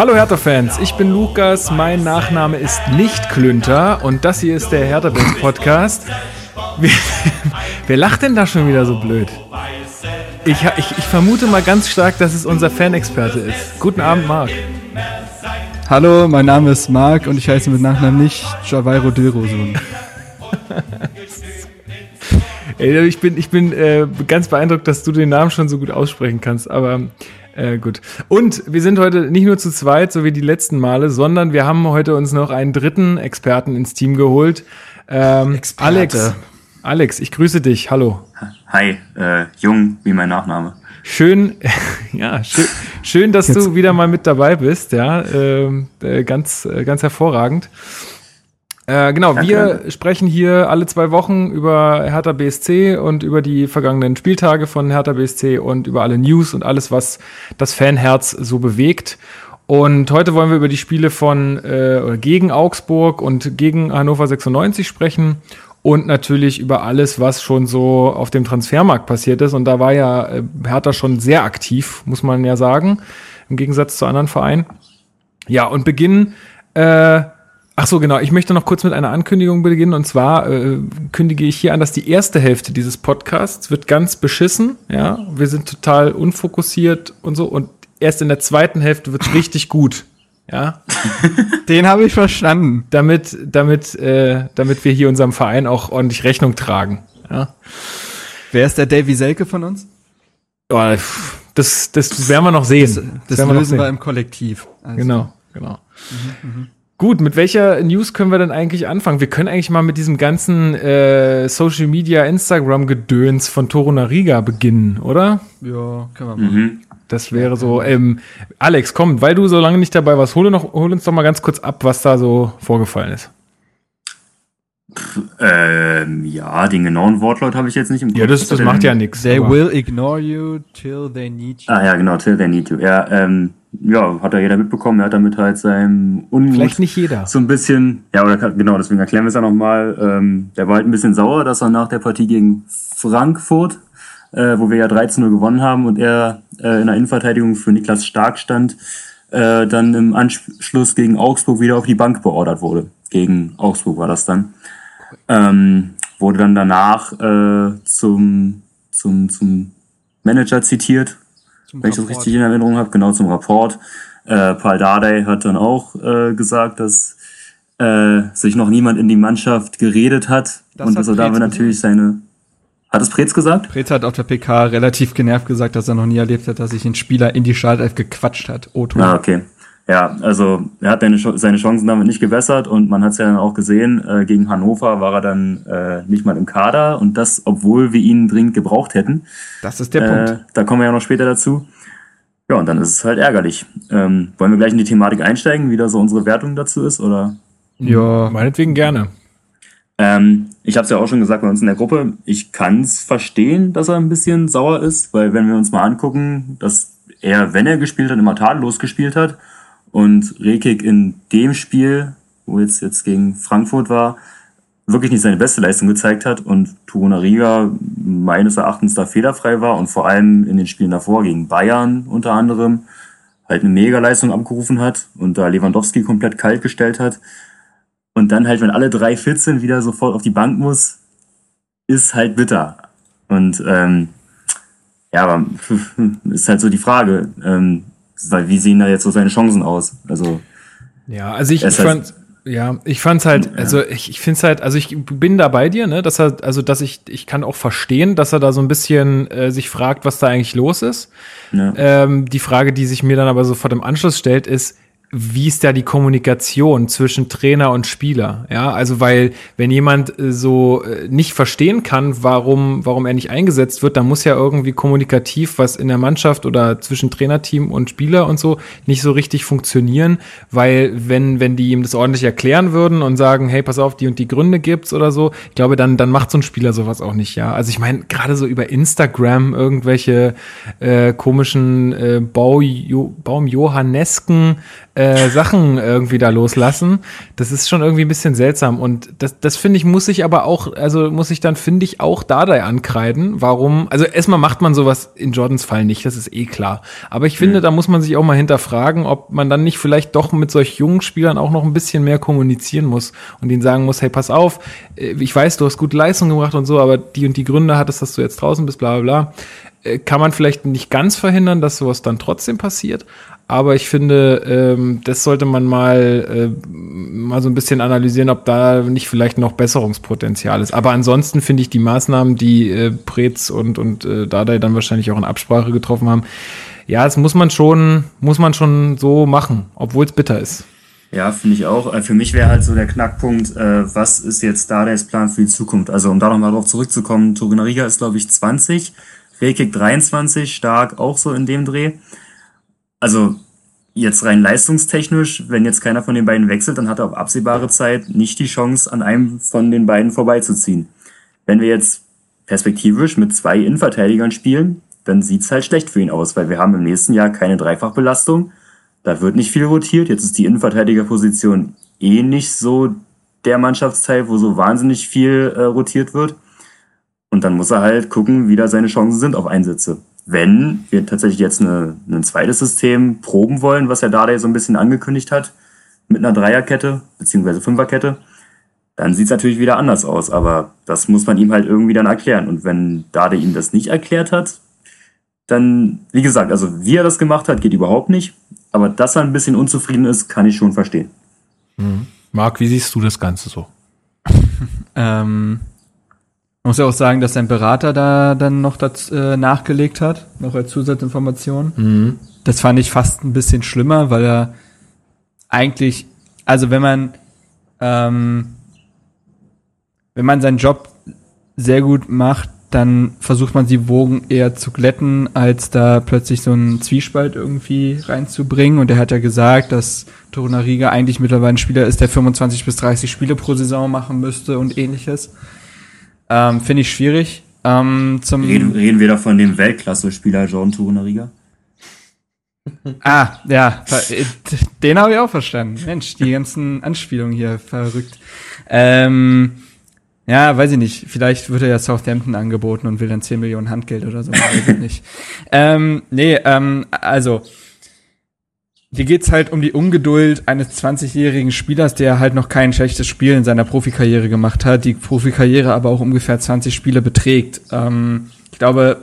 Hallo Hertha-Fans, ich bin Lukas, mein Nachname ist nicht Klünter und das hier ist der Hertha-Band-Podcast. Wer, wer lacht denn da schon wieder so blöd? Ich, ich, ich vermute mal ganz stark, dass es unser Fanexperte ist. Guten Abend, Marc. Hallo, mein Name ist Marc und ich heiße mit Nachnamen nicht Javairo Dilrosun. Ich bin, ich bin äh, ganz beeindruckt, dass du den Namen schon so gut aussprechen kannst, aber äh, gut. Und wir sind heute nicht nur zu zweit, so wie die letzten Male, sondern wir haben heute uns noch einen dritten Experten ins Team geholt. Ähm, Alex. Alex, ich grüße dich. Hallo. Hi, äh, Jung, wie mein Nachname. Schön, ja, schön, schön dass Jetzt. du wieder mal mit dabei bist, ja, ähm, äh, ganz, äh, ganz hervorragend. Äh, genau, ja, wir sprechen hier alle zwei Wochen über Hertha BSC und über die vergangenen Spieltage von Hertha BSC und über alle News und alles, was das Fanherz so bewegt. Und heute wollen wir über die Spiele von äh, gegen Augsburg und gegen Hannover 96 sprechen und natürlich über alles, was schon so auf dem Transfermarkt passiert ist. Und da war ja äh, Hertha schon sehr aktiv, muss man ja sagen, im Gegensatz zu anderen Vereinen. Ja, und beginnen äh, Ach so, genau. Ich möchte noch kurz mit einer Ankündigung beginnen. Und zwar äh, kündige ich hier an, dass die erste Hälfte dieses Podcasts wird ganz beschissen. Ja, wir sind total unfokussiert und so. Und erst in der zweiten Hälfte wird es richtig gut. Ja, den habe ich verstanden. Damit, damit, äh, damit wir hier unserem Verein auch ordentlich Rechnung tragen. Ja. Wer ist der Davy Selke von uns? Oh, das, das werden wir noch sehen. Das, das, das lösen wir, wir, im Kollektiv. Also. Genau, genau. Mhm, mh. Gut, mit welcher News können wir denn eigentlich anfangen? Wir können eigentlich mal mit diesem ganzen äh, Social Media, Instagram-Gedöns von Toro Nariga beginnen, oder? Ja, können wir machen. Mhm. Das wäre so. Ähm, Alex, komm, weil du so lange nicht dabei warst, hol, noch, hol uns doch mal ganz kurz ab, was da so vorgefallen ist. Ähm, ja, den genauen Wortlaut habe ich jetzt nicht im Kopf. Ja, das, das macht ja nichts. They will ignore you till they need you. Ah ja, genau, till they need you. Ja, ähm, ja, hat ja jeder mitbekommen. Er hat damit halt seinem Unmut Vielleicht nicht jeder. so ein bisschen, ja, oder genau, deswegen erklären wir es ja nochmal. Ähm, der war halt ein bisschen sauer, dass er nach der Partie gegen Frankfurt, äh, wo wir ja 13-0 gewonnen haben und er äh, in der Innenverteidigung für Niklas Stark stand, äh, dann im Anschluss gegen Augsburg wieder auf die Bank beordert wurde. Gegen Augsburg war das dann. Ähm, wurde dann danach äh, zum, zum, zum Manager zitiert, zum wenn ich das richtig in Erinnerung habe, genau zum Rapport. Äh, Paul Dardai hat dann auch äh, gesagt, dass äh, sich noch niemand in die Mannschaft geredet hat das und dass er damit natürlich seine. Hat es Preetz gesagt? Preetz hat auf der PK relativ genervt gesagt, dass er noch nie erlebt hat, dass sich ein Spieler in die Startelf gequatscht hat. Otto. Ah, okay. Ja, also er hat seine Chancen damit nicht gebessert und man hat es ja dann auch gesehen, äh, gegen Hannover war er dann äh, nicht mal im Kader und das, obwohl wir ihn dringend gebraucht hätten. Das ist der äh, Punkt. Da kommen wir ja noch später dazu. Ja, und dann ist es halt ärgerlich. Ähm, wollen wir gleich in die Thematik einsteigen, wie da so unsere Wertung dazu ist, oder? Ja, meinetwegen gerne. Ähm, ich habe es ja auch schon gesagt bei uns in der Gruppe, ich kann es verstehen, dass er ein bisschen sauer ist, weil wenn wir uns mal angucken, dass er, wenn er gespielt hat, immer tadellos gespielt hat und Rekik in dem Spiel, wo jetzt, jetzt gegen Frankfurt war, wirklich nicht seine beste Leistung gezeigt hat und Riga meines Erachtens da fehlerfrei war und vor allem in den Spielen davor gegen Bayern unter anderem halt eine Mega-Leistung abgerufen hat und da Lewandowski komplett kalt gestellt hat. Und dann halt, wenn alle drei fit sind, wieder sofort auf die Bank muss, ist halt bitter. Und ähm, ja, aber ist halt so die Frage. Ähm, weil wie sehen da jetzt so seine Chancen aus? Also ja, also ich, ich fand ja, ich fand's halt, also ich, ich finde es halt, also ich bin da bei dir, ne, dass er, also dass ich, ich kann auch verstehen, dass er da so ein bisschen äh, sich fragt, was da eigentlich los ist. Ja. Ähm, die Frage, die sich mir dann aber sofort im Anschluss stellt, ist, wie ist da die Kommunikation zwischen Trainer und Spieler? Ja, also weil wenn jemand äh, so äh, nicht verstehen kann, warum warum er nicht eingesetzt wird, dann muss ja irgendwie kommunikativ was in der Mannschaft oder zwischen Trainerteam und Spieler und so nicht so richtig funktionieren, weil wenn wenn die ihm das ordentlich erklären würden und sagen, hey, pass auf, die und die Gründe gibt's oder so, ich glaube, dann dann macht so ein Spieler sowas auch nicht, ja. Also ich meine gerade so über Instagram irgendwelche äh, komischen äh, Bau Baumjohannesken äh, Sachen irgendwie da loslassen. Das ist schon irgendwie ein bisschen seltsam. Und das, das finde ich, muss ich aber auch, also muss ich dann, finde ich, auch Dardai ankreiden. Warum? Also erstmal macht man sowas in Jordans Fall nicht, das ist eh klar. Aber ich finde, mhm. da muss man sich auch mal hinterfragen, ob man dann nicht vielleicht doch mit solch jungen Spielern auch noch ein bisschen mehr kommunizieren muss und ihnen sagen muss, hey, pass auf, äh, ich weiß, du hast gute Leistung gebracht und so, aber die und die Gründe hattest, dass du jetzt draußen bist, bla bla bla. Äh, kann man vielleicht nicht ganz verhindern, dass sowas dann trotzdem passiert. Aber ich finde, ähm, das sollte man mal, äh, mal so ein bisschen analysieren, ob da nicht vielleicht noch Besserungspotenzial ist. Aber ansonsten finde ich die Maßnahmen, die äh, Preetz und, und äh, Dardai dann wahrscheinlich auch in Absprache getroffen haben, ja, das muss man schon, muss man schon so machen, obwohl es bitter ist. Ja, finde ich auch. Äh, für mich wäre halt so der Knackpunkt, äh, was ist jetzt Dardais Plan für die Zukunft? Also um da nochmal drauf zurückzukommen, Torunariga ist, glaube ich, 20 Rekik 23, stark auch so in dem Dreh. Also jetzt rein leistungstechnisch, wenn jetzt keiner von den beiden wechselt, dann hat er auf absehbare Zeit nicht die Chance, an einem von den beiden vorbeizuziehen. Wenn wir jetzt perspektivisch mit zwei Innenverteidigern spielen, dann sieht's halt schlecht für ihn aus, weil wir haben im nächsten Jahr keine Dreifachbelastung. Da wird nicht viel rotiert. Jetzt ist die Innenverteidigerposition eh nicht so der Mannschaftsteil, wo so wahnsinnig viel äh, rotiert wird. Und dann muss er halt gucken, wie da seine Chancen sind auf Einsätze. Wenn wir tatsächlich jetzt eine, ein zweites System proben wollen, was Herr Dardai so ein bisschen angekündigt hat, mit einer Dreierkette beziehungsweise Fünferkette, dann sieht es natürlich wieder anders aus. Aber das muss man ihm halt irgendwie dann erklären. Und wenn Dade ihm das nicht erklärt hat, dann, wie gesagt, also wie er das gemacht hat, geht überhaupt nicht. Aber dass er ein bisschen unzufrieden ist, kann ich schon verstehen. Mhm. Marc, wie siehst du das Ganze so? ähm, man muss ja auch sagen, dass sein Berater da dann noch das, äh, nachgelegt hat, noch als Zusatzinformation. Mhm. Das fand ich fast ein bisschen schlimmer, weil er eigentlich, also wenn man, ähm, wenn man seinen Job sehr gut macht, dann versucht man die Wogen eher zu glätten, als da plötzlich so einen Zwiespalt irgendwie reinzubringen. Und er hat ja gesagt, dass Torunariga eigentlich mittlerweile ein Spieler ist, der 25 bis 30 Spiele pro Saison machen müsste und ähnliches. Ähm, Finde ich schwierig. Ähm, zum reden, reden wir da von dem Weltklasse-Spieler John Turunariga? ah, ja, den habe ich auch verstanden. Mensch, die ganzen Anspielungen hier, verrückt. Ähm, ja, weiß ich nicht. Vielleicht wird er ja Southampton angeboten und will dann 10 Millionen Handgeld oder so. weiß ich nicht. Ähm, nee, ähm, also hier geht's halt um die Ungeduld eines 20-jährigen Spielers, der halt noch kein schlechtes Spiel in seiner Profikarriere gemacht hat, die Profikarriere aber auch ungefähr 20 Spiele beträgt. Ähm, ich glaube,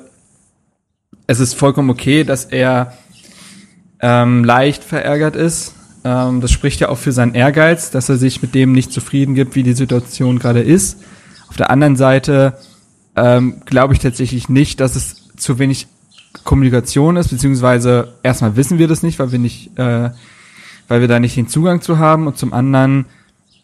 es ist vollkommen okay, dass er ähm, leicht verärgert ist. Ähm, das spricht ja auch für seinen Ehrgeiz, dass er sich mit dem nicht zufrieden gibt, wie die Situation gerade ist. Auf der anderen Seite ähm, glaube ich tatsächlich nicht, dass es zu wenig Kommunikation ist, beziehungsweise erstmal wissen wir das nicht, weil wir nicht, äh, weil wir da nicht den Zugang zu haben. Und zum anderen,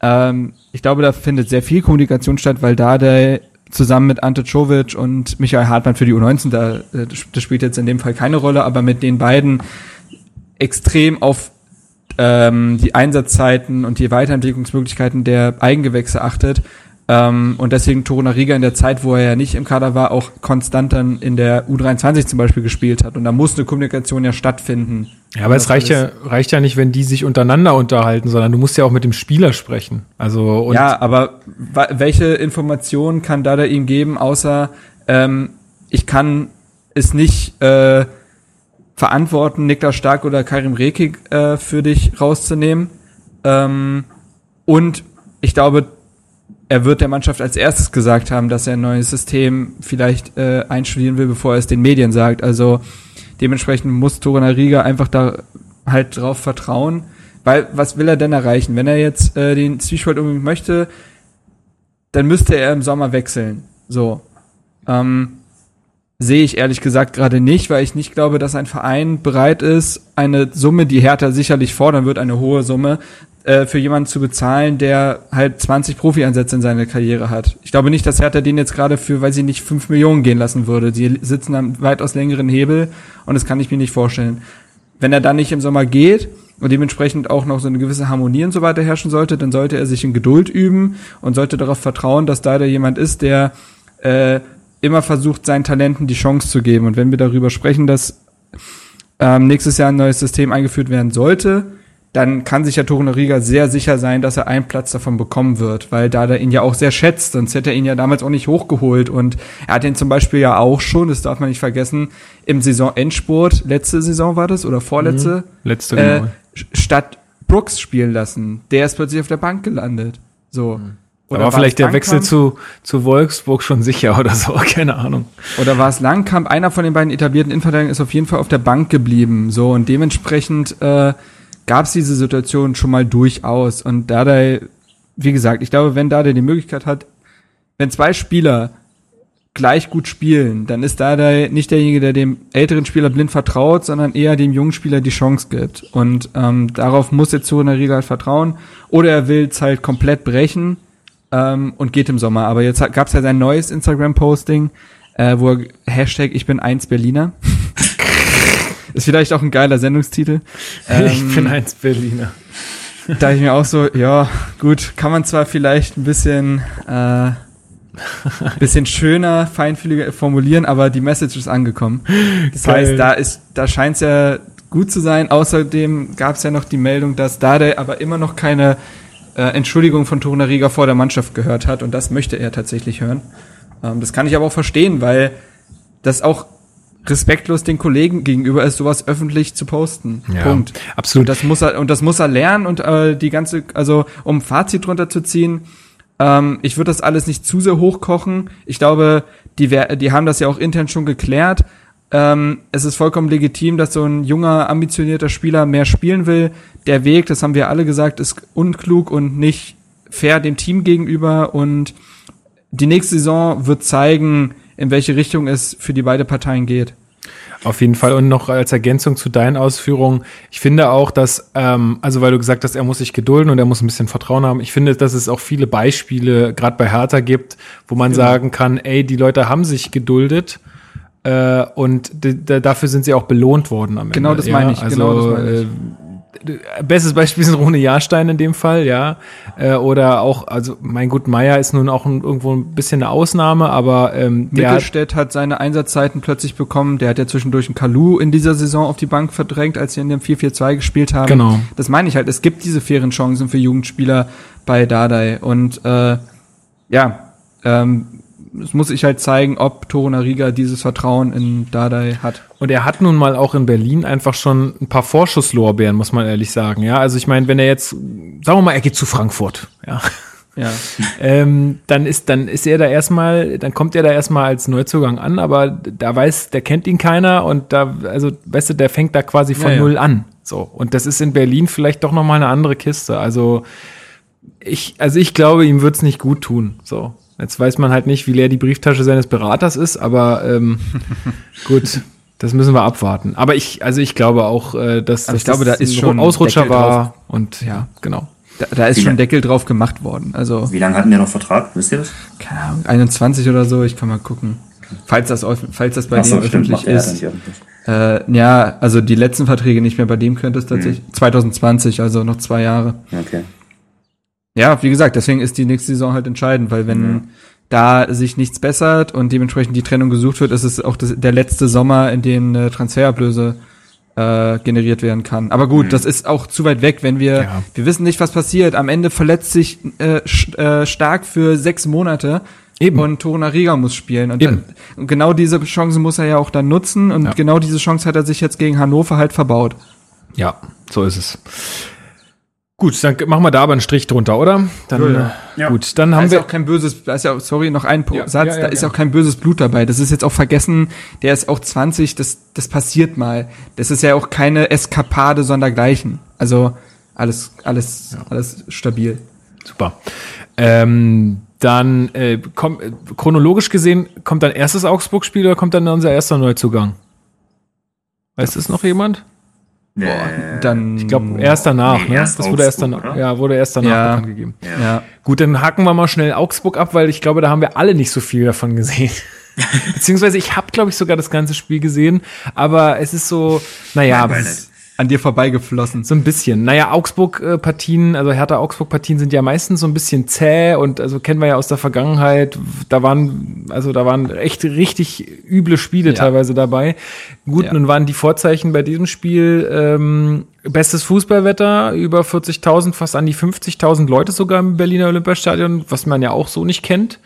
ähm, ich glaube, da findet sehr viel Kommunikation statt, weil da der zusammen mit Ante Czovic und Michael Hartmann für die U19, da, äh, das spielt jetzt in dem Fall keine Rolle, aber mit den beiden extrem auf ähm, die Einsatzzeiten und die Weiterentwicklungsmöglichkeiten der Eigengewächse achtet ähm, und deswegen Torunariga in der Zeit, wo er ja nicht im Kader war, auch konstant dann in der U23 zum Beispiel gespielt hat. Und da muss eine Kommunikation ja stattfinden. Ja, aber es reicht ja, reicht ja nicht, wenn die sich untereinander unterhalten, sondern du musst ja auch mit dem Spieler sprechen. Also, und ja, aber welche Informationen kann Dada ihm geben, außer ähm, ich kann es nicht äh, verantworten, Niklas Stark oder Karim Rekik äh, für dich rauszunehmen. Ähm, und ich glaube, er wird der Mannschaft als erstes gesagt haben, dass er ein neues System vielleicht äh, einstudieren will, bevor er es den Medien sagt. Also dementsprechend muss Riga einfach da halt drauf vertrauen. Weil was will er denn erreichen? Wenn er jetzt äh, den Zwiespalt unbedingt möchte, dann müsste er im Sommer wechseln. So. Ähm, sehe ich ehrlich gesagt gerade nicht, weil ich nicht glaube, dass ein Verein bereit ist, eine Summe, die Hertha sicherlich fordern wird, eine hohe Summe, äh, für jemanden zu bezahlen, der halt 20 Profi-Einsätze in seiner Karriere hat. Ich glaube nicht, dass Hertha den jetzt gerade für, weiß ich nicht, 5 Millionen gehen lassen würde. Die sitzen am weitaus längeren Hebel und das kann ich mir nicht vorstellen. Wenn er dann nicht im Sommer geht und dementsprechend auch noch so eine gewisse Harmonie und so weiter herrschen sollte, dann sollte er sich in Geduld üben und sollte darauf vertrauen, dass da der jemand ist, der äh, immer versucht, seinen Talenten die Chance zu geben. Und wenn wir darüber sprechen, dass ähm, nächstes Jahr ein neues System eingeführt werden sollte, dann kann sich ja Torunariga sehr sicher sein, dass er einen Platz davon bekommen wird, weil da er ihn ja auch sehr schätzt, sonst hätte er ihn ja damals auch nicht hochgeholt und er hat ihn zum Beispiel ja auch schon, das darf man nicht vergessen, im Saisonendspurt, letzte Saison war das oder vorletzte, Mhm. Letzte, äh, genau. statt Brooks spielen lassen. Der ist plötzlich auf der Bank gelandet. So. Da war vielleicht der Wechsel zu, zu Wolfsburg schon sicher oder so, keine Ahnung. Oder war es Langkamp? Einer von den beiden etablierten Innenverteidigern ist auf jeden Fall auf der Bank geblieben. So, und dementsprechend äh, gab es diese Situation schon mal durchaus. Und Dardai, wie gesagt, ich glaube, wenn Dardai die Möglichkeit hat, wenn zwei Spieler gleich gut spielen, dann ist Dardai nicht derjenige, der dem älteren Spieler blind vertraut, sondern eher dem jungen Spieler die Chance gibt. Und ähm, darauf muss jetzt Riga halt vertrauen. Oder er will es halt komplett brechen ähm, und geht im Sommer. Aber jetzt gab es ja sein neues Instagram-Posting, äh, wo er Hashtag Ich bin eins Berliner. ist vielleicht auch ein geiler Sendungstitel. ich Ähm, bin eins Berliner. da ich mir auch so, ja, gut, kann man zwar vielleicht ein bisschen, äh, bisschen schöner, feinfühliger formulieren, aber die Message ist angekommen. Das Geil. heißt, da ist, da scheint es ja gut zu sein. Außerdem gab es ja noch die Meldung, dass Dade aber immer noch keine äh, Entschuldigung von Torunariga vor der Mannschaft gehört hat und das möchte er tatsächlich hören. Ähm, das kann ich aber auch verstehen, weil das auch respektlos den Kollegen gegenüber ist, sowas öffentlich zu posten. Ja, Punkt. absolut. Und das muss er und das muss er lernen und äh, die ganze, also um Fazit drunter zu ziehen, ähm, ich würde das alles nicht zu sehr hochkochen. Ich glaube, die, die haben das ja auch intern schon geklärt. Ähm, es ist vollkommen legitim, dass so ein junger, ambitionierter Spieler mehr spielen will. Der Weg, das haben wir alle gesagt, ist unklug und nicht fair dem Team gegenüber. Und die nächste Saison wird zeigen, in welche Richtung es für die beide Parteien geht. Auf jeden Fall. Und noch als Ergänzung zu deinen Ausführungen. Ich finde auch, dass, ähm, also weil du gesagt hast, er muss sich gedulden und er muss ein bisschen Vertrauen haben. Ich finde, dass es auch viele Beispiele, gerade bei Hertha gibt, wo man Genau. sagen kann, ey, die Leute haben sich geduldet. Äh, und dafür sind sie auch belohnt worden am Genau Ende. das meine ich, Also, genau das meine ich. Bestes Beispiel sind Rune Jahrstein in dem Fall, ja. Äh, oder auch, also mein gut, Meier ist nun auch ein, irgendwo ein bisschen eine Ausnahme, aber ähm, der hat, Mittelstädt hat seine Einsatzzeiten plötzlich bekommen. Der hat ja zwischendurch einen Kalu in dieser Saison auf die Bank verdrängt, als sie in dem 4-4-2 gespielt haben. Genau. Das meine ich halt. Es gibt diese fairen Chancen für Jugendspieler bei Dardai. Und äh, ja, ähm, es muss ich halt zeigen, ob Torunariga dieses Vertrauen in Dardai hat. Und er hat nun mal auch in Berlin einfach schon ein paar Vorschusslorbeeren, muss man ehrlich sagen. Ja, also ich meine, wenn er jetzt, sagen wir mal, er geht zu Frankfurt, ja, Ja. ähm, dann ist, dann ist er da erstmal, dann kommt er da erstmal als Neuzugang an, aber da weiß, der kennt ihn keiner und da, also, weißt du, der fängt da quasi von Ja, ja. null an. So. Und das ist in Berlin vielleicht doch nochmal eine andere Kiste. Also, ich, also ich glaube, ihm wird's nicht gut tun. So. Jetzt weiß man halt nicht, wie leer die Brieftasche seines Beraters ist, aber ähm, gut, das müssen wir abwarten. Aber ich, also ich glaube auch, äh, dass, Aber ich dass glaube, das da ist ein schon Ausrutscher Deckel war und ja, genau. Da, da ist Wie schon lang- Deckel drauf gemacht worden. Also, Wie lange hatten der noch Vertrag? Wisst ihr das? keine Ahnung, 21 oder so, ich kann mal gucken. Falls das, falls das bei Ach so, dem stimmt, öffentlich ist. Äh, ja, also die letzten Verträge nicht mehr, bei dem könnte es tatsächlich. 2020, also noch zwei Jahre. Okay. Ja, wie gesagt, deswegen ist die nächste Saison halt entscheidend, weil wenn Mhm. da sich nichts bessert und dementsprechend die Trennung gesucht wird, ist es auch das, der letzte Sommer, in dem eine Transferablöse äh, generiert werden kann. Aber gut, das ist auch zu weit weg, wenn wir, Ja. wir wissen nicht, was passiert. Am Ende verletzt sich äh, sch- äh, stark für sechs Monate. Eben. Und Torunariga muss spielen. Und, Eben. dann, und genau diese Chance muss er ja auch dann nutzen. Und Ja. genau diese Chance hat er sich jetzt gegen Hannover halt verbaut. Ja, so ist es. Gut, dann machen wir da aber einen Strich drunter, oder? Dann, Ja, ja. äh. Gut, dann Da haben ist wir. auch kein böses, da ist ja, auch- sorry, noch ein Ja, Satz, da ist ja. auch kein böses Blut dabei. Das ist jetzt auch vergessen, der ist auch 20, das, das passiert mal. Das ist ja auch keine Eskapade sondergleichen. Also alles, alles, alles stabil. Super. Ähm, dann äh, komm, äh, chronologisch gesehen, kommt dann erstes Augsburg-Spiel oder kommt dann unser erster Neuzugang? Weiß das noch jemand? Äh, Dann, Ich glaube, erst danach, Nee, ne? erst das wurde erst Augsburg, danach, oder? ja, wurde erst danach Ja. bekannt gegeben. ja. Gut, dann hacken wir mal schnell Augsburg ab, weil ich glaube, da haben wir alle nicht so viel davon gesehen. Beziehungsweise ich habe, glaube ich, sogar das ganze Spiel gesehen, aber es ist so, naja, ist, an dir vorbeigeflossen. So ein bisschen. Naja, Augsburg-Partien, also Hertha-Augsburg-Partien sind ja meistens so ein bisschen zäh und also kennen wir ja aus der Vergangenheit, da waren, also da waren echt richtig üble Spiele ja. teilweise dabei. Gut, ja. nun waren die Vorzeichen bei diesem Spiel ähm, bestes Fußballwetter, über 40.000, fast an die 50.000 Leute sogar im Berliner Olympiastadion, was man ja auch so nicht kennt.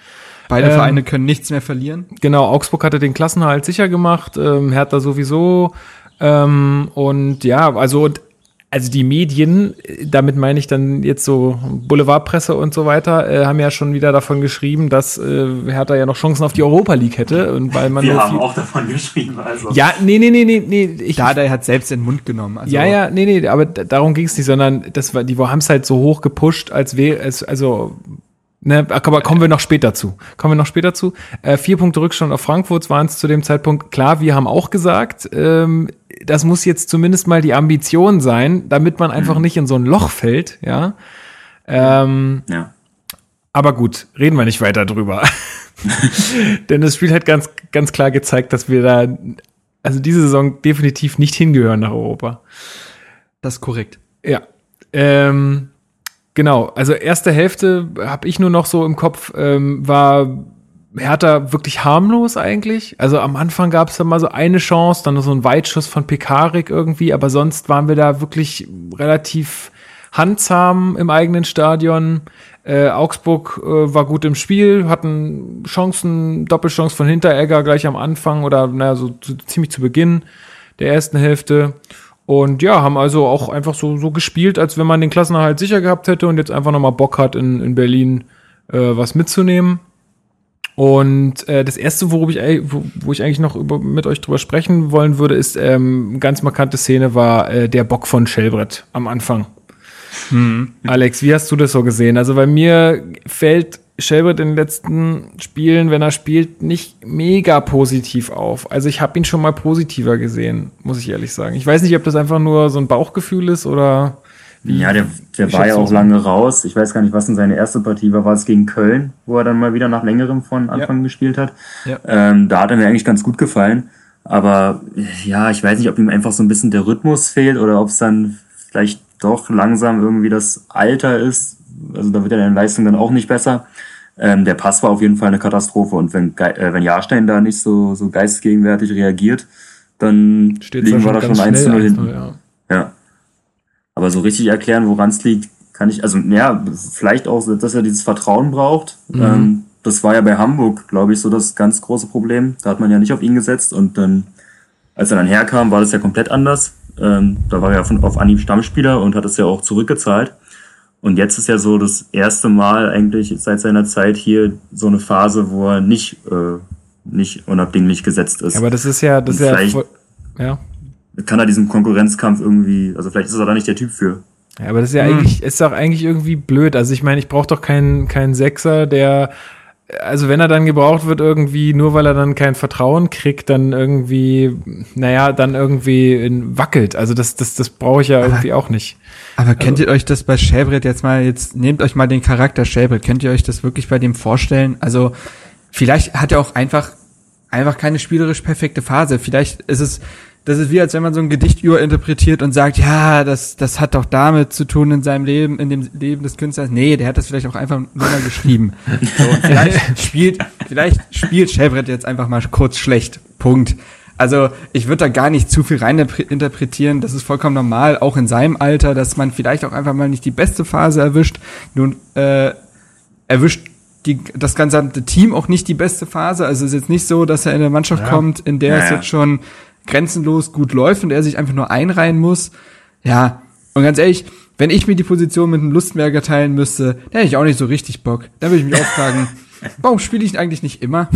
Beide ähm, Vereine können nichts mehr verlieren. Genau, Augsburg hatte den Klassenhalt sicher gemacht, ähm, Hertha sowieso. Ähm, und ja, also und also die Medien, damit meine ich dann jetzt so Boulevardpresse und so weiter, äh, haben ja schon wieder davon geschrieben, dass äh, Hertha ja noch Chancen auf die Europa League hätte. Und weil man Wir haben auch davon geschrieben, also. Ja, nee, nee, nee, nee, nee. Ich, Dada hat selbst den Mund genommen. Also. Ja, ja, nee, nee, aber darum ging es nicht, sondern das war, die haben es halt so hoch gepusht, als wäre es, also Ne, aber kommen wir noch später zu. Kommen wir noch später zu. Äh, vier Punkte Rückstand auf Frankfurt waren es zu dem Zeitpunkt. Klar, wir haben auch gesagt, ähm, das muss jetzt zumindest mal die Ambition sein, damit man einfach mhm. nicht in so ein Loch fällt, ja. Ähm, ja. Aber gut, reden wir nicht weiter drüber. Denn das Spiel hat ganz, ganz klar gezeigt, dass wir da, also diese Saison definitiv nicht hingehören nach Europa. Das ist korrekt. Ja. Ähm, Genau, also erste Hälfte habe ich nur noch so im Kopf, ähm, war Hertha wirklich harmlos eigentlich. Also am Anfang gab es da mal so eine Chance, dann so ein Weitschuss von Pekarik irgendwie, aber sonst waren wir da wirklich relativ handzahm im eigenen Stadion. Äh, Augsburg äh, war gut im Spiel, hatten Chancen, Doppelchance von Hinteregger gleich am Anfang oder naja, so zu, ziemlich zu Beginn der ersten Hälfte. Und ja, haben also auch einfach so, so gespielt, als wenn man den Klassenerhalt sicher gehabt hätte und jetzt einfach nochmal Bock hat, in, in Berlin äh, was mitzunehmen. Und äh, das erste, worüber ich, wo, wo ich eigentlich noch über, mit euch drüber sprechen wollen würde, ist ähm, ganz markante Szene war äh, der Bock von Schellbrett am Anfang. Hm. Alex, wie hast du das so gesehen? Also bei mir fällt Shelbert in den letzten Spielen, wenn er spielt, nicht mega positiv auf. Also ich habe ihn schon mal positiver gesehen, muss ich ehrlich sagen. Ich weiß nicht, ob das einfach nur so ein Bauchgefühl ist oder wie. Ja, der, der war ja auch lange raus. Ich weiß gar nicht, was denn seine erste Partie war. War es gegen Köln, wo er dann mal wieder nach längerem von Anfang ja. gespielt hat. Ja. Ähm, da hat er mir eigentlich ganz gut gefallen. Aber ja, ich weiß nicht, ob ihm einfach so ein bisschen der Rhythmus fehlt oder ob es dann vielleicht doch langsam irgendwie das Alter ist. Also da wird ja deine Leistung dann auch nicht besser. Ähm, der Pass war auf jeden Fall eine Katastrophe und wenn, äh, wenn Jahrstein da nicht so, so geistesgegenwärtig reagiert, dann Steht liegen wir da schon 1 zu 0 hinten. Ja. ja. Aber so richtig erklären, woran es liegt, kann ich, also ja, vielleicht auch, dass er dieses Vertrauen braucht. Mhm. Ähm, das war ja bei Hamburg, glaube ich, so das ganz große Problem. Da hat man ja nicht auf ihn gesetzt und dann, als er dann herkam, war das ja komplett anders. Ähm, da war er ja von, auf Anhieb Stammspieler und hat es ja auch zurückgezahlt. Und jetzt ist ja so das erste Mal eigentlich seit seiner Zeit hier so eine Phase, wo er nicht, äh, nicht unabdinglich gesetzt ist. Aber das ist ja, das ist ja, voll, ja. Kann er diesen Konkurrenzkampf irgendwie, also vielleicht ist er da nicht der Typ für. Ja, aber das ist ja hm. eigentlich, ist doch eigentlich irgendwie blöd. Also ich meine, ich brauche doch keinen, keinen Sechser, der also wenn er dann gebraucht wird, irgendwie, nur weil er dann kein Vertrauen kriegt, dann irgendwie, naja, dann irgendwie wackelt. Also das, das, das brauche ich ja aber, irgendwie auch nicht. Aber also, kennt ihr euch das bei Schäbret jetzt mal, jetzt nehmt euch mal den Charakter Schäbret, könnt ihr euch das wirklich bei dem vorstellen? Also vielleicht hat er auch einfach, einfach keine spielerisch perfekte Phase. Vielleicht ist es das ist wie, als wenn man so ein Gedicht überinterpretiert und sagt, ja, das, das hat doch damit zu tun in seinem Leben, in dem Leben des Künstlers. Nee, der hat das vielleicht auch einfach nur mal geschrieben. So, vielleicht spielt, vielleicht spielt Chevret jetzt einfach mal kurz schlecht. Punkt. Also ich würde da gar nicht zu viel rein interpretieren. Das ist vollkommen normal, auch in seinem Alter, dass man vielleicht auch einfach mal nicht die beste Phase erwischt. Nun äh, erwischt die, das gesamte Team auch nicht die beste Phase. Also es ist jetzt nicht so, dass er in eine Mannschaft ja. kommt, in der ja, es jetzt schon grenzenlos gut läuft und er sich einfach nur einreihen muss. Ja, und ganz ehrlich, wenn ich mir die Position mit einem Lustmerker teilen müsste, dann hätte ich auch nicht so richtig Bock. Dann würde ich mich auch fragen, warum spiele ich eigentlich nicht immer?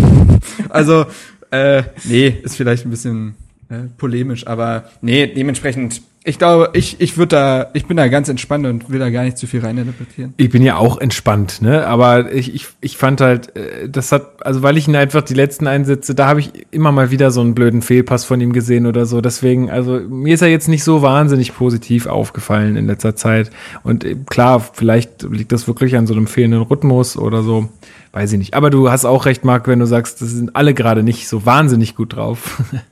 also, äh, nee, ist vielleicht ein bisschen äh, polemisch, aber nee, dementsprechend ich glaube, ich, ich würde da, ich bin da ganz entspannt und will da gar nicht zu viel reininterpretieren. Ich bin ja auch entspannt, ne? Aber ich, ich, ich fand halt, äh, das hat, also weil ich ihn einfach die letzten Einsätze, da habe ich immer mal wieder so einen blöden Fehlpass von ihm gesehen oder so. Deswegen, also mir ist er jetzt nicht so wahnsinnig positiv aufgefallen in letzter Zeit. Und äh, klar, vielleicht liegt das wirklich an so einem fehlenden Rhythmus oder so. Weiß ich nicht. Aber du hast auch recht, Marc, wenn du sagst, das sind alle gerade nicht so wahnsinnig gut drauf.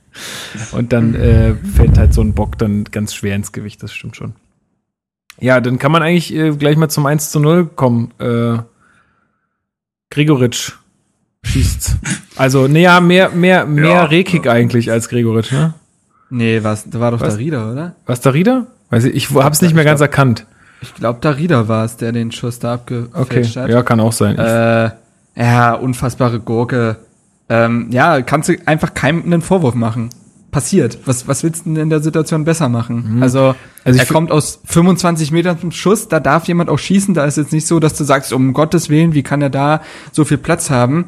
Und dann äh, fällt halt so ein Bock dann ganz schwer ins Gewicht, das stimmt schon. Ja, dann kann man eigentlich äh, gleich mal zum 1 zu 0 kommen. Äh, Gregoritsch schießt. Also, nee, ja, mehr, mehr, mehr Ja. Rekik eigentlich als Gregoritsch, ne? Nee, was, da war doch Was? Darida, oder? Was Darida? Weiß ich, ich hab's nicht mehr ganz glaub- erkannt. Ich glaube, Darida war es, der den Schuss da Okay, abgefälscht hat. ja, kann auch sein. Äh, ja, unfassbare Gurke. Ähm, ja, kannst du einfach keinem einen Vorwurf machen. Passiert. Was, was willst du denn in der Situation besser machen? Also, Also ich er kommt aus 25 Metern zum Schuss, da darf jemand auch schießen, da ist jetzt nicht so, dass du sagst, um Gottes Willen, wie kann er da so viel Platz haben?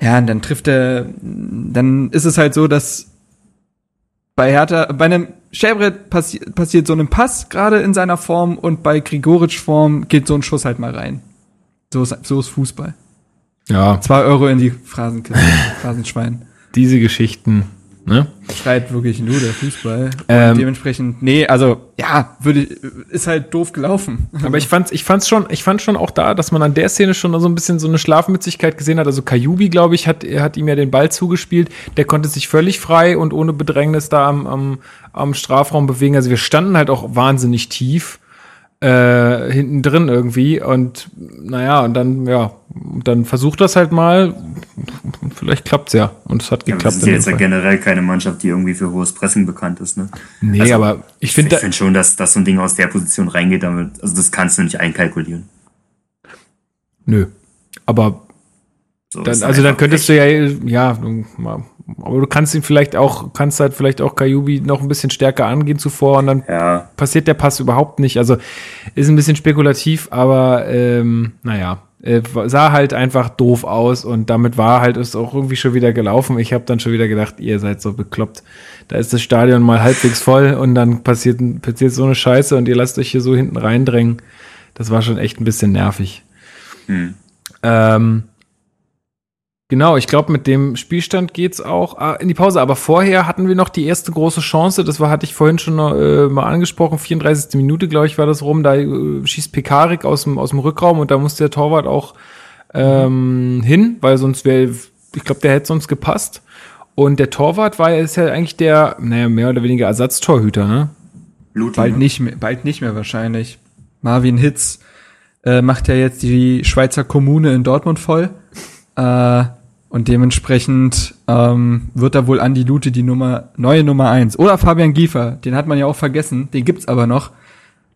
Ja, und dann trifft er, dann ist es halt so, dass bei Hertha, bei einem Schäbrett passi passiert so ein Pass gerade in seiner Form und bei Grigoritsch Form geht so ein Schuss halt mal rein. So ist, so ist Fußball. Ja, Zwei Euro in die Phrasenkiste, Phrasenschwein. diese Geschichten, ne? Schreit wirklich nur der Fußball. Ähm. dementsprechend, nee, also, ja, würde, ist halt doof gelaufen. Aber ich fand's, ich fand's schon, ich fand schon auch da, dass man an der Szene schon so ein bisschen so eine Schlafmützigkeit gesehen hat. Also Kajubi, glaube ich, hat, er hat ihm ja den Ball zugespielt. Der konnte sich völlig frei und ohne Bedrängnis da am, am, am Strafraum bewegen. Also wir standen halt auch wahnsinnig tief äh, hinten drin irgendwie und naja, und dann, ja, dann versucht das halt mal. Vielleicht klappt's ja. Und es hat Ja, geklappt. ja dem jetzt ja generell keine Mannschaft, die irgendwie für hohes Pressing bekannt ist. Ne? nee, Also, aber ich Ich finde, finde schon, dass, dass so ein Ding aus der Position reingeht, damit, also das kannst du nicht einkalkulieren. nö. Aber So, Dann, ist also dann könntest Pech. du ja, ja, aber du kannst ihn vielleicht auch, kannst halt vielleicht auch Kajubi noch ein bisschen stärker angehen zuvor und dann Ja, passiert der Pass überhaupt nicht. Also ist ein bisschen spekulativ, aber ähm, naja, äh, sah halt einfach doof aus und damit war halt es auch irgendwie schon wieder gelaufen. Ich habe dann schon wieder gedacht, ihr seid so bekloppt. Da ist das Stadion mal halbwegs voll und dann passiert, passiert so eine Scheiße und ihr lasst euch hier so hinten reindrängen. Das war schon echt ein bisschen nervig. hm. Ähm, genau, ich glaube, mit dem Spielstand geht's auch ah, in die Pause. Aber vorher hatten wir noch die erste große Chance. Das war, hatte ich vorhin schon äh, mal angesprochen. 34. Minute, glaube ich, war das rum. Da äh, schießt Pekarik aus dem, aus dem Rückraum und da musste der Torwart auch ähm, hin, weil sonst wäre, ich glaube, der hätte sonst gepasst. Und der Torwart war ist ja eigentlich der, naja, mehr oder weniger Ersatztorhüter, ne? Luti, Bald nicht mehr, bald nicht mehr wahrscheinlich. Marvin Hitz äh, macht ja jetzt die Schweizer Kommune in Dortmund voll. Äh, und dementsprechend ähm, wird da wohl Andi Lute die Nummer, neue Nummer eins Oder Fabian Giefer, den hat man ja auch vergessen, den gibt's aber noch.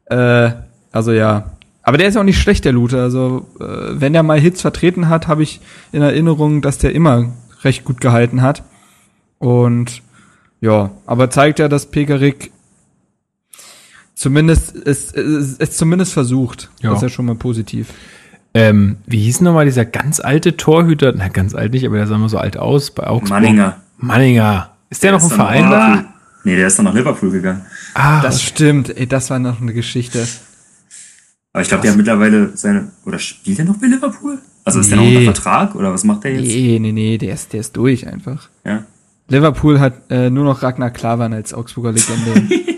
Äh, also ja. Aber der ist ja auch nicht schlecht, der Lute. Also, äh, wenn er mal Hits vertreten hat, habe ich in Erinnerung, dass der immer recht gut gehalten hat. Und ja, aber zeigt ja, dass Pekarik zumindest es, es, es zumindest versucht. Ja. Das ist ja schon mal positiv. Ähm, wie hieß nochmal dieser ganz alte Torhüter? Na, ganz alt nicht, aber der sah mal so alt aus bei Augsburg. Manninger. Manninger. Ist der, noch im ist dann Verein da? Nee, der ist dann nach Liverpool gegangen. Ah, Das stimmt, ey, das war noch eine Geschichte. Aber ich glaube, der hat mittlerweile seine, oder spielt er noch bei Liverpool? Also ist der noch Nee. unter Vertrag oder was macht der jetzt? Nee, nee, nee, der ist, der ist durch einfach. Ja. Liverpool hat äh, nur noch Ragnar Klavan als Augsburger Legende.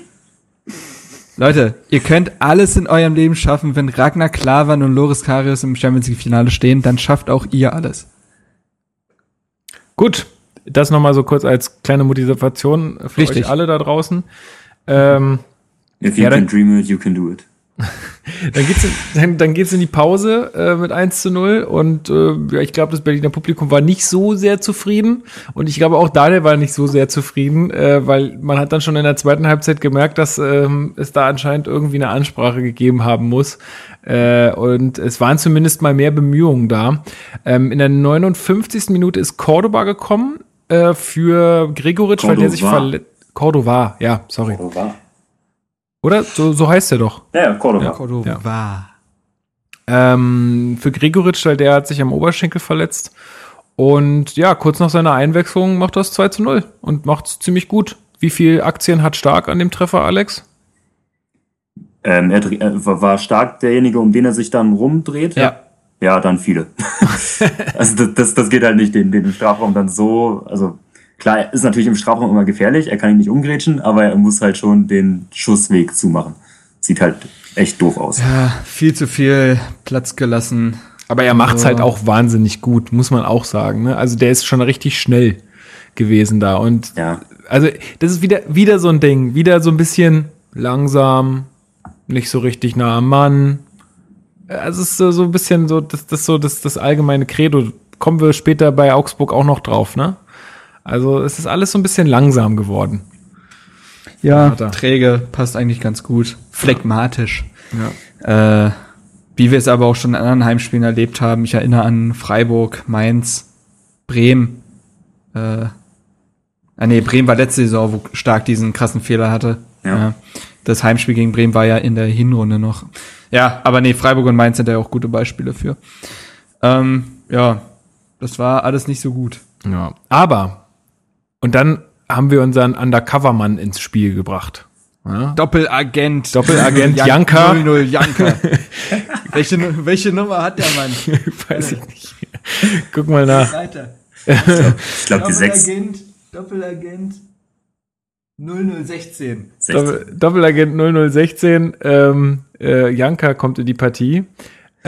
Leute, ihr könnt alles in eurem Leben schaffen, wenn Ragnar Klavan und Loris Karius im Champions League Finale stehen, dann schafft auch ihr alles. gut. Das nochmal so kurz als kleine Motivation für Richtig. euch alle da draußen. Ähm, If you Ja, can dream it, you can do it. dann geht's in, dann, dann geht's in die Pause äh, mit 1 zu 0 und äh, ja, ich glaube, das Berliner Publikum war nicht so sehr zufrieden und ich glaube auch Daniel war nicht so sehr zufrieden, äh, weil man hat dann schon in der zweiten Halbzeit gemerkt, dass ähm, es da anscheinend irgendwie eine Ansprache gegeben haben muss äh, und es waren zumindest mal mehr Bemühungen da. Ähm, in der 59. Minute ist Cordoba gekommen äh, für Gregoritsch, weil der sich verletzt. Cordova, ja, sorry. Cordova. Oder? So, so heißt er doch. Ja, ja, Cordova. Cordova. Ähm, für Gregoritsch, weil der hat sich am Oberschenkel verletzt. Und ja, kurz nach seiner Einwechslung macht das 2 zu 0 und macht's ziemlich gut. Wie viel Aktien hat Stark an dem Treffer, Alex? Ähm, er äh, war stark derjenige, um den er sich dann rumdreht. Ja. Ja, dann viele. also das, das, das geht halt nicht, den, den Strafraum dann so, also klar, er ist natürlich im Strafraum immer gefährlich, er kann ihn nicht umgrätschen, aber er muss halt schon den Schussweg zumachen. Sieht halt echt doof aus. Ja, viel zu viel Platz gelassen. Aber er macht's Ja. halt auch wahnsinnig gut, muss man auch sagen. Ne? Also der ist schon richtig schnell gewesen da. Und Ja. also das ist wieder, wieder so ein Ding, wieder so ein bisschen langsam, nicht so richtig nah am Mann. Also es ist so, so ein bisschen so, das, das so das, das allgemeine Credo. Kommen wir später bei Augsburg auch noch drauf, ne? Also es ist alles so ein bisschen langsam geworden. Ja, träge, passt eigentlich ganz gut. Phlegmatisch. Ja. Äh, wie wir es aber auch schon in anderen Heimspielen erlebt haben. Ich erinnere an Freiburg, Mainz, Bremen. Äh, ah nee, Bremen war letzte Saison, wo stark diesen krassen Fehler hatte. Ja. das Heimspiel gegen Bremen war ja in der Hinrunde noch. Ja, aber nee, Freiburg und Mainz sind ja auch gute Beispiele für. Ähm, ja, das war alles nicht so gut. Ja. Aber, und dann haben wir unseren Undercover-Mann ins Spiel gebracht. Ja? Doppelagent. Doppelagent Jan- Janka. 00 Janka. welche, welche Nummer hat der Mann? Weiß ich nicht. Guck mal nach. Ich glaube, die sechs. Doppelagent 0016. Doppel, Doppelagent 0016, ähm, äh, Janka kommt in die Partie.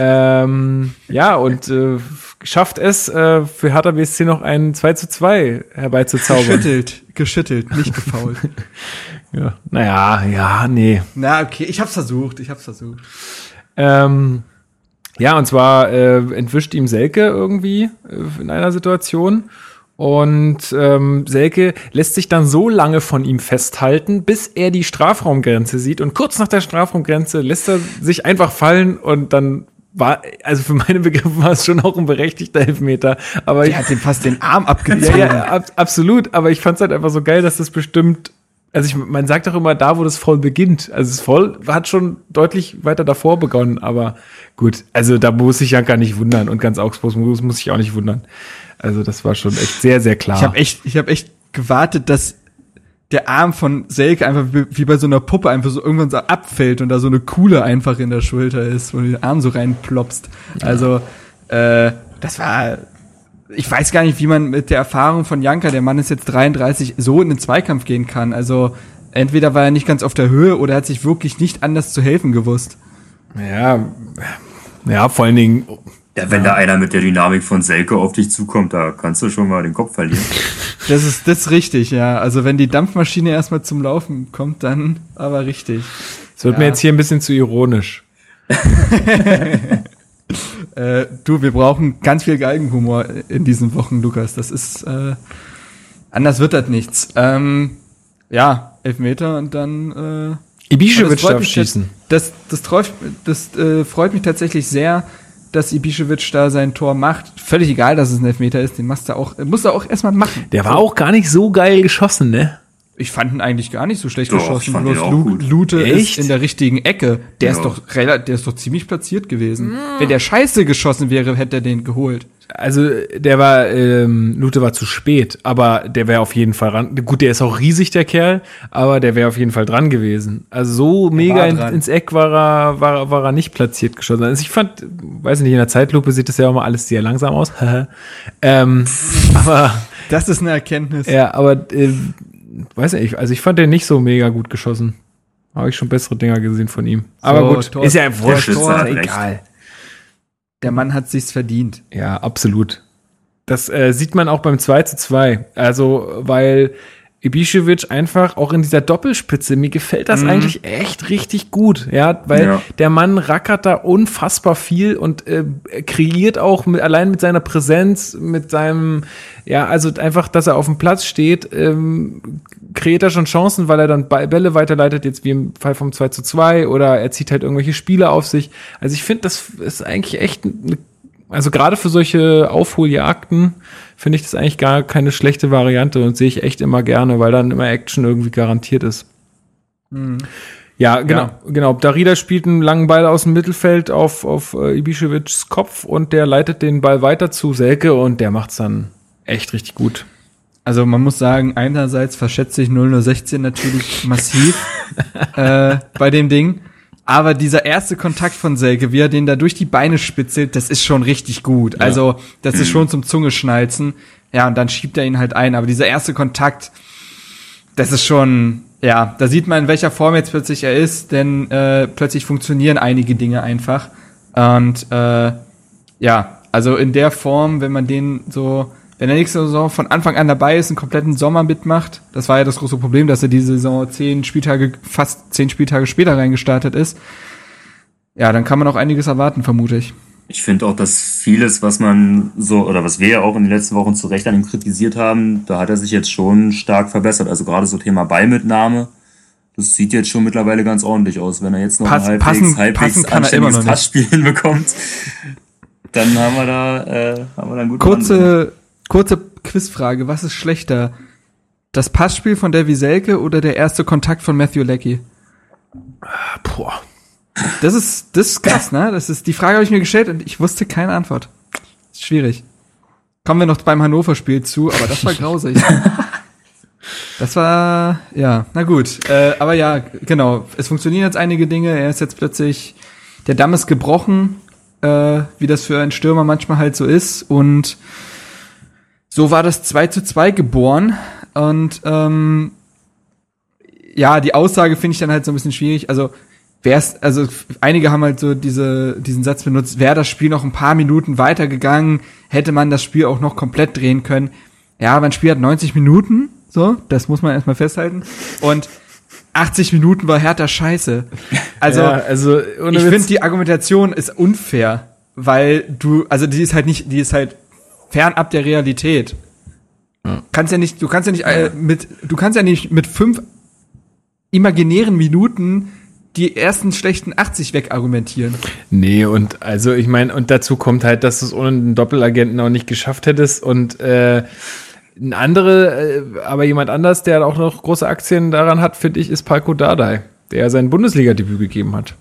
Ähm, ja, und äh, schafft es, äh, für Hertha BSC noch ein 2 zu 2 herbeizuzaubern. Geschüttelt, geschüttelt, nicht gefault. Ja. Naja, ja, nee. Na, okay, ich hab's versucht, ich hab's versucht. Ähm, ja, und zwar äh, entwischt ihm Selke irgendwie äh, in einer Situation. Und ähm, Selke lässt sich dann so lange von ihm festhalten, bis er die Strafraumgrenze sieht. Und kurz nach der Strafraumgrenze lässt er sich einfach fallen und dann war, also für meine Begriffe war es schon auch ein berechtigter Elfmeter. Aber ich, Der hat dem fast den Arm ja, abgezogen. ja, ab, absolut. Aber ich fand es halt einfach so geil, dass das bestimmt. Also ich, man sagt doch immer da, wo das Voll beginnt. Also das Voll hat schon deutlich weiter davor begonnen, aber gut, also da muss sich Janka nicht wundern und ganz Augsburg muss, muss sich auch nicht wundern. Also das war schon echt sehr, sehr klar. Ich habe echt, ich habe echt gewartet, dass der Arm von Selke einfach wie, bei so einer Puppe einfach so irgendwann so abfällt und da so eine Kuhle einfach in der Schulter ist, wo du den Arm so reinploppst. Also, äh, das war, ich weiß gar nicht, wie man mit der Erfahrung von Janka, der Mann ist jetzt 33, so in den Zweikampf gehen kann. Also, entweder war er nicht ganz auf der Höhe oder er hat sich wirklich nicht anders zu helfen gewusst. ja, ja, vor allen Dingen, Ja, wenn da einer mit der Dynamik von Selke auf dich zukommt, da kannst du schon mal den Kopf verlieren. Das ist, das ist richtig, ja. Also, wenn die Dampfmaschine erstmal zum Laufen kommt, dann aber richtig. es wird mir jetzt hier ein bisschen zu ironisch. Äh, du, wir brauchen ganz viel Galgenhumor in diesen Wochen, Lukas. Das ist, äh, anders wird das nichts. Ähm, ja, Elfmeter und dann, äh, das freut darf schießen. das, das, freut, das äh, freut mich tatsächlich sehr, dass Ibišević da sein Tor macht. Völlig egal, dass es ein Elfmeter ist, den machst du auch, musst du auch erstmal machen. Der war auch gar nicht so geil geschossen, ne? Ich fand ihn eigentlich gar nicht so schlecht Doch, ich geschossen. Bloß Lu. Lute Echt? ist in der richtigen Ecke. Der Ja. ist doch der ist doch ziemlich platziert gewesen. Wenn der scheiße geschossen wäre, hätte er den geholt. Also der war, ähm, Lute war zu spät, aber der wäre auf jeden Fall ran. Gut, der ist auch riesig, der Kerl, aber der wäre auf jeden Fall dran gewesen. Also so mega in, ins Eck war er, war, war er nicht platziert geschossen. Also ich fand, weiß nicht, in der Zeitlupe sieht das ja auch mal alles sehr langsam aus. ähm, aber Das ist eine Erkenntnis. ja, aber äh, weiß nicht, also ich fand den nicht so mega gut geschossen. Habe ich schon bessere Dinger gesehen von ihm. Aber So, gut, Tor- ist ja wurscht, ist egal. Der Mann hat sich's verdient. Ja, absolut. Das äh, sieht man auch beim 2 zu 2. Also, weil Ibišević einfach auch in dieser Doppelspitze, mir gefällt das eigentlich echt richtig gut, ja, weil Ja. der Mann rackert da unfassbar viel und äh, kreiert auch mit, allein mit seiner Präsenz, mit seinem, ja, also einfach, dass er auf dem Platz steht, ähm, kreiert er schon Chancen, weil er dann Bälle weiterleitet, jetzt wie im Fall vom 2 zu 2 oder er zieht halt irgendwelche Spiele auf sich. Also ich finde, das ist eigentlich echt eine also gerade für solche Aufholjagden finde ich das eigentlich gar keine schlechte Variante und sehe ich echt immer gerne, weil dann immer Action irgendwie garantiert ist. Ja, genau, genau. Darida spielt einen langen Ball aus dem Mittelfeld auf, auf äh, Ibiševićs Kopf und der leitet den Ball weiter zu Selke und der macht's dann echt richtig gut. Also man muss sagen, einerseits verschätze ich 0016 natürlich massiv äh, bei dem Ding. Aber dieser erste Kontakt von Selke, wie er den da durch die Beine spitzelt, das ist schon richtig gut. Also das ist schon zum Zungeschnalzen. Ja, und dann schiebt er ihn halt ein. Aber dieser erste Kontakt, das ist schon, ja, da sieht man, in welcher Form jetzt plötzlich er ist, denn äh, plötzlich funktionieren einige Dinge einfach. Und äh, ja, also in der Form, wenn man den so wenn er nächste Saison von Anfang an dabei ist, einen kompletten Sommer mitmacht, das war ja das große Problem, dass er diese Saison zehn Spieltage, fast zehn Spieltage später reingestartet ist, ja, dann kann man auch einiges erwarten, vermute ich. Ich finde auch, dass vieles, was man so, oder was wir ja auch in den letzten Wochen zu Recht an ihm kritisiert haben, da hat er sich jetzt schon stark verbessert. Also gerade so Thema Ballmitnahme, das sieht jetzt schon mittlerweile ganz ordentlich aus. Wenn er jetzt noch Pass, ein passen, halbwegs, halbwegs passen kann er immer noch. Passspiel hinbekommt, dann haben wir da, äh, haben wir da einen guten. Kurze, kurze Quizfrage. Was ist schlechter? Das Passspiel von Davy Selke oder der erste Kontakt von Matthew Leckie? Boah. Das ist, das ist krass, ne? Das ist, die Frage habe ich mir gestellt und ich wusste keine Antwort. Ist schwierig. Kommen wir noch beim Hannover-Spiel zu, aber das war grausig. Das war, ja, na gut. Äh, aber ja, genau. Es funktionieren jetzt einige Dinge. Er ist jetzt plötzlich, der Damm ist gebrochen, äh, wie das für einen Stürmer manchmal halt so ist. Und so war das 2 zu 2 geboren. Und ähm, ja, die Aussage finde ich dann halt so ein bisschen schwierig. Also, wär's, also einige haben halt so diese, diesen Satz benutzt, wäre das Spiel noch ein paar Minuten weitergegangen, hätte man das Spiel auch noch komplett drehen können. Ja, aber ein Spiel hat 90 Minuten, so, das muss man erstmal festhalten. Und 80 Minuten war härter Scheiße. Also, ja, also ich finde, die Argumentation ist unfair, weil du, also die ist halt nicht, die ist halt fernab der Realität. Kannst ja nicht, du kannst ja nicht äh, mit, du kannst ja nicht mit fünf imaginären Minuten die ersten schlechten 80 wegargumentieren. Nee, und also ich meine, und dazu kommt halt, dass du es ohne den Doppelagenten auch nicht geschafft hättest und äh, ein andere, äh, aber jemand anders, der auch noch große Aktien daran hat, finde ich, ist Palko Dardai, der sein Bundesliga-Debüt gegeben hat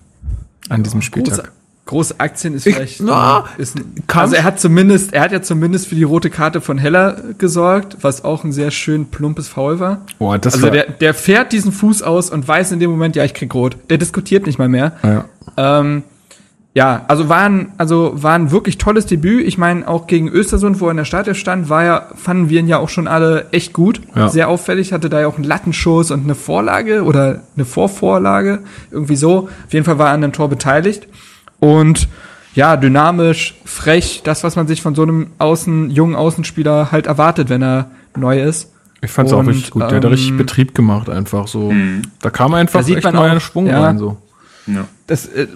an diesem Spieltag. Große, große Aktien ist Ich- vielleicht. na, äh, ist, ein- also er hat zumindest, er hat ja zumindest für die rote Karte von Heller gesorgt, was auch ein sehr schön plumpes Foul war. Boah, das also war, der, der fährt diesen Fuß aus und weiß in dem Moment, ja, ich krieg rot. Der diskutiert nicht mal mehr. ja. Ähm, ja, also war ein, also war ein wirklich tolles Debüt. Ich meine, auch gegen Östersund, wo er in der Startelf stand, war ja, fanden wir ihn ja auch schon alle echt gut. Ja. Sehr auffällig, hatte da ja auch einen Lattenschuss und eine Vorlage oder eine Vorvorlage. Irgendwie so. Auf jeden Fall war er an dem Tor beteiligt. Und ja, dynamisch, frech, das, was man sich von so einem Außen, jungen Außenspieler halt erwartet, wenn er neu ist. Ich fand's auch Und, richtig gut. Der hat da ähm, richtig Betrieb gemacht, einfach so. Mhm. Da kam einfach Da sieht echt man neuer auch, Schwung ja. rein, so. Ja. das, äh,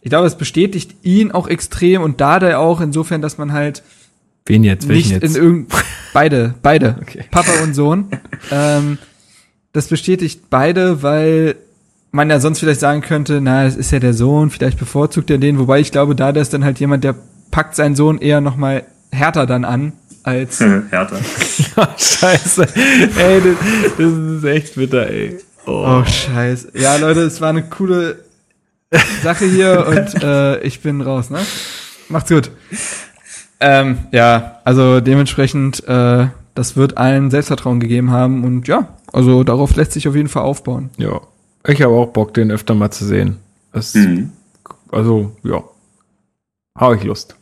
ich glaube, es bestätigt ihn auch extrem und Dada auch insofern, dass man halt Wen jetzt? Welchen nicht jetzt? in irgend beide, beide, Okay. Papa und Sohn. ähm, das bestätigt beide, weil man ja sonst vielleicht sagen könnte, na, das ist ja der Sohn, vielleicht bevorzugt er den, wobei ich glaube, Dada ist dann halt jemand, der packt seinen Sohn eher noch mal härter dann an als Härter. Scheiße. ey, das, das ist echt bitter, ey. Oh, scheiße. Ja, Leute, es war eine coole Sache hier und äh, ich bin raus, ne? Macht's gut. Ähm, ja, also dementsprechend, äh, das wird allen Selbstvertrauen gegeben haben und ja, also darauf lässt sich auf jeden Fall aufbauen. Ja. Ich habe auch Bock, den öfter mal zu sehen. Das, Mhm. Also, ja. Habe ich Lust.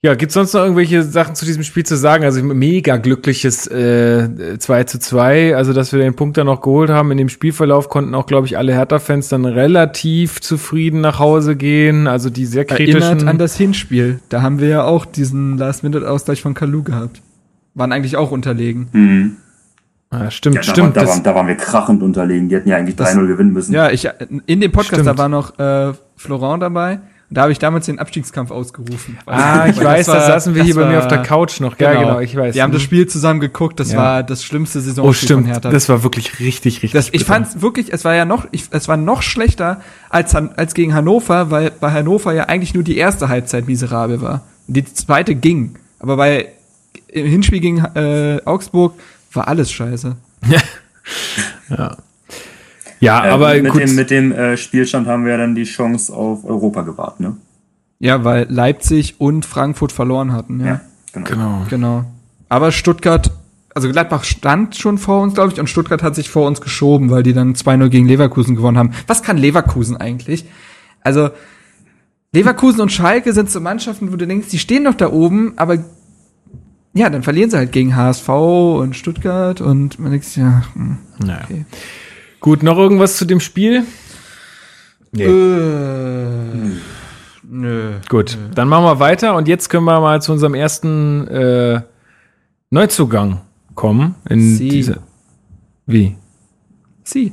Ja, gibt's sonst noch irgendwelche Sachen zu diesem Spiel zu sagen? Also mega glückliches äh, 2 zu 2, also dass wir den Punkt dann noch geholt haben. In dem Spielverlauf konnten auch, glaube ich, alle Hertha-Fans dann relativ zufrieden nach Hause gehen. Also die sehr kritischen. Erinnert an das Hinspiel. Da haben wir ja auch diesen Last-Minute-Ausgleich von Kalu gehabt. Waren eigentlich auch unterlegen. Mhm. Ah, stimmt, Ja, da, stimmt. War, da, das, waren, da waren wir krachend unterlegen. Die hätten ja eigentlich Das- 3-0 gewinnen müssen. Ja, ich in dem Podcast, Stimmt. da war noch äh, Florent dabei. Und da habe ich damals den Abstiegskampf ausgerufen. ah, ich weiß, das da war- saßen wir hier bei mir war- auf der Couch noch. Ja, genau, ich weiß. Wir haben das Spiel zusammen geguckt, das Ja. war das schlimmste Saisonspiel Oh, stimmt. von Hertha. Das war wirklich richtig, richtig. Das, ich fand wirklich, es war ja noch, ich, es war noch schlechter als, als gegen Hannover, weil bei Hannover ja eigentlich nur die erste Halbzeit miserabel war. Die zweite ging. Aber bei im Hinspiel gegen äh, Augsburg war alles scheiße. Ja, Äh, aber mit gut. dem, mit dem äh, Spielstand haben wir ja dann die Chance auf Europa gewahrt, ne? Ja, weil Leipzig und Frankfurt verloren hatten, ja. genau. genau. Genau. Aber Stuttgart, also Gladbach stand schon vor uns, glaube ich, und Stuttgart hat sich vor uns geschoben, weil die dann 2-0 gegen Leverkusen gewonnen haben. Was kann Leverkusen eigentlich? Also, Leverkusen und Schalke sind so Mannschaften, wo du denkst, die stehen doch da oben, aber ja, dann verlieren sie halt gegen HSV und Stuttgart und man denkt, sich, ja, hm, Naja. okay. Gut, noch irgendwas zu dem Spiel? Nee. Äh, nö. Gut, dann machen wir weiter und jetzt können wir mal zu unserem ersten äh, Neuzugang kommen in Sie. diese. Wie? Sie.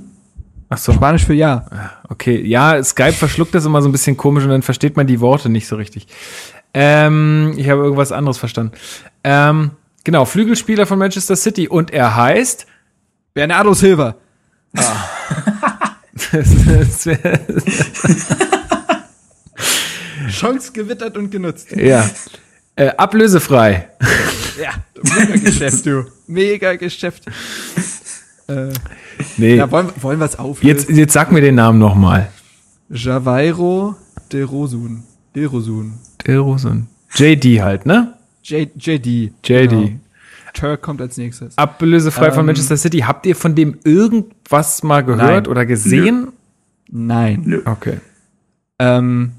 Ach so. Spanisch für Ja. Okay, ja, Skype verschluckt das immer so ein bisschen komisch und dann versteht man die Worte nicht so richtig. Ähm, ich habe irgendwas anderes verstanden. Ähm, genau, Flügelspieler von Manchester City und er heißt. Bernardo Silva. Chance gewittert und genutzt. ja. Äh, ablösefrei. Ja, mega Geschäft, du. Mega Geschäft. Äh, Nee, ja, wollen, wollen wir es auflösen? jetzt, jetzt sag mir den Namen nochmal. Javairo de Rosun. De Rosun. Dilrosun. JD halt, ne? J JD. JD. Genau. Turk kommt als nächstes. Ablösefrei von Ähm, Manchester City. Habt ihr von dem irgendwas mal gehört Nein. oder gesehen? Nein. Nö. Okay. Ähm,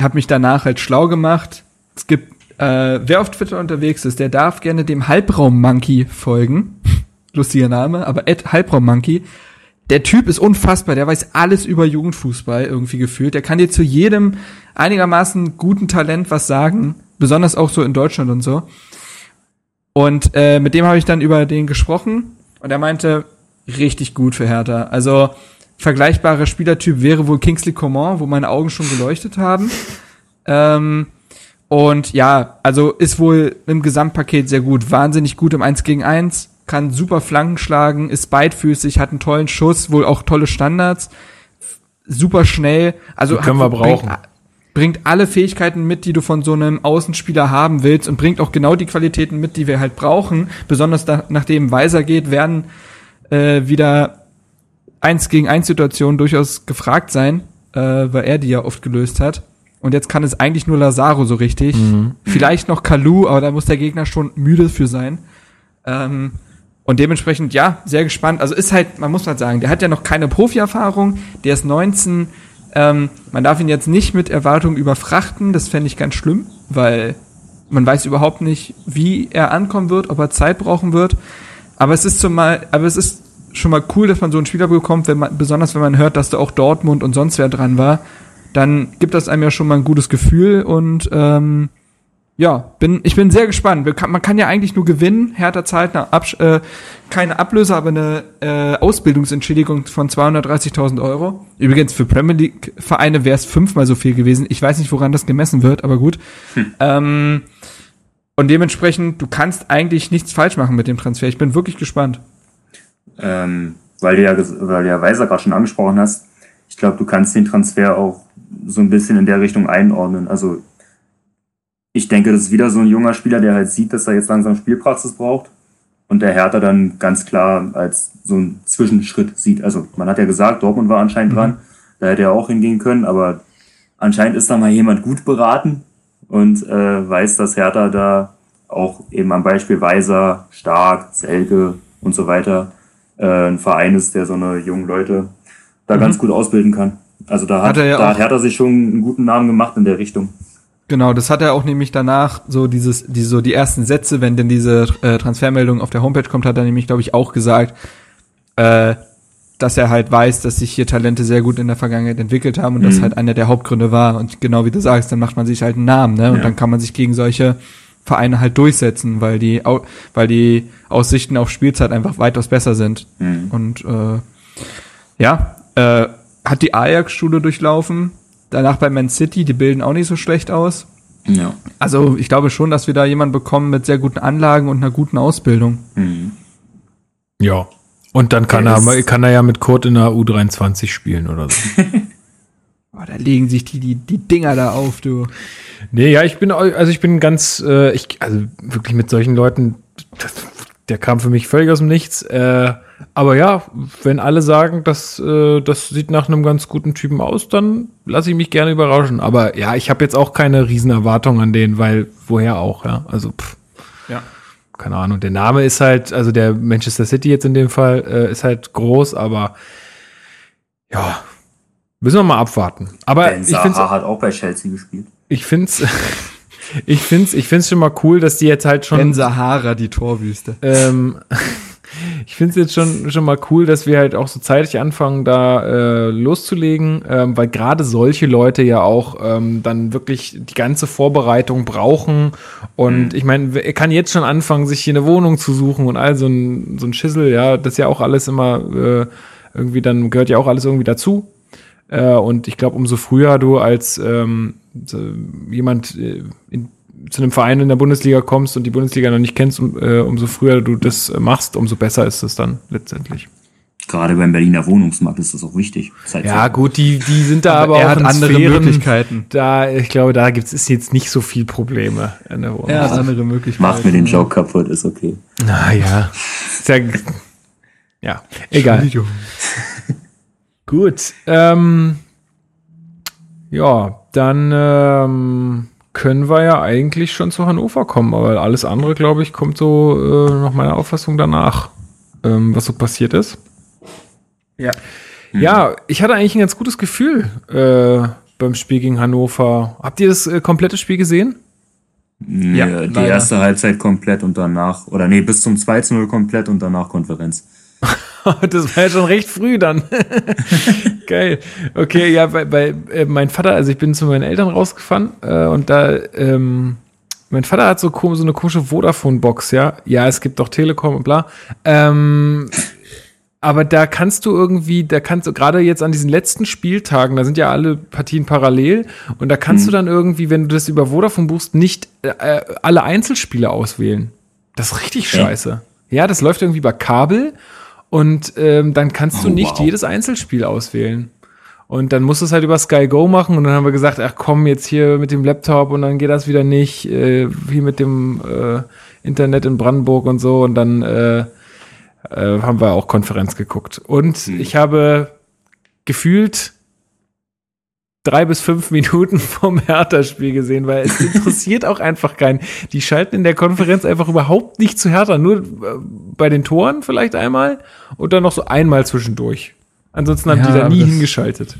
hab mich danach halt schlau gemacht. Es gibt, äh, wer auf Twitter unterwegs ist, der darf gerne dem Halbraum-Monkey folgen. Lustiger Name, aber Ed Halbraum-Monkey. Der Typ ist unfassbar, der weiß alles über Jugendfußball irgendwie gefühlt. Der kann dir zu jedem einigermaßen guten Talent was sagen, besonders auch so in Deutschland und so. Und äh, mit dem habe ich dann über den gesprochen und er meinte, richtig gut für Hertha. Also vergleichbarer Spielertyp wäre wohl Kingsley Coman, wo meine Augen schon geleuchtet haben. Ähm, und ja, also ist wohl im Gesamtpaket sehr gut. Wahnsinnig gut im 1 gegen 1, kann super Flanken schlagen, ist beidfüßig, hat einen tollen Schuss, wohl auch tolle Standards, super schnell. Also Die können hat- wir brauchen. Bringt, bringt alle Fähigkeiten mit, die du von so einem Außenspieler haben willst und bringt auch genau die Qualitäten mit, die wir halt brauchen. Besonders da, nachdem Weiser geht, werden äh, wieder eins gegen eins Situationen durchaus gefragt sein, äh, weil er die ja oft gelöst hat. Und jetzt kann es eigentlich nur Lazaro so richtig. Vielleicht noch Kalu, aber da muss der Gegner schon müde für sein. Ähm, und dementsprechend, ja, sehr gespannt. Also ist halt, man muss halt sagen, der hat ja noch keine Profi-Erfahrung, der ist 19. Ähm, man darf ihn jetzt nicht mit Erwartungen überfrachten, das fände ich ganz schlimm, weil man weiß überhaupt nicht, wie er ankommen wird, ob er Zeit brauchen wird. Aber es ist zumal, aber es ist schon mal cool, dass man so einen Spieler bekommt, wenn man, besonders wenn man hört, dass da auch Dortmund und sonst wer dran war, dann gibt das einem ja schon mal ein gutes Gefühl und ähm, ja, bin, ich bin sehr gespannt. Kann, man kann ja eigentlich nur gewinnen. Hertha zahlt eine Absch äh, keine Ablöse, aber eine äh, Ausbildungsentschädigung von 230.000 Euro. Übrigens für Premier League Vereine wäre es fünfmal so viel gewesen. Ich weiß nicht, woran das gemessen wird, aber gut. Ähm, und dementsprechend, du kannst eigentlich nichts falsch machen mit dem Transfer. Ich bin wirklich gespannt. Ähm, weil du ja, weil du ja Weiser gerade schon angesprochen hast, ich glaube, du kannst den Transfer auch so ein bisschen in der Richtung einordnen. Also ich denke, das ist wieder so ein junger Spieler, der halt sieht, dass er jetzt langsam Spielpraxis braucht und der Hertha dann ganz klar als so einen Zwischenschritt sieht. Also man hat ja gesagt, Dortmund war anscheinend dran, da hätte er auch hingehen können, aber anscheinend ist da mal jemand gut beraten und äh, weiß, dass Hertha da auch eben am Beispiel Weiser, Stark, Selke und so weiter äh, ein Verein ist, der so eine jungen Leute da ganz gut ausbilden kann. Also da hat, Hat er ja da hat Hertha sich schon einen guten Namen gemacht in der Richtung. Genau, das hat er auch nämlich danach, so dieses, die, so die ersten Sätze, wenn denn diese äh, Transfermeldung auf der Homepage kommt, hat er nämlich, glaube ich, auch gesagt, äh, dass er halt weiß, dass sich hier Talente sehr gut in der Vergangenheit entwickelt haben und das Mhm. halt einer der Hauptgründe war. Und genau wie du sagst, dann macht man sich halt einen Namen, ne? Und Ja. dann kann man sich gegen solche Vereine halt durchsetzen, weil die, weil die Aussichten auf Spielzeit einfach weitaus besser sind. Mhm. Und äh, ja, äh, hat die Ajax-Schule durchlaufen, danach bei Man City, die bilden auch nicht so schlecht aus. Ja. Also ich glaube schon, dass wir da jemanden bekommen mit sehr guten Anlagen und einer guten Ausbildung. Mhm. Ja. Und dann kann Der er, kann er ja mit Kurt in der U23 spielen oder so. Oh, da legen sich die, die, die Dinger da auf, du. Nee, ja, ich bin, also ich bin ganz, äh, ich, also wirklich mit solchen Leuten, das, der kam für mich völlig aus dem Nichts. Äh, aber ja, wenn alle sagen, dass äh, das sieht nach einem ganz guten Typen aus, dann lasse ich mich gerne überraschen. Aber ja, ich habe jetzt auch keine riesen Erwartungen an den, weil woher auch, ja. Also pff, Ja. keine Ahnung. Der Name ist halt, also der Manchester City jetzt in dem Fall äh, ist halt groß, aber ja, müssen wir mal abwarten. Aber Ben ich finde hat auch bei Chelsea gespielt. ich find's, ich find's, ich find's schon mal cool, dass die jetzt halt schon, Ben Sahara, die Torwüste. ähm, ich finde es jetzt schon, schon mal cool, dass wir halt auch so zeitig anfangen, da äh, loszulegen, ähm, weil gerade solche Leute ja auch ähm, dann wirklich die ganze Vorbereitung brauchen. Und mhm. ich meine, er kann jetzt schon anfangen, sich hier eine Wohnung zu suchen und all so ein, so ein Schissel, ja, das ist ja auch alles immer äh, irgendwie, dann gehört ja auch alles irgendwie dazu. Äh, und ich glaube, umso früher du als ähm, so jemand äh, in zu einem Verein in der Bundesliga kommst und die Bundesliga noch nicht kennst, um, äh, umso früher du das machst, umso besser ist es dann letztendlich. Gerade beim Berliner Wohnungsmarkt ist das auch wichtig. Das ja, gut, die, die sind da aber, aber er auch hat andere Sphären, Möglichkeiten. Da, ich glaube, da gibt es jetzt nicht so viel Probleme in der Wohnung. Hat andere Möglichkeiten. Mach mir den Joke kaputt, ist okay. Naja. Ja, ja, egal. gut. Ähm, ja, dann ähm, können wir ja eigentlich schon zu Hannover kommen, aber alles andere, glaube ich, kommt so äh, nach meiner Auffassung danach, ähm, was so passiert ist. Ja. Mhm. Ja, ich hatte eigentlich ein ganz gutes Gefühl äh, beim Spiel gegen Hannover. Habt ihr das äh, komplette Spiel gesehen? Nee, ja, die leider. erste Halbzeit komplett und danach, oder nee, bis zum 2-0 komplett und danach Konferenz. das war ja schon recht früh dann. Geil. Okay, ja, bei, bei äh, mein Vater, also ich bin zu meinen Eltern rausgefahren äh, und da, ähm, mein Vater hat so, so eine komische Vodafone-Box, ja. Ja, es gibt doch Telekom und bla. Ähm, aber da kannst du irgendwie, da kannst du gerade jetzt an diesen letzten Spieltagen, da sind ja alle Partien parallel und da kannst mhm. du dann irgendwie, wenn du das über Vodafone buchst, nicht äh, alle Einzelspiele auswählen. Das ist richtig ja. scheiße. Ja, das läuft irgendwie bei Kabel und ähm, dann kannst du oh, nicht wow. jedes Einzelspiel auswählen. Und dann musst du es halt über Sky Go machen und dann haben wir gesagt, ach komm, jetzt hier mit dem Laptop und dann geht das wieder nicht, äh, wie mit dem äh, Internet in Brandenburg und so. Und dann äh, äh, haben wir auch Konferenz geguckt. Und hm. ich habe gefühlt drei bis fünf Minuten vom Hertha-Spiel gesehen, weil es interessiert auch einfach keinen. Die schalten in der Konferenz einfach überhaupt nicht zu Hertha, nur äh, bei den Toren vielleicht einmal und dann noch so einmal zwischendurch. Ansonsten haben ja, die da nie hingeschaltet.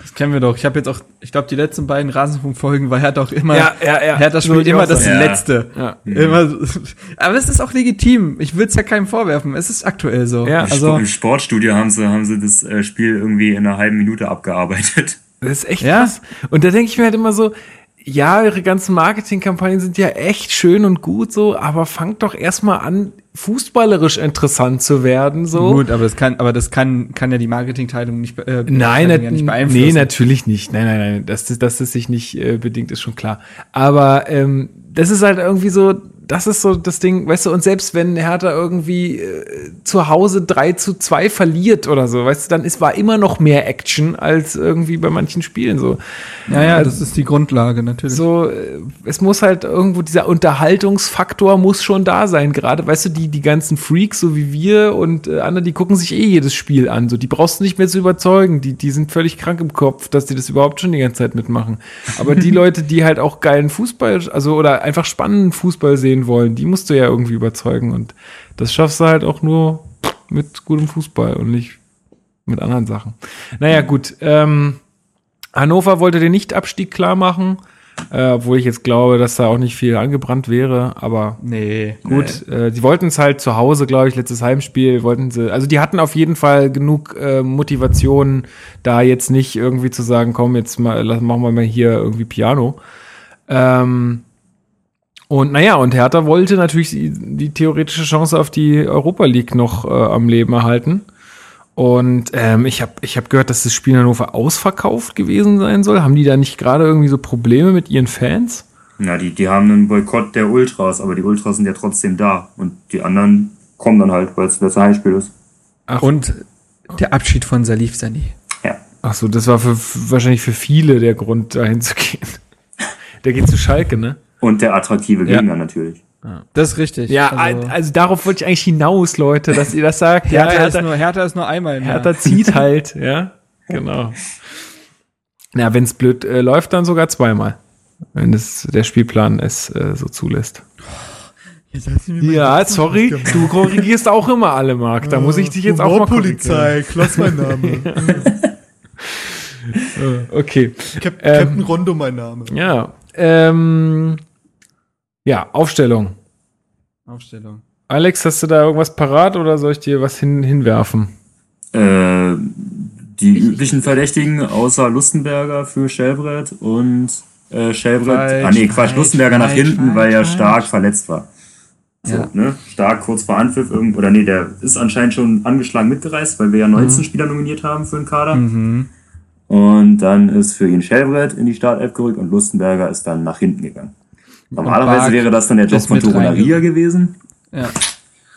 Das kennen wir doch. Ich habe jetzt auch, ich glaube, die letzten beiden Rasenfunk-Folgen war Hertha auch immer, ja, ja, ja. Hertha spielt immer das ja. Letzte. Ja. Immer, aber es ist auch legitim. Ich will es ja keinem vorwerfen. Es ist aktuell so. Ja, also Im Sportstudio haben sie, haben sie das äh, Spiel irgendwie in einer halben Minute abgearbeitet. Das ist echt ja? krass. Und da denke ich mir halt immer so, ja, ihre ganzen Marketingkampagnen sind ja echt schön und gut so, aber fangt doch erstmal an, fußballerisch interessant zu werden, so. Gut, aber das kann, aber das kann, kann ja die Marketingteilung nicht, äh, nein, na, ja nicht beeinflussen. Nee, natürlich nicht. Nein, nein, nein, dass, dass das sich nicht äh, bedingt, ist schon klar. Aber ähm, das ist halt irgendwie so, das ist so das Ding, weißt du, und selbst wenn Hertha irgendwie äh, zu Hause 3 zu 2 verliert oder so, weißt du, dann ist, war immer noch mehr Action als irgendwie bei manchen Spielen so. Ja, ja, das ist die Grundlage, natürlich. So, äh, es muss halt irgendwo, dieser Unterhaltungsfaktor muss schon da sein, gerade, weißt du, die, die ganzen Freaks, so wie wir und äh, andere, die gucken sich eh jedes Spiel an, so, die brauchst du nicht mehr zu überzeugen, die, die sind völlig krank im Kopf, dass die das überhaupt schon die ganze Zeit mitmachen. Aber die Leute, die halt auch geilen Fußball, also, oder einfach spannenden Fußball sehen sehen wollen, die musst du ja irgendwie überzeugen. Und das schaffst du halt auch nur mit gutem Fußball und nicht mit anderen Sachen. Naja, gut. Ähm, Hannover wollte den Nicht-Abstieg klar machen. Äh, obwohl ich jetzt glaube, dass da auch nicht viel angebrannt wäre, aber nee, gut. Nee. Äh, die wollten es halt zu Hause, glaube ich, letztes Heimspiel wollten sie. Also die hatten auf jeden Fall genug äh, Motivation, da jetzt nicht irgendwie zu sagen, komm, jetzt mal, lass, machen wir mal hier irgendwie Piano. Ähm, und naja, und Hertha wollte natürlich die, die theoretische Chance auf die Europa League noch äh, am Leben erhalten. Und ähm, ich habe ich hab gehört, dass das Spiel in Hannover ausverkauft gewesen sein soll. Haben die da nicht gerade irgendwie so Probleme mit ihren Fans? Na, die, die haben einen Boykott der Ultras, aber die Ultras sind ja trotzdem da. Und die anderen kommen dann halt, weil es das Heimspiel ist. Ach. Und der Abschied von Salif Sani. Ja. Ach so, das war für, wahrscheinlich für viele der Grund, dahin zu gehen. Der geht zu Schalke, ne? Und der attraktive Gegner ja. natürlich. Ja. Das ist richtig. Ja, also, also, darauf wollte ich eigentlich hinaus, Leute, dass ihr das sagt. Hertha, Hertha, ist, nur, Hertha ist nur einmal. Mehr. Hertha zieht halt, ja. Genau. Na, wenn es blöd äh, läuft, dann sogar zweimal. Wenn es der Spielplan es äh, so zulässt. Ja, sorry, du korrigierst auch immer alle, Marc. Da muss ich dich jetzt auch mal Polizei, klass mein Name. okay. Cap ähm, Captain Rondo mein Name. Ja. Ähm, ja, Aufstellung. Aufstellung. Alex, hast du da irgendwas parat oder soll ich dir was hin, hinwerfen? Äh, die üblichen Verdächtigen außer Lustenberger für Schellbrett und äh, Schellbrett. Falsch, ah nee, Quatsch, falsch, Lustenberger nach falsch, hinten, weil er falsch. stark verletzt war. So, Ja. ne? Stark kurz vor Anpfiff irgend oder nee, der ist anscheinend schon angeschlagen mitgereist, weil wir ja 19 Spieler nominiert haben für den Kader. Mhm. Und dann ist für ihn Schellbrett in die Startelf gerückt und Lustenberger ist dann nach hinten gegangen. Normalerweise wäre das dann der Job von reinge- gewesen, Ja.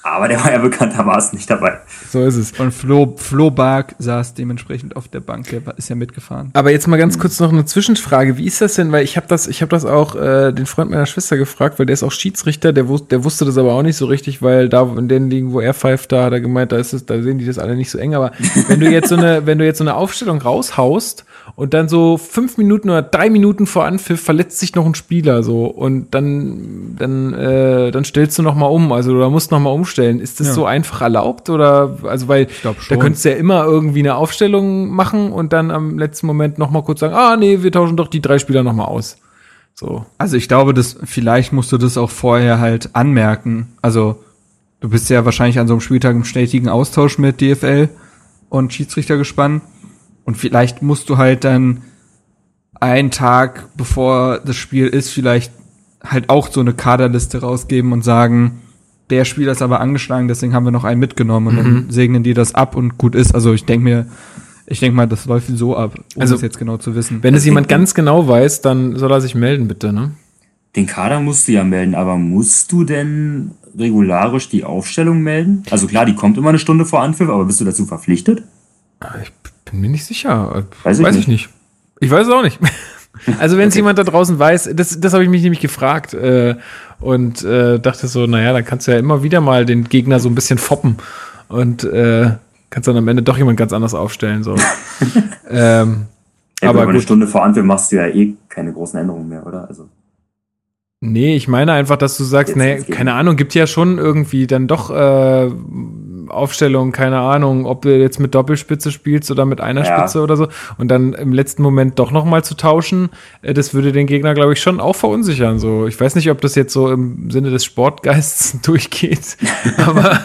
Aber der war ja bekanntermaßen nicht dabei. So ist es. Und Flo, Flo Bark saß dementsprechend auf der Bank, der war- ist ja mitgefahren. Aber jetzt mal ganz kurz noch eine Zwischenfrage. Wie ist das denn? Weil ich habe das, ich habe das auch äh, den Freund meiner Schwester gefragt, weil der ist auch Schiedsrichter. Der, wus der wusste das aber auch nicht so richtig, weil da in den Ligen, wo er pfeift, da hat er gemeint, da ist es, da sehen die das alle nicht so eng. Aber wenn du jetzt so eine, wenn du jetzt so eine Aufstellung raushaust und dann so fünf Minuten oder drei Minuten vor Anpfiff verletzt sich noch ein Spieler so und dann, dann, äh, dann stellst du noch mal um. Also du musst noch mal umstellen. Ist das Ja. so einfach erlaubt oder also weil da könntest du ja immer irgendwie eine Aufstellung machen und dann am letzten Moment noch mal kurz sagen, ah nee, wir tauschen doch die drei Spieler noch mal aus. So. Also ich glaube, dass vielleicht musst du das auch vorher halt anmerken. Also du bist ja wahrscheinlich an so einem Spieltag im stetigen Austausch mit DFL und Schiedsrichter gespannt. Und vielleicht musst du halt dann einen Tag bevor das Spiel ist, vielleicht halt auch so eine Kaderliste rausgeben und sagen, der Spieler ist aber angeschlagen, deswegen haben wir noch einen mitgenommen und dann segnen die das ab und gut ist. Also ich denke mir, ich denke mal, das läuft so ab, um Also, das jetzt genau zu wissen. Wenn es jemand ganz genau weiß, dann soll er sich melden, bitte, ne? Den Kader musst du ja melden, aber musst du denn regularisch die Aufstellung melden? Also klar, die kommt immer eine Stunde vor Anpfiff, aber bist du dazu verpflichtet? Ich bin mir nicht sicher. Weiß ich weiß nicht. ich nicht. Ich weiß es auch nicht. Also wenn es jemand da draußen weiß, das, das habe ich mich nämlich gefragt äh, und äh, dachte so, naja, dann kannst du ja immer wieder mal den Gegner so ein bisschen foppen und äh, kannst dann am Ende doch jemand ganz anders aufstellen. So. ähm, Ja, aber aber eine gut. Stunde vor Anpfiff machst du ja eh keine großen Änderungen mehr, oder? Also Nee, ich meine einfach, dass du sagst, nee, keine Ahnung, gibt ja schon irgendwie dann doch äh, Aufstellungen, keine Ahnung, ob du jetzt mit Doppelspitze spielst oder mit einer Ja. Spitze oder so und dann im letzten Moment doch noch mal zu tauschen, äh, das würde den Gegner, glaube ich, schon auch verunsichern. So, ich weiß nicht, ob das jetzt so im Sinne des Sportgeists durchgeht, aber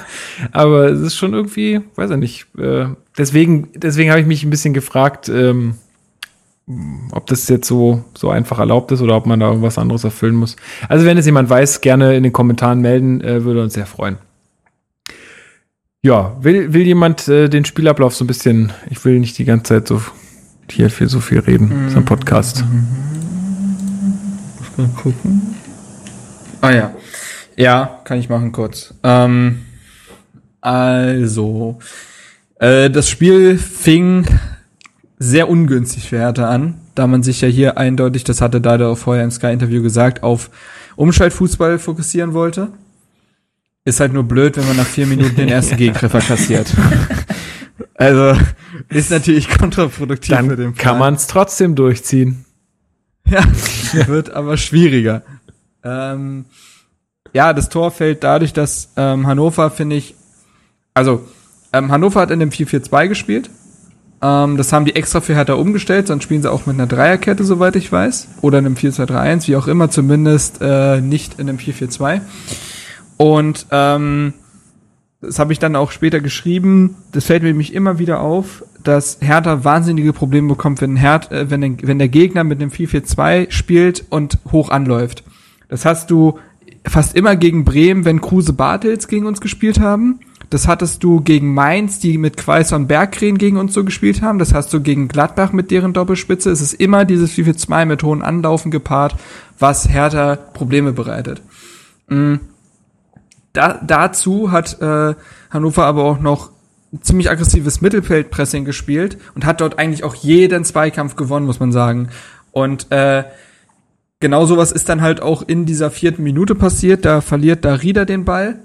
aber es ist schon irgendwie, weiß ich nicht. Äh, deswegen deswegen habe ich mich ein bisschen gefragt. Ähm, ob das jetzt so, so einfach erlaubt ist oder ob man da irgendwas anderes erfüllen muss. Also wenn es jemand weiß, gerne in den Kommentaren melden, äh, würde uns sehr freuen. Ja, will, will jemand äh, den Spielablauf so ein bisschen, ich will nicht die ganze Zeit so hier viel so viel reden, das ist ein Podcast. Mal gucken. Ah ja. Ja, kann ich machen kurz. Ähm, also, äh, das Spiel fing sehr ungünstig für Hertha an, da man sich ja hier eindeutig, das hatte Dada auch vorher im Sky-Interview gesagt, auf Umschaltfußball fokussieren wollte. Ist halt nur blöd, wenn man nach vier Minuten den ersten Gegentreffer kassiert. Also, ist natürlich kontraproduktiv für den Dann kann man es trotzdem durchziehen. ja, wird aber schwieriger. Ähm, ja, das Tor fällt dadurch, dass ähm, Hannover, finde ich, also ähm, Hannover hat in dem 4-4-2 gespielt. Ähm, das haben die extra für Hertha umgestellt, sonst spielen sie auch mit einer Dreierkette, soweit ich weiß. Oder in einem 4-2-3-1, wie auch immer, zumindest äh, nicht in einem 4-4-2. Und ähm, das habe ich dann auch später geschrieben. Das fällt mir nämlich immer wieder auf, dass Hertha wahnsinnige Probleme bekommt, wenn, Hertha, äh, wenn, der, wenn der Gegner mit einem 4-4-2 spielt und hoch anläuft. Das hast du fast immer gegen Bremen, wenn Kruse Bartels gegen uns gespielt haben. Das hattest du gegen Mainz, die mit Quaiser und Berggren gegen uns so gespielt haben. Das hast du gegen Gladbach mit deren Doppelspitze. Es ist immer dieses 4-4-2 mit hohen Anlaufen gepaart, was Hertha Probleme bereitet. Mm. Da, dazu hat äh, Hannover aber auch noch ein ziemlich aggressives Mittelfeldpressing gespielt und hat dort eigentlich auch jeden Zweikampf gewonnen, muss man sagen. Und äh, genau sowas ist dann halt auch in dieser vierten Minute passiert. Da verliert Darida den Ball.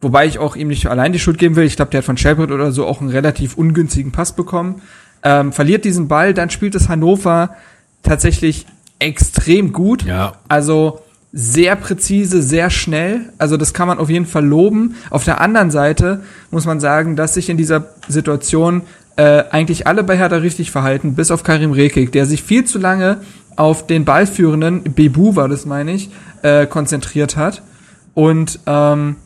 Wobei ich auch ihm nicht allein die Schuld geben will. Ich glaube, der hat von Shepard oder so auch einen relativ ungünstigen Pass bekommen. Ähm, verliert diesen Ball, dann spielt es Hannover tatsächlich extrem gut. Ja. Also sehr präzise, sehr schnell. Also das kann man auf jeden Fall loben. Auf der anderen Seite muss man sagen, dass sich in dieser Situation äh, eigentlich alle bei Hertha richtig verhalten, bis auf Karim Rekik, der sich viel zu lange auf den Ballführenden, Bebu war das, meine ich, äh, konzentriert hat. Und ähm,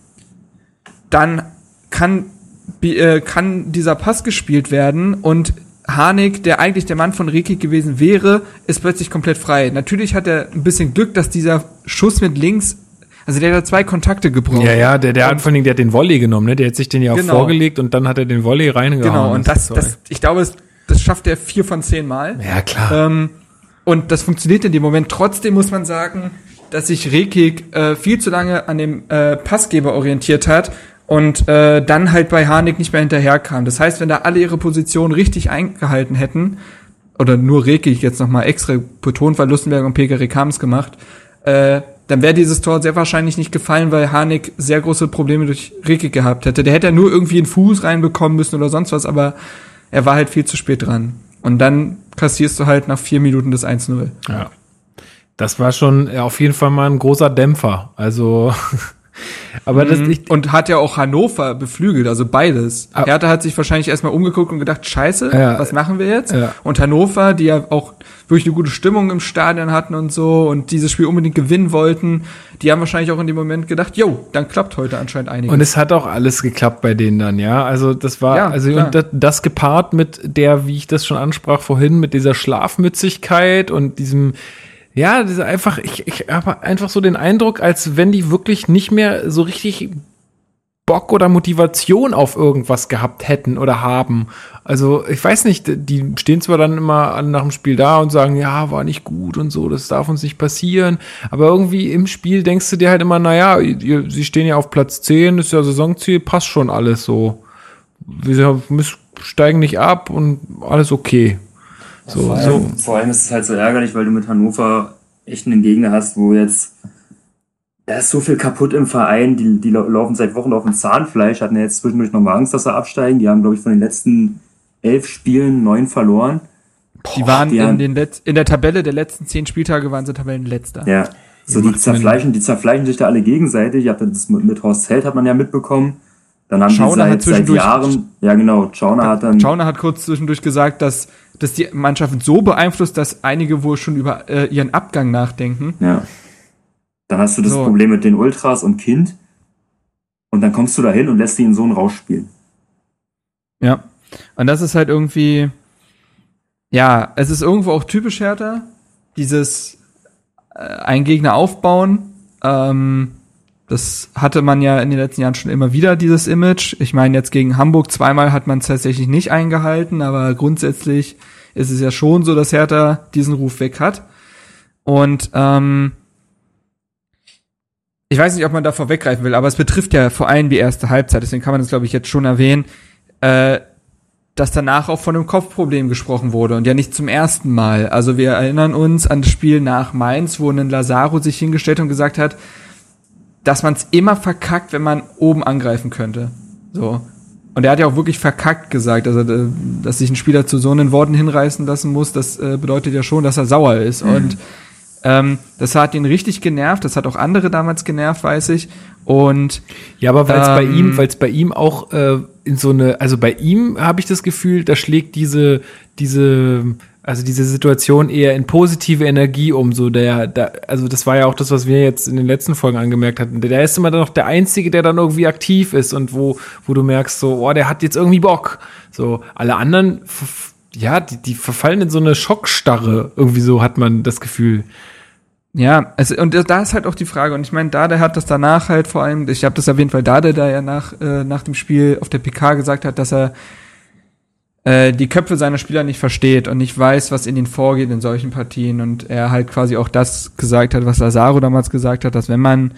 dann kann, äh, kann dieser Pass gespielt werden und Harnik, der eigentlich der Mann von Rekik gewesen wäre, ist plötzlich komplett frei. Natürlich hat er ein bisschen Glück, dass dieser Schuss mit links, also der hat zwei Kontakte gebraucht. Ja, ja, der, der hat vor allem, der hat den Volley genommen, ne? Der hat sich den ja auch genau. vorgelegt und dann hat er den Volley reingehauen. Genau, und das, das, ich glaube, das, das schafft er vier von zehn Mal. Ja, klar. Ähm, und das funktioniert in dem Moment. Trotzdem muss man sagen, dass sich Rekik äh, viel zu lange an dem äh, Passgeber orientiert hat und äh, dann halt bei Harnik nicht mehr hinterherkam. Das heißt, wenn da alle ihre Position richtig eingehalten hätten, oder nur Rekik jetzt nochmal extra betont, weil Lustenberg und Pekaric haben es gemacht, äh, dann wäre dieses Tor sehr wahrscheinlich nicht gefallen, weil Harnik sehr große Probleme durch Rekik gehabt hätte. Der hätte ja nur irgendwie einen Fuß reinbekommen müssen oder sonst was, aber er war halt viel zu spät dran. Und dann kassierst du halt nach vier Minuten das 1-0. Ja. Das war schon auf jeden Fall mal ein großer Dämpfer. Also Aber mhm. das nicht. Und hat ja auch Hannover beflügelt, also beides. Ah. Hertha hat sich wahrscheinlich erstmal umgeguckt und gedacht, scheiße, ja. was machen wir jetzt? Ja. Und Hannover, die ja auch wirklich eine gute Stimmung im Stadion hatten und so und dieses Spiel unbedingt gewinnen wollten, die haben wahrscheinlich auch in dem Moment gedacht, jo, dann klappt heute anscheinend einiges. Und es hat auch alles geklappt bei denen dann, ja. Also das war, ja, also und das, das gepaart mit der, wie ich das schon ansprach vorhin, mit dieser Schlafmützigkeit und diesem ja, das ist einfach, ich, ich habe einfach so den Eindruck, als wenn die wirklich nicht mehr so richtig Bock oder Motivation auf irgendwas gehabt hätten oder haben. Also ich weiß nicht, die stehen zwar dann immer nach dem Spiel da und sagen, ja, war nicht gut und so, das darf uns nicht passieren. Aber irgendwie im Spiel denkst du dir halt immer, naja, ihr, sie stehen ja auf Platz 10, das ist ja Saisonziel, passt schon alles so. Wir steigen nicht ab und alles okay. So, vor, allem, so. vor allem ist es halt so ärgerlich, weil du mit Hannover echt einen Gegner hast, wo jetzt da ist so viel kaputt im Verein, die, die laufen seit Wochen auf dem Zahnfleisch, hatten ja jetzt zwischendurch nochmal Angst, dass sie absteigen. Die haben, glaube ich, von den letzten elf Spielen neun verloren. Die waren die in, haben, den Letz-, in der Tabelle der letzten zehn Spieltage waren sie Tabellenletzter. Ja, so die, zerfleischen, die zerfleischen sich da alle gegenseitig. Ich habe das mit, mit Horst Held hat man ja mitbekommen. Dann haben Schauner die seit, seit Jahren, ja genau, Schauner hat dann. Schauner hat kurz zwischendurch gesagt, dass, dass die Mannschaft so beeinflusst, dass einige wohl schon über äh, ihren Abgang nachdenken. Ja. Dann hast du das so. Problem mit den Ultras und Kind. Und dann kommst du da hin und lässt die in so einen Rausch spielen. Ja. Und das ist halt irgendwie, ja, es ist irgendwo auch typisch härter, dieses äh, ein Gegner aufbauen, ähm, das hatte man ja in den letzten Jahren schon immer wieder, dieses Image. Ich meine, jetzt gegen Hamburg zweimal hat man es tatsächlich nicht eingehalten, aber grundsätzlich ist es ja schon so, dass Hertha diesen Ruf weg hat. Und ähm, ich weiß nicht, ob man da vorweggreifen will, aber es betrifft ja vor allem die erste Halbzeit, deswegen kann man das, glaube ich, jetzt schon erwähnen, äh, dass danach auch von einem Kopfproblem gesprochen wurde und ja nicht zum ersten Mal. Also wir erinnern uns an das Spiel nach Mainz, wo ein Lazaro sich hingestellt und gesagt hat, dass man es immer verkackt, wenn man oben angreifen könnte. So. Und er hat ja auch wirklich verkackt gesagt, also dass sich ein Spieler zu so einen Worten hinreißen lassen muss, das äh, bedeutet ja schon, dass er sauer ist. Mhm. Und ähm, das hat ihn richtig genervt, das hat auch andere damals genervt, weiß ich. Und ja, aber weil es ähm, bei ihm, weil es bei ihm auch äh, in so eine, also bei ihm habe ich das Gefühl, da schlägt diese diese also diese Situation eher in positive Energie um. So der, der, also das war ja auch das, was wir jetzt in den letzten Folgen angemerkt hatten. Der ist immer dann noch der Einzige, der dann irgendwie aktiv ist und wo, wo du merkst, so, oh, der hat jetzt irgendwie Bock. So, alle anderen, ja, die, die verfallen in so eine Schockstarre. Irgendwie so hat man das Gefühl. Ja, also, und da ist halt auch die Frage, und ich meine, Dade hat das danach halt vor allem, ich habe das erwähnt, weil Dade da ja nach, äh, nach dem Spiel auf der PK gesagt hat, dass er äh, die Köpfe seiner Spieler nicht versteht und nicht weiß, was in ihnen vorgeht in solchen Partien und er halt quasi auch das gesagt hat, was Lazaro damals gesagt hat, dass wenn man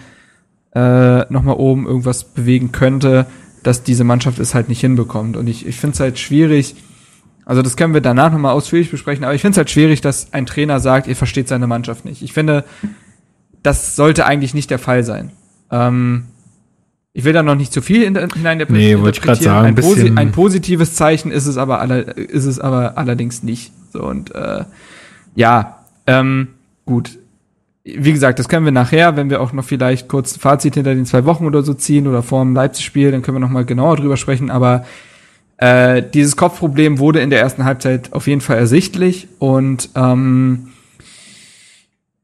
äh, nochmal oben irgendwas bewegen könnte, dass diese Mannschaft es halt nicht hinbekommt. Und ich, ich finde es halt schwierig, also das können wir danach nochmal ausführlich besprechen, aber ich finde es halt schwierig, dass ein Trainer sagt, ihr versteht seine Mannschaft nicht. Ich finde, das sollte eigentlich nicht der Fall sein. Ähm, ich will da noch nicht zu viel hineininterpretieren. Nee, wollte ich gerade sagen. Ein, posi ein, positives Zeichen ist es aber aller, ist es aber allerdings nicht. So und äh, ja, ähm, gut. Wie gesagt, das können wir nachher, wenn wir auch noch vielleicht kurz ein Fazit hinter den zwei Wochen oder so ziehen oder vor dem Leipzig-Spiel, dann können wir noch mal genauer drüber sprechen. Aber äh, dieses Kopfproblem wurde in der ersten Halbzeit auf jeden Fall ersichtlich und ähm,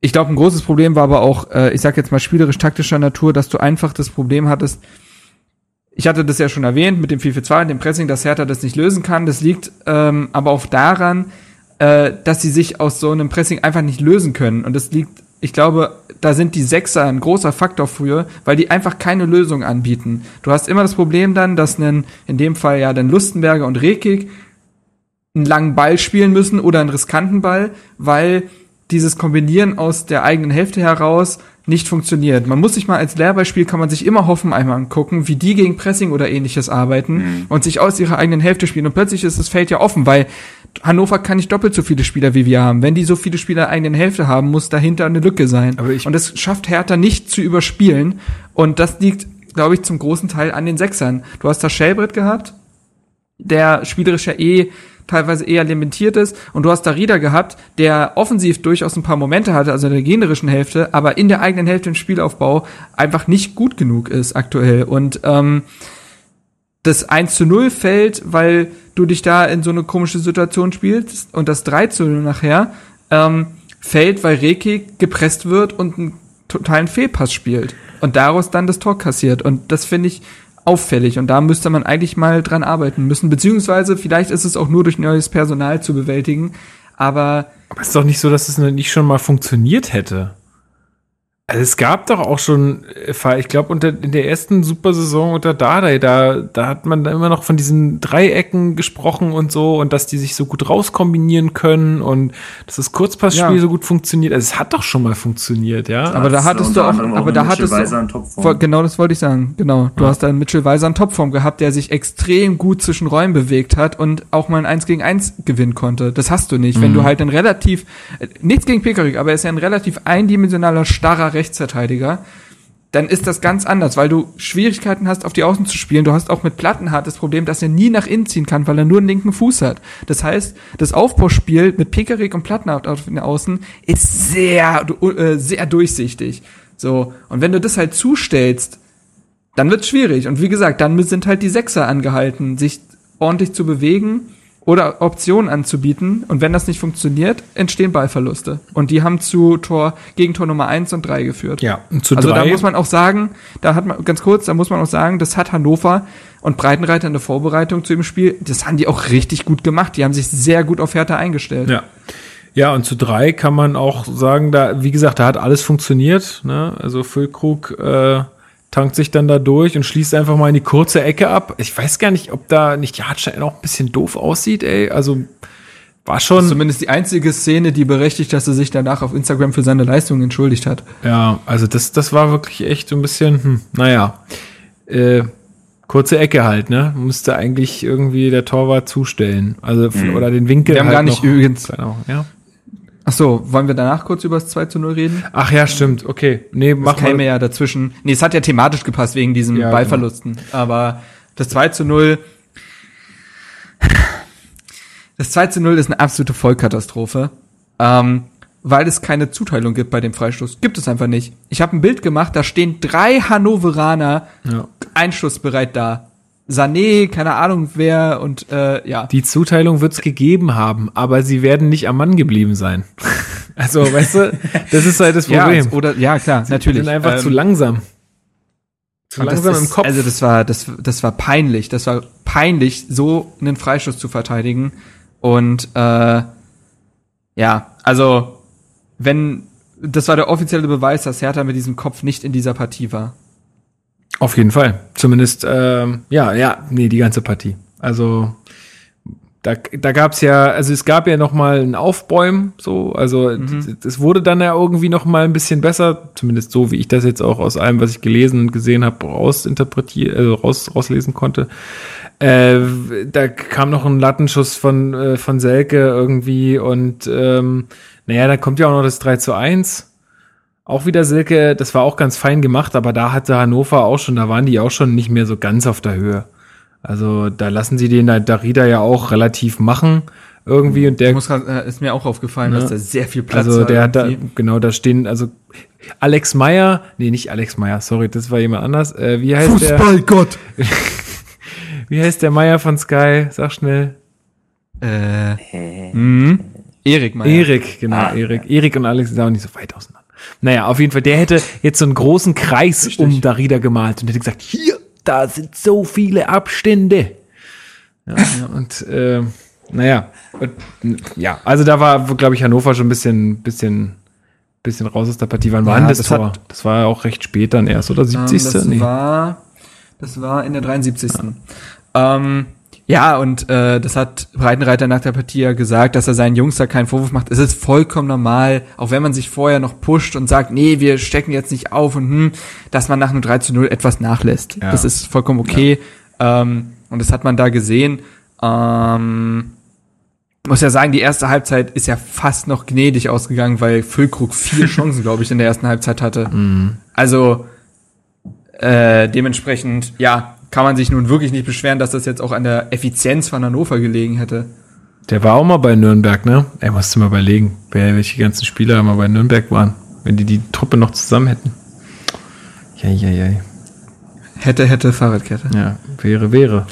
ich glaube, ein großes Problem war aber auch, äh, ich sag jetzt mal spielerisch-taktischer Natur, dass du einfach das Problem hattest, ich hatte das ja schon erwähnt mit dem 4-4-2 und dem Pressing, dass Hertha das nicht lösen kann. Das liegt ähm, aber auch daran, äh, dass sie sich aus so einem Pressing einfach nicht lösen können. Und das liegt, ich glaube, da sind die Sechser ein großer Faktor für, weil die einfach keine Lösung anbieten. Du hast immer das Problem dann, dass einen, in dem Fall ja dann Lustenberger und Rekik einen langen Ball spielen müssen oder einen riskanten Ball, weil dieses Kombinieren aus der eigenen Hälfte heraus nicht funktioniert. Man muss sich mal als Lehrbeispiel kann man sich immer hoffen einmal angucken, wie die gegen Pressing oder ähnliches arbeiten mhm. und sich aus ihrer eigenen Hälfte spielen und plötzlich ist das Feld ja offen, weil Hannover kann nicht doppelt so viele Spieler wie wir haben. Wenn die so viele Spieler eigenen Hälfte haben, muss dahinter eine Lücke sein. Aber ich und das schafft Hertha nicht zu überspielen und das liegt, glaube ich, zum großen Teil an den Sechsern. Du hast da Schellbrett gehabt, der spielerisch ja eh teilweise eher limitiert ist. Und du hast da Rieder gehabt, der offensiv durchaus ein paar Momente hatte, also in der generischen Hälfte, aber in der eigenen Hälfte im Spielaufbau einfach nicht gut genug ist aktuell. Und ähm, das 1 zu 0 fällt, weil du dich da in so eine komische Situation spielst und das 3 zu 0 nachher ähm, fällt, weil Reki gepresst wird und einen totalen Fehlpass spielt und daraus dann das Tor kassiert. Und das finde ich auffällig und da müsste man eigentlich mal dran arbeiten müssen, beziehungsweise vielleicht ist es auch nur durch neues Personal zu bewältigen, aber. Aber es ist doch nicht so, dass es nicht schon mal funktioniert hätte. Also es gab doch auch schon, äh, ich glaube, in der ersten Supersaison unter Dardai, da, da hat man da immer noch von diesen Dreiecken gesprochen und so und dass die sich so gut rauskombinieren können und dass das Kurzpassspiel ja. so gut funktioniert. Also es hat doch schon mal funktioniert, ja. Aber da hattest du auch, aber da hattest du, genau das wollte ich sagen, genau. Du ja. hast da einen Mitchell Weiser in Topform gehabt, der sich extrem gut zwischen Räumen bewegt hat und auch mal ein 1 gegen 1 gewinnen konnte. Das hast du nicht. Mhm. Wenn du halt ein relativ, äh, nichts gegen Pekarik, aber er ist ja ein relativ eindimensionaler, starrer Rechtsverteidiger, dann ist das ganz anders, weil du Schwierigkeiten hast, auf die Außen zu spielen. Du hast auch mit Plattenhardt das Problem, dass er nie nach innen ziehen kann, weil er nur einen linken Fuß hat. Das heißt, das Aufbauspiel mit Pekarik und Plattenhardt auf den Außen ist sehr, äh, sehr durchsichtig. So. Und wenn du das halt zustellst, dann wird's schwierig. Und wie gesagt, dann sind halt die Sechser angehalten, sich ordentlich zu bewegen oder Optionen anzubieten. Und wenn das nicht funktioniert, entstehen Ballverluste. Und die haben zu Tor, Gegentor Nummer eins und drei geführt. Ja, und zu Also drei. da muss man auch sagen, da hat man, ganz kurz, da muss man auch sagen, das hat Hannover und Breitenreiter in der Vorbereitung zu dem Spiel, das haben die auch richtig gut gemacht. Die haben sich sehr gut auf Hertha eingestellt. Ja. Ja, und zu drei kann man auch sagen, da, wie gesagt, da hat alles funktioniert. Ne? Also Füllkrug äh, tankt sich dann da durch und schließt einfach mal in die kurze Ecke ab. Ich weiß gar nicht, ob da nicht die Hartstein auch ein bisschen doof aussieht, ey. Also war schon. zumindest die einzige Szene, die berechtigt, dass er sich danach auf Instagram für seine Leistung entschuldigt hat. Ja, also das, das war wirklich echt so ein bisschen, hm, naja. Äh, kurze Ecke halt, ne? Musste eigentlich irgendwie der Torwart zustellen. Also, mhm. oder den Winkel. Wir haben halt gar nicht noch, übrigens. ja. Ach so, wollen wir danach kurz über das 2 zu 0 reden? Ach ja, stimmt, okay. Nee, mach das käme ja dazwischen. Nee, es hat ja thematisch gepasst wegen diesen ja, Ballverlusten. Genau. Aber das 2 zu 0, das 2 zu 0 ist eine absolute Vollkatastrophe. Ähm, weil es keine Zuteilung gibt bei dem Freistoß. Gibt es einfach nicht. Ich habe ein Bild gemacht, da stehen drei Hannoveraner ja. einschussbereit da. Sané, keine Ahnung wer und äh, ja. Die Zuteilung wird's gegeben haben, aber sie werden nicht am Mann geblieben sein. also, weißt du, das ist halt das Problem. Ja, oder, ja klar, sie natürlich. sind einfach ähm, zu langsam. Zu langsam im Kopf. Also das war, das, das war peinlich. Das war peinlich, so einen Freischuss zu verteidigen. Und äh, ja, also wenn das war der offizielle Beweis, dass Hertha mit diesem Kopf nicht in dieser Partie war. Auf jeden Fall. Zumindest, ähm, ja, ja, nee, die ganze Partie. Also da, da gab's ja, also es gab ja noch mal ein Aufbäumen, so, also mhm. es wurde dann ja irgendwie noch mal ein bisschen besser, zumindest so, wie ich das jetzt auch aus allem, was ich gelesen und gesehen habe, rausinterpretiert, also raus, rauslesen konnte. Äh, da kam noch ein Lattenschuss von, äh, von Selke irgendwie und ähm, naja, dann kommt ja auch noch das 3 zu 1 auch wieder Silke, das war auch ganz fein gemacht, aber da hatte Hannover auch schon, da waren die auch schon nicht mehr so ganz auf der Höhe. Also da lassen sie den Darida ja auch relativ machen irgendwie und der muss, äh, ist mir auch aufgefallen, ne? dass da sehr viel Platz Also der hat da genau da stehen also Alex Meyer, nee, nicht Alex Meyer, sorry, das war jemand anders. Äh, wie heißt Fußballgott. der? wie heißt der Meyer von Sky? Sag schnell. Äh. Mhm. Erik Meyer. Erik, genau, ah, Erik. Ja. Erik und Alex sind auch nicht so weit auseinander. Naja, auf jeden Fall, der hätte jetzt so einen großen Kreis Richtig. um Darida gemalt und hätte gesagt, hier, da sind so viele Abstände. Ja, und äh, naja, und, ja, also da war, glaube ich, Hannover schon ein bisschen, bisschen, bisschen raus aus der Partie. Wann war Ja, das, das Tor? hat- das war ja auch recht spät dann erst, oder 70. Ähm, das Nee. war, das war in der 73. Ähm, ja, und äh, das hat Breitenreiter nach der Partie ja gesagt, dass er seinen Jungs da keinen Vorwurf macht. Es ist vollkommen normal, auch wenn man sich vorher noch pusht und sagt, nee, wir stecken jetzt nicht auf und hm, dass man nach einem 3 zu 0 etwas nachlässt. Ja. Das ist vollkommen okay. Ähm, und das hat man da gesehen. Ähm, muss ja sagen, die erste Halbzeit ist ja fast noch gnädig ausgegangen, weil Füllkrug vier Chancen, glaube ich, in der ersten Halbzeit hatte. Also äh, dementsprechend, ja, kann man sich nun wirklich nicht beschweren, dass das jetzt auch an der Effizienz von Hannover gelegen hätte. Der war auch mal bei Nürnberg, ne? Er musste mal überlegen, wer, welche ganzen Spieler mal bei Nürnberg waren, wenn die die Truppe noch zusammen hätten. Ja, ja, ja. Hätte, hätte, Fahrradkette. Ja, wäre, wäre.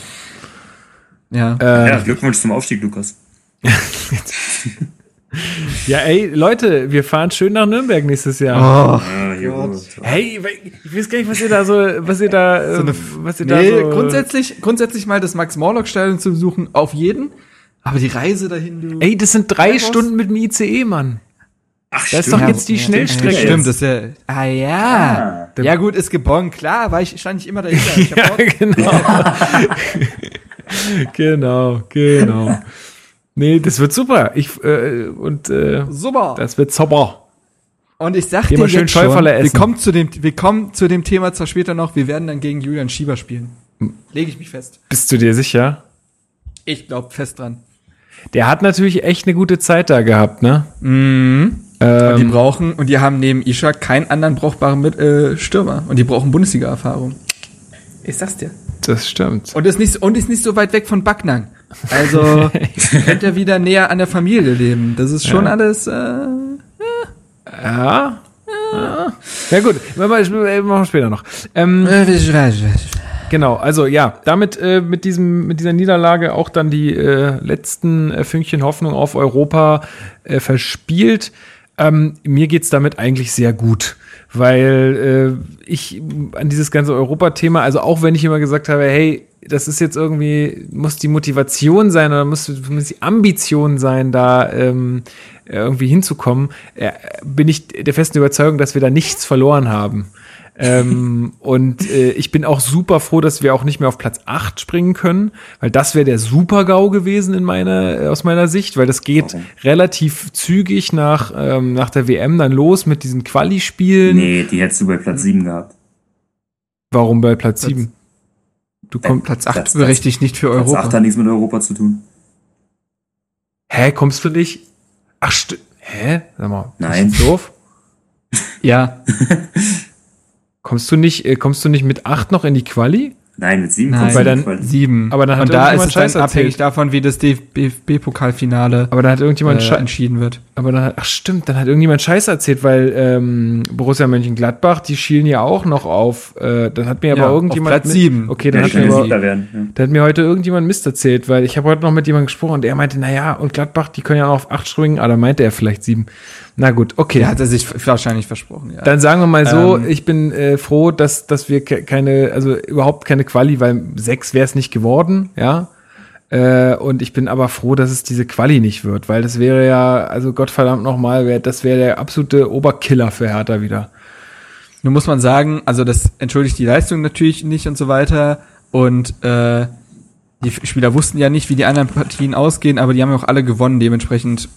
Ja. Äh, Ja, Glückwunsch zum Aufstieg, Lukas. ja, ey, Leute, wir fahren schön nach Nürnberg nächstes Jahr. Oh. Ah, gut. Hey, ich weiß gar nicht, was ihr da so, was ihr da, ähm, was ihr Nee, da so. grundsätzlich, grundsätzlich mal das Max-Morlock-Stadion zu besuchen, auf jeden. Aber die Reise dahin, du. Ey, das sind drei? Stunden mit dem ICE, Mann. Ach, Das ist doch jetzt die ja, Schnellstrecke. Ja, stimmt, das ist ja. Ah ja. Ah. Ja gut, ist gebongt, klar, war ich, stand ich immer dahinter. Ich hab Ja, auch- genau. genau, genau. Nee, das wird super. Ich, äh, und, äh, Super. das wird super. Und ich sag Geh dir schön jetzt schon, wir kommen, zu dem, wir kommen zu dem Thema zwar später noch, wir werden dann gegen Julian Schieber spielen. Hm. Lege ich mich fest. Bist du dir sicher? Ich glaube fest dran. Der hat natürlich echt eine gute Zeit da gehabt, ne? Und die Ähm, brauchen, und die haben neben Isha keinen anderen brauchbaren Mit äh, Stürmer. Und die brauchen Bundesliga-Erfahrung. Ich sag's dir. das stimmt. Und ist nicht, und ist nicht so weit weg von Backnang. Also könnt ihr wieder näher an der Familie leben. Das ist schon Ja. alles. Äh, Ja. Ja, ja gut, machen wir machen wir später noch. Ähm, Genau, also ja, damit äh, mit diesem mit dieser Niederlage auch dann die äh, letzten äh, Fünkchen Hoffnung auf Europa äh, verspielt. Ähm, mir geht's damit eigentlich sehr gut, weil äh, ich an dieses ganze Europa-Thema, also auch wenn ich immer gesagt habe, hey, das ist jetzt irgendwie, muss die Motivation sein oder muss, muss die Ambition sein, da ähm, irgendwie hinzukommen, äh, bin ich der festen Überzeugung, dass wir da nichts verloren haben. Ähm, und äh, ich bin auch super froh, dass wir auch nicht mehr auf Platz 8 springen können, weil das wäre der Super-GAU gewesen in meiner, äh, aus meiner Sicht, weil das geht Warum? relativ zügig nach, ähm, nach der WM dann los mit diesen Quali-Spielen. Nee, die hättest du bei Platz 7 gehabt. Warum bei Platz 7? Du kommst, Platz 8 Platz- berechtigt nicht für Platz 8 Europa. hat nichts mit Europa zu tun. hä, kommst du nicht? Ach, st hä? Sag mal, Nein. ist das doof? Ja. Kommst du nicht, äh, kommst du nicht mit 8 noch in die Quali? Nein, mit 7 Nein. kommst Weil du dann Sieben. Aber dann hat Und da ist irgendjemand es dann Scheiß erzählt. abhängig davon, wie das DFB-Pokalfinale Aber dann hat irgendjemand äh, entschieden wird. Aber dann hat, ach stimmt, dann hat irgendjemand Scheiß erzählt, weil ähm, Borussia Mönchengladbach, die schielen ja auch noch auf. Äh, dann hat mir aber Ja, auf irgendjemand Platz sieben. Okay, dann Ja, hat mir aber, werden. Ja. da hat mir heute irgendjemand Mist erzählt, weil ich habe heute noch mit jemandem gesprochen und er meinte, na ja, und Gladbach, die können ja auch auf acht springen, aber da meinte er vielleicht sieben. Na gut, okay. Hat er sich wahrscheinlich versprochen, ja. Dann sagen wir mal so, Ähm. ich bin äh, froh, dass, dass wir ke- keine, also überhaupt keine Quali, weil sechs wäre es nicht geworden, ja. Äh, und ich bin aber froh, dass es diese Quali nicht wird, weil das wäre ja, also Gottverdammt nochmal, wär, das wäre der absolute Oberkiller für Hertha wieder. Nun muss man sagen, also das entschuldigt die Leistung natürlich nicht und so weiter. Und äh, die Spieler wussten ja nicht, wie die anderen Partien ausgehen, aber die haben ja auch alle gewonnen. Dementsprechend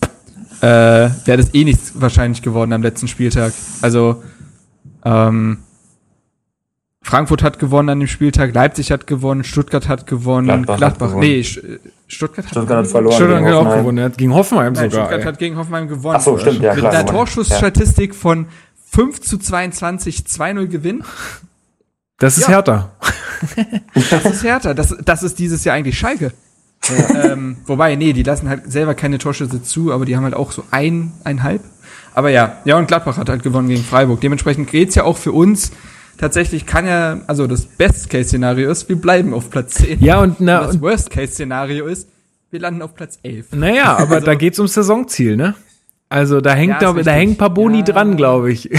äh, wäre das eh nichts wahrscheinlich geworden am letzten Spieltag. Also ähm, Frankfurt hat gewonnen an dem Spieltag, Leipzig hat gewonnen, Stuttgart hat gewonnen, Gladbach Gladbach, hat gewonnen. nee, Sch- Stuttgart hat Stuttgart hat gewonnen. verloren. Stuttgart gegen hat auch gewonnen, er hat gegen Hoffenheim Nein, sogar. Stuttgart ey. hat gegen Hoffenheim gewonnen. Ach so, stimmt, ja, Mit klar, einer. Torschussstatistik von 5 zu 22, 2-0 Gewinn. Das ist Ja. Hertha. Das ist härter. Das, das ist dieses Jahr eigentlich Schalke. Ähm, wobei, nee, die lassen halt selber keine Torschüsse zu, aber die haben halt auch so ein, einhalb. Aber ja, ja, und Gladbach hat halt gewonnen gegen Freiburg. Dementsprechend geht's ja auch für uns. Tatsächlich kann ja, also das Best-Case-Szenario ist, wir bleiben auf Platz 10. Ja, und, Und na, das und Worst-Case-Szenario ist, wir landen auf Platz 11. naja, aber da geht's ums Saisonziel, ne? Also da hängt, Ja, da, da hängen ein paar Boni Ja. dran, glaube ich.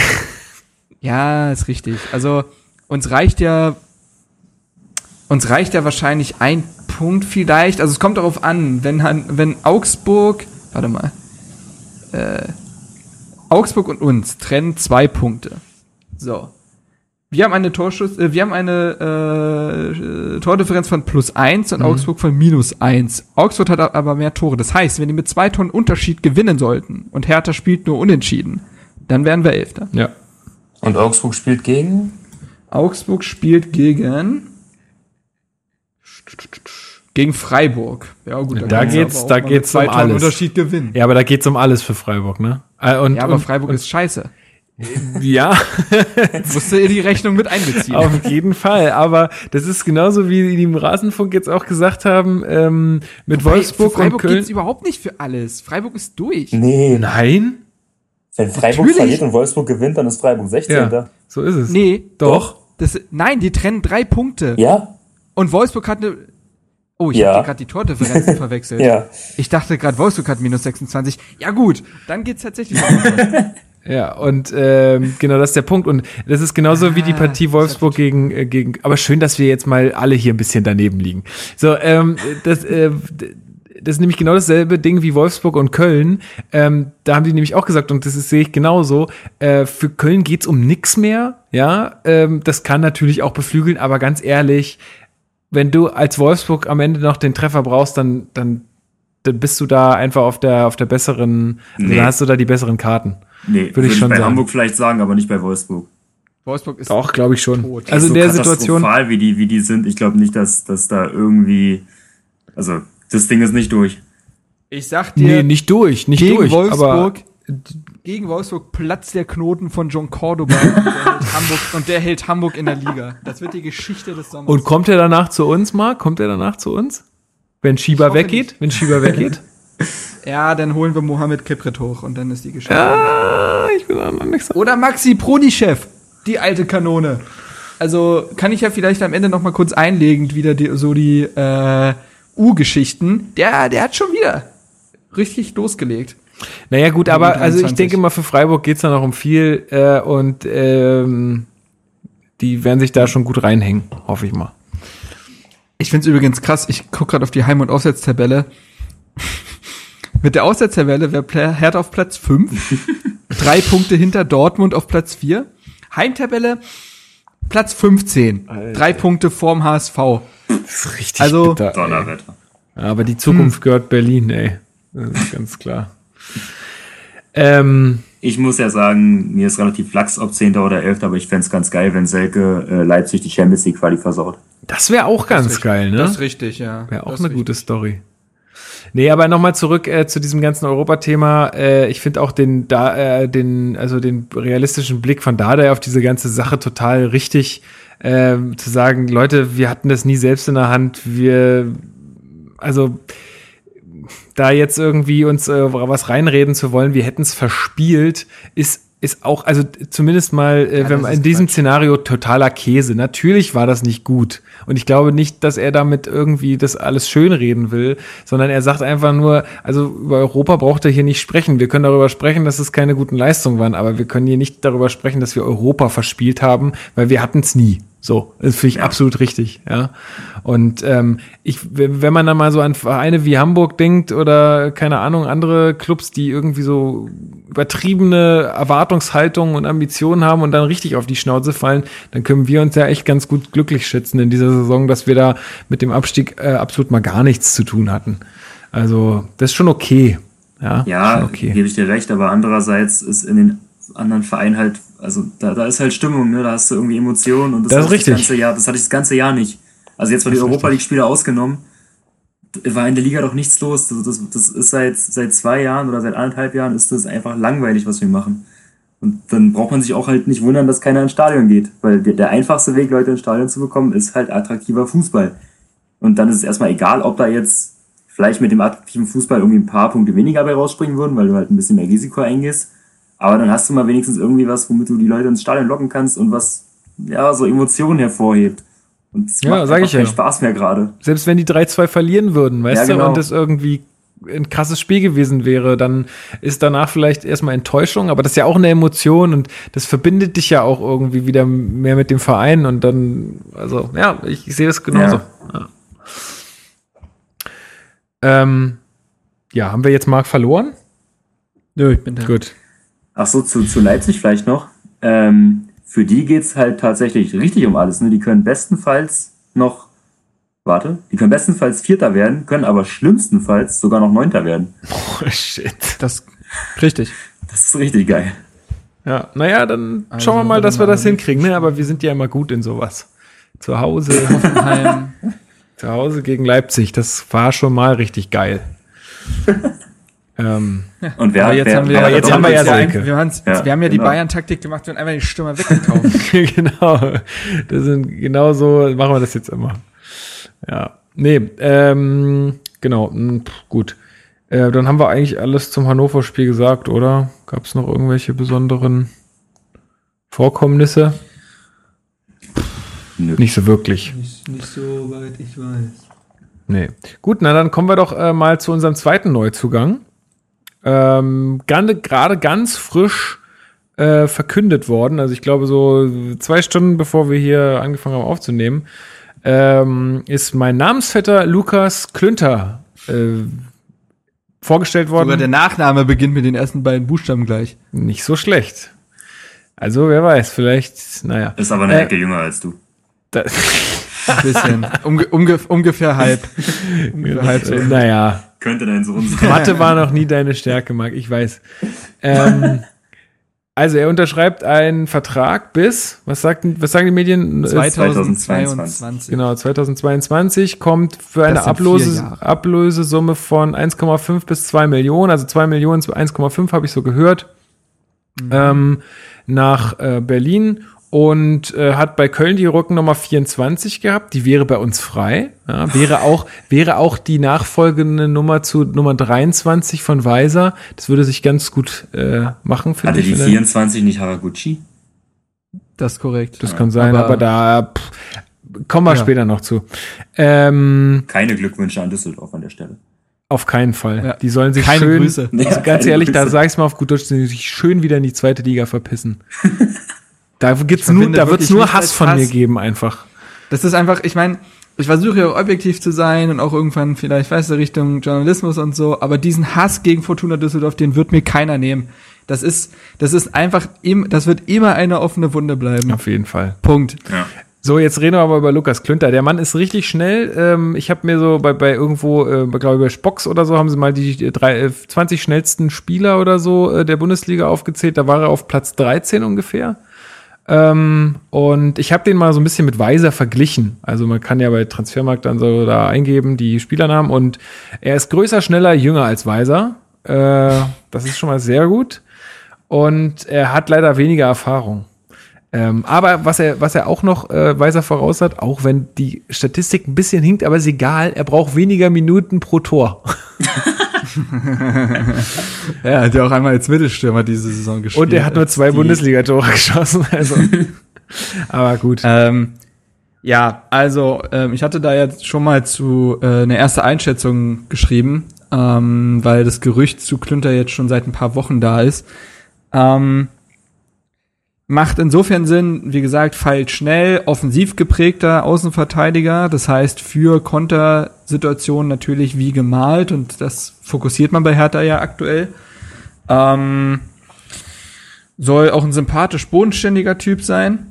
Ja, ist richtig. Also uns reicht ja uns reicht ja wahrscheinlich ein Punkt vielleicht. Also es kommt darauf an, wenn, wenn Augsburg, warte mal, äh, Augsburg und uns trennen zwei Punkte. So. Wir haben eine Torschuss, äh, wir haben eine äh, Tordifferenz von plus eins und mhm. Augsburg von minus eins. Augsburg hat aber mehr Tore. Das heißt, wenn die mit zwei Tonnen Unterschied gewinnen sollten und Hertha spielt nur unentschieden, dann wären wir Elfter. Ja. Und Augsburg spielt gegen? Augsburg spielt gegen gegen Freiburg. Ja gut, da, da geht's, da geht's um alles. Unterschied gewinnen. Ja, aber da geht's um alles für Freiburg, ne? Äh, und, ja, aber und, Freiburg und, ist scheiße. Ja. Musst du die Rechnung mit einbeziehen. Auf jeden Fall. Aber das ist genauso, wie die im Rasenfunk jetzt auch gesagt haben, ähm, mit Wobei, Wolfsburg für Freiburg und Köln. geht's überhaupt nicht für alles. Freiburg ist durch. Nee. Nein? Wenn Freiburg Natürlich. verliert und Wolfsburg gewinnt, dann ist Freiburg 16. Ja, so ist es. Nee. Doch. Das, nein, die trennen drei Punkte. Ja. Und Wolfsburg hat eine. Oh, ich ja. habe gerade die Tordifferenzen verwechselt. Ja. Ich dachte gerade, Wolfsburg hat minus 26. Ja gut, dann geht's tatsächlich. ja, und ähm, genau das ist der Punkt. Und das ist genauso ah, wie die ah, Partie Wolfsburg gegen, äh, gegen. Aber schön, dass wir jetzt mal alle hier ein bisschen daneben liegen. So, ähm, das, äh, das ist nämlich genau dasselbe Ding wie Wolfsburg und Köln. Ähm, da haben die nämlich auch gesagt, und das sehe ich genauso, äh, für Köln geht's um nix mehr. Ja, ähm, das kann natürlich auch beflügeln, aber ganz ehrlich, wenn du als Wolfsburg am Ende noch den Treffer brauchst, dann, dann, dann bist du da einfach auf der, auf der besseren, also nee. dann hast du da die besseren Karten. Nee, würde ich schon bei sagen. Hamburg vielleicht sagen, aber nicht bei Wolfsburg. Wolfsburg ist auch, glaube ich schon. Tot. Also in so der Situation, wie die, wie die sind, ich glaube nicht, dass, dass da irgendwie, also das Ding ist nicht durch. Ich sag dir, nee, nicht durch, nicht gegen durch. Wolfsburg, gegen Wolfsburg platzt der Knoten von John Cordoba und, der Hamburg, und der hält Hamburg in der Liga. Das wird die Geschichte des Sommers. Und kommt er danach zu uns, Marc? Kommt er danach zu uns? Wenn Schieber weggeht? Nicht. Wenn Schieber weggeht? ja, dann holen wir Mohamed Kipret hoch und dann ist die Geschichte. Ja, ich bin auch noch nicht so. Oder Maxi Prodichef, die alte Kanone. Also kann ich ja vielleicht am Ende noch mal kurz einlegen, wieder die, so die äh, U-Geschichten. Der, der hat schon wieder richtig losgelegt. Naja, gut, aber also ich denke mal, für Freiburg geht's da noch um viel äh, und ähm, die werden sich da schon gut reinhängen, hoffe ich mal. Ich find's übrigens krass, ich guck gerade auf die Heim- und Auswärtstabelle. Mit der Auswärtstabelle wäre Hertha auf Platz 5, drei Punkte hinter Dortmund auf Platz 4. Heimtabelle Platz 15, Alter. drei Punkte vorm HSV. Das ist richtig also, bitter. Donnerwetter. Aber die Zukunft hm. gehört Berlin, ey. Das ist ganz klar. Ähm, ich muss ja sagen, mir ist relativ lax, ob 10. oder 11. Aber ich fände ganz geil, wenn Selke äh, Leipzig die Champions League Quali versaut. Das wäre auch ganz richtig, geil, ne? Das ist richtig, ja. Wäre auch eine gute Story. Nee, aber nochmal zurück äh, zu diesem ganzen Europathema. Äh, ich finde auch den, da, äh, den, also den realistischen Blick von Dada auf diese ganze Sache total richtig, äh, zu sagen, Leute, wir hatten das nie selbst in der Hand. Wir, also da jetzt irgendwie uns äh, was reinreden zu wollen, wir hätten es verspielt, ist ist auch, also zumindest mal, äh, ja, wenn man in diesem Quatsch. Szenario totaler Käse. Natürlich war das nicht gut. Und ich glaube nicht, dass er damit irgendwie das alles schönreden will, sondern er sagt einfach nur, also über Europa braucht er hier nicht sprechen. Wir können darüber sprechen, dass es keine guten Leistungen waren, aber wir können hier nicht darüber sprechen, dass wir Europa verspielt haben, weil wir hatten es nie. So, das finde ich absolut richtig, ja. Und ähm, ich, wenn man dann mal so an Vereine wie Hamburg denkt oder keine Ahnung, andere Clubs, die irgendwie so übertriebene Erwartungshaltungen und Ambitionen haben und dann richtig auf die Schnauze fallen, dann können wir uns ja echt ganz gut glücklich schätzen in dieser Saison, dass wir da mit dem Abstieg äh, absolut mal gar nichts zu tun hatten. Also, das ist schon okay. Ja, ja okay. gebe ich dir recht, aber andererseits ist in den anderen Vereinen halt also da, da ist halt Stimmung, ne? da hast du irgendwie Emotionen und das, das ist richtig. das ganze Jahr, das hatte ich das ganze Jahr nicht. Also jetzt war die Europa League-Spiele ausgenommen, war in der Liga doch nichts los. Also das, das ist seit, seit zwei Jahren oder seit anderthalb Jahren ist das einfach langweilig, was wir machen. Und dann braucht man sich auch halt nicht wundern, dass keiner ins Stadion geht. Weil der, der einfachste Weg, Leute ins Stadion zu bekommen, ist halt attraktiver Fußball. Und dann ist es erstmal egal, ob da jetzt vielleicht mit dem attraktiven Fußball irgendwie ein paar Punkte weniger bei rausspringen würden, weil du halt ein bisschen mehr Risiko eingehst. Aber dann hast du mal wenigstens irgendwie was, womit du die Leute ins Stadion locken kannst und was ja so Emotionen hervorhebt. Und es ja, macht sag ich keinen ja. Spaß mehr gerade. Selbst wenn die 3-2 verlieren würden, weißt ja, genau. du, und das irgendwie ein krasses Spiel gewesen wäre, dann ist danach vielleicht erstmal Enttäuschung, aber das ist ja auch eine Emotion und das verbindet dich ja auch irgendwie wieder mehr mit dem Verein und dann, also ja, ich, ich sehe das genauso. Ja. Ja. Ähm, ja, haben wir jetzt Marc verloren? Nö, ich bin da. Gut. Ach so, zu, zu Leipzig vielleicht noch. Ähm, für die geht's halt tatsächlich richtig um alles. Ne? Die können bestenfalls noch, warte, die können bestenfalls Vierter werden, können aber schlimmstenfalls sogar noch Neunter werden. Oh, shit. Das, richtig. Das ist richtig geil. Ja, naja, dann Also, schauen wir mal, dass wir das hinkriegen, ne? Aber wir sind ja immer gut in sowas. Zu Hause, Hoffenheim. zu Hause gegen Leipzig, das war schon mal richtig geil. ähm, Und wer, Aber jetzt wer, haben wir, aber jetzt wir haben wir ja Selke. ein- wir, haben's- Ja, wir haben ja die genau. Bayern-Taktik gemacht und einfach den Stürmer weggekauft. genau. Das sind genau so machen wir das jetzt immer. Ja. Nee, ähm, genau, mh, pff, gut. Äh, dann haben wir eigentlich alles zum Hannover-Spiel gesagt, oder? Gab es noch irgendwelche besonderen Vorkommnisse? Nö. Nicht so wirklich. nicht, nicht so weit ich weiß. Nee. Gut, na dann kommen wir doch äh, mal zu unserem zweiten Neuzugang. Ähm, gerade, gerade ganz frisch äh, verkündet worden. Also ich glaube so zwei Stunden bevor wir hier angefangen haben aufzunehmen, ähm, ist mein Namensvetter Lukas Klünter äh, vorgestellt worden. Sogar der Nachname beginnt mit den ersten beiden Buchstaben gleich. Nicht so schlecht. Also wer weiß, vielleicht, naja. Ist aber eine Äh, Ecke jünger als du. Da, Ein bisschen. Umge umge ungefähr halb. Ungefähr halb so. naja. Könnte dein Sohn sein. Mathe war noch nie deine Stärke, Marc, ich weiß. Ähm, also er unterschreibt einen Vertrag bis, was, sagt, was sagen die Medien? Äh, 2022. Genau, 2022 kommt für eine Das Ablöse. Ablösesumme von 1,5 bis 2 Millionen, also 2 Millionen zu 1,5 habe ich so gehört, Mhm. ähm, nach äh, Berlin und äh, hat bei Köln die Rückennummer 24 gehabt, die wäre bei uns frei, ja, wäre auch wäre auch die nachfolgende Nummer zu Nummer 23 von Weiser, das würde sich ganz gut äh, machen, finde Hatte ich. die wenn er- 24 nicht Haraguchi? Das ist korrekt. das kann sein, aber, Aber- da pff, kommen wir Ja. später noch zu. Ähm, Keine Glückwünsche an Düsseldorf an der Stelle. Auf keinen Fall. Ja. Die sollen sich Keine schön, Grüße. Also ganz keine ehrlich, da Grüße. sag ich's mal auf gut Deutsch, die sich schön wieder in die zweite Liga verpissen. Da gibt's nur, da wird's nur Hass von Hass. mir geben einfach. Das ist einfach, ich meine, ich versuche ja objektiv zu sein und auch irgendwann vielleicht, weißt du, Richtung Journalismus und so, aber diesen Hass gegen Fortuna Düsseldorf, den wird mir keiner nehmen. Das ist, das ist einfach, im, das wird immer eine offene Wunde bleiben. Auf jeden Fall. Punkt. Ja. So, jetzt reden wir aber über Lukas Klünter. Der Mann ist richtig schnell. Ähm, ich habe mir so bei, bei irgendwo, äh, glaube ich, bei Spox oder so, haben sie mal die drei, äh, 20 schnellsten Spieler oder so äh, der Bundesliga aufgezählt. Da war er auf Platz 13 ungefähr. Ähm, und ich habe den mal so ein bisschen mit Weiser verglichen. Also man kann ja bei Transfermarkt dann so da eingeben, die Spielernamen. Und er ist größer, schneller, jünger als Weiser. Äh, das ist schon mal sehr gut. Und er hat leider weniger Erfahrung. Ähm, aber was er, was er auch noch äh, Weiser voraus hat, auch wenn die Statistik ein bisschen hinkt, aber ist egal, er braucht weniger Minuten pro Tor. Ja, er hat ja auch einmal als Mittelstürmer diese Saison gespielt. Und er hat nur zwei Bundesligatore geschossen. Also. aber gut. Ähm, ja, also ähm, ich hatte da jetzt schon mal zu äh, eine erste Einschätzung geschrieben, ähm, weil das Gerücht zu Klünter jetzt schon seit ein paar Wochen da ist. Ähm, macht insofern Sinn, wie gesagt, feilt schnell, offensiv geprägter Außenverteidiger, das heißt für Kontersituationen natürlich wie gemalt und das fokussiert man bei Hertha ja aktuell. Ähm, soll auch ein sympathisch bodenständiger Typ sein.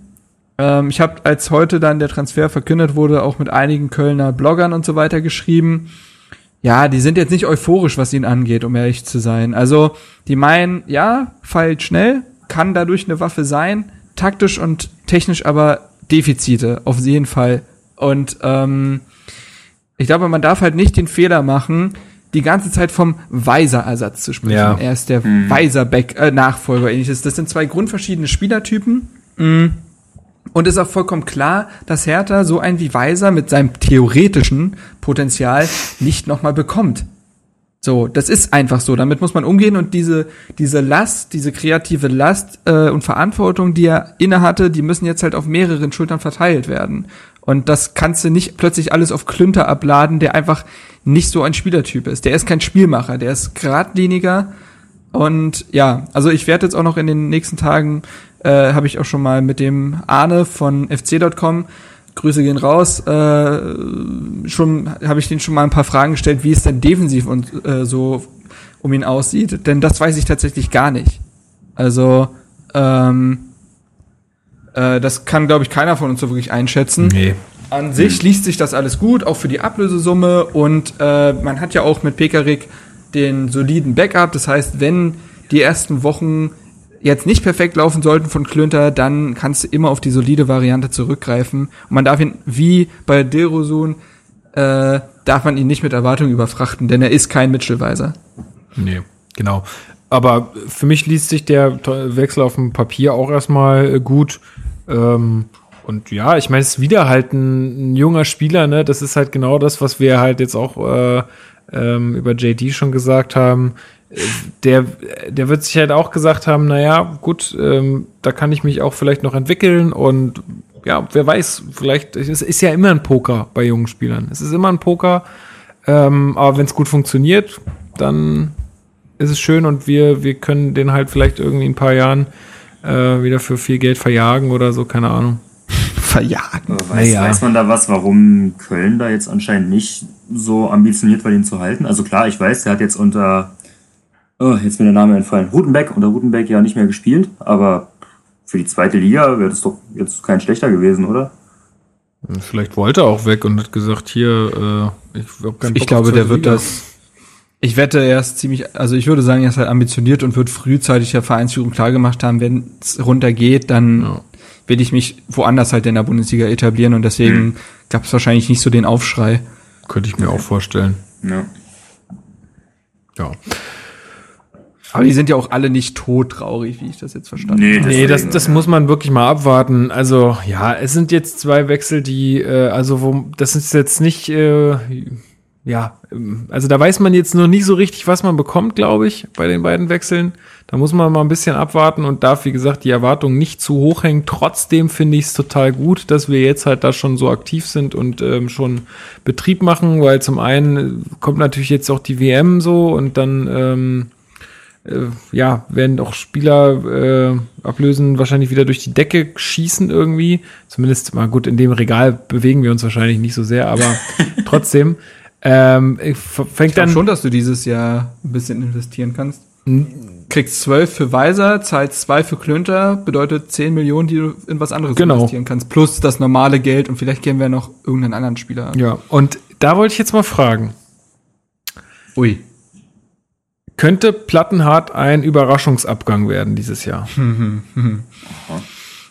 Ähm, ich habe, als heute dann der Transfer verkündet wurde, auch mit einigen Kölner Bloggern und so weiter geschrieben. Ja, die sind jetzt nicht euphorisch, was ihn angeht, um ehrlich zu sein. Also, die meinen, ja, feilt schnell, kann dadurch eine Waffe sein, taktisch und technisch aber Defizite, auf jeden Fall. Und ähm, ich glaube, man darf halt nicht den Fehler machen, die ganze Zeit vom Weiser-Ersatz zu sprechen. Ja. Er ist der Weiser-Back-Nachfolger ähnliches. Das sind zwei grundverschiedene Spielertypen. Mm. Und ist auch vollkommen klar, dass Hertha so einen wie Weiser mit seinem theoretischen Potenzial nicht nochmal bekommt. So, das ist einfach so. Damit muss man umgehen und diese, diese Last, diese kreative Last äh, und Verantwortung, die er innehatte, die müssen jetzt halt auf mehreren Schultern verteilt werden. Und das kannst du nicht plötzlich alles auf Klünter abladen, der einfach nicht so ein Spielertyp ist. Der ist kein Spielmacher, der ist geradliniger. Und ja, also ich werde jetzt auch noch in den nächsten Tagen, äh, habe ich auch schon mal mit dem Arne von fc.com, Grüße gehen raus, äh, schon habe ich den schon mal ein paar Fragen gestellt, wie es denn defensiv und äh, so um ihn aussieht. Denn das weiß ich tatsächlich gar nicht. Also, ähm, äh, das kann, glaube ich, keiner von uns so wirklich einschätzen. Nee. An sich liest sich das alles gut, auch für die Ablösesumme und äh, man hat ja auch mit Pekarik den soliden Backup. Das heißt, wenn die ersten Wochen jetzt nicht perfekt laufen sollten von Klünter, dann kannst du immer auf die solide Variante zurückgreifen. Und man darf ihn, wie bei Dilrosun, äh, darf man ihn nicht mit Erwartungen überfrachten, denn er ist kein Mitchellweiser. Nee, genau. Aber für mich liest sich der Wechsel auf dem Papier auch erstmal gut. Ähm, und ja, ich meine, es ist wieder halt ein, ein, junger Spieler, ne? Das ist halt genau das, was wir halt jetzt auch äh, ähm, über JD schon gesagt haben. Der, der wird sich halt auch gesagt haben, naja, gut, ähm, da kann ich mich auch vielleicht noch entwickeln und ja, wer weiß, vielleicht, es ist ja immer ein Poker bei jungen Spielern. Es ist immer ein Poker, ähm, aber wenn es gut funktioniert, dann ist es schön und wir, wir können den halt vielleicht irgendwie in ein paar Jahren äh, wieder für viel Geld verjagen oder so, keine Ahnung. verjagen. Weiß, naja. weiß man da was, warum Köln da jetzt anscheinend nicht so ambitioniert war, den zu halten? Also klar, ich weiß, der hat jetzt unter, oh, jetzt mir der Name entfallen, Rutenbeck, unter Rutenbeck ja nicht mehr gespielt, aber für die zweite Liga wäre das doch jetzt kein schlechter gewesen, oder? Vielleicht wollte er auch weg und hat gesagt, hier, äh, ich habe keinen Bock Ich glaube, der wird Liga. das ich wette, er ist ziemlich, also ich würde sagen, er ist halt ambitioniert und wird frühzeitig der Vereinsführung klargemacht haben, wenn es runtergeht, dann ja. will ich mich woanders halt in der Bundesliga etablieren und deswegen mhm. gab es wahrscheinlich nicht so den Aufschrei. Könnte ich mir auch vorstellen. Ja. Ja. Aber die sind ja auch alle nicht todtraurig, wie ich das jetzt verstanden nee, habe. Nee, das, das muss man wirklich mal abwarten. Also, ja, es sind jetzt zwei Wechsel, die, äh, also, wo, das ist jetzt nicht, äh, ja, ähm, also da weiß man jetzt noch nicht so richtig, was man bekommt, glaube ich, bei den beiden Wechseln. Da muss man mal ein bisschen abwarten und darf, wie gesagt, die Erwartungen nicht zu hoch hängen. Trotzdem finde ich es total gut, dass wir jetzt halt da schon so aktiv sind und ähm, schon Betrieb machen, weil zum einen kommt natürlich jetzt auch die WM so und dann ähm, äh, ja, werden auch Spieler äh, ablösen, wahrscheinlich wieder durch die Decke schießen irgendwie. Zumindest mal gut, in dem Regal bewegen wir uns wahrscheinlich nicht so sehr, aber trotzdem. Ähm, fängt ich dann schon, dass du dieses Jahr ein bisschen investieren kannst. Kriegst zwölf für Weiser, zahlst zwei für Klünter, bedeutet zehn Millionen, die du in was anderes genau. investieren kannst. Plus das normale Geld und vielleicht gehen wir noch irgendeinen anderen Spieler an. Ja, und da wollte ich jetzt mal fragen. Ui. Könnte Plattenhardt ein Überraschungsabgang werden dieses Jahr?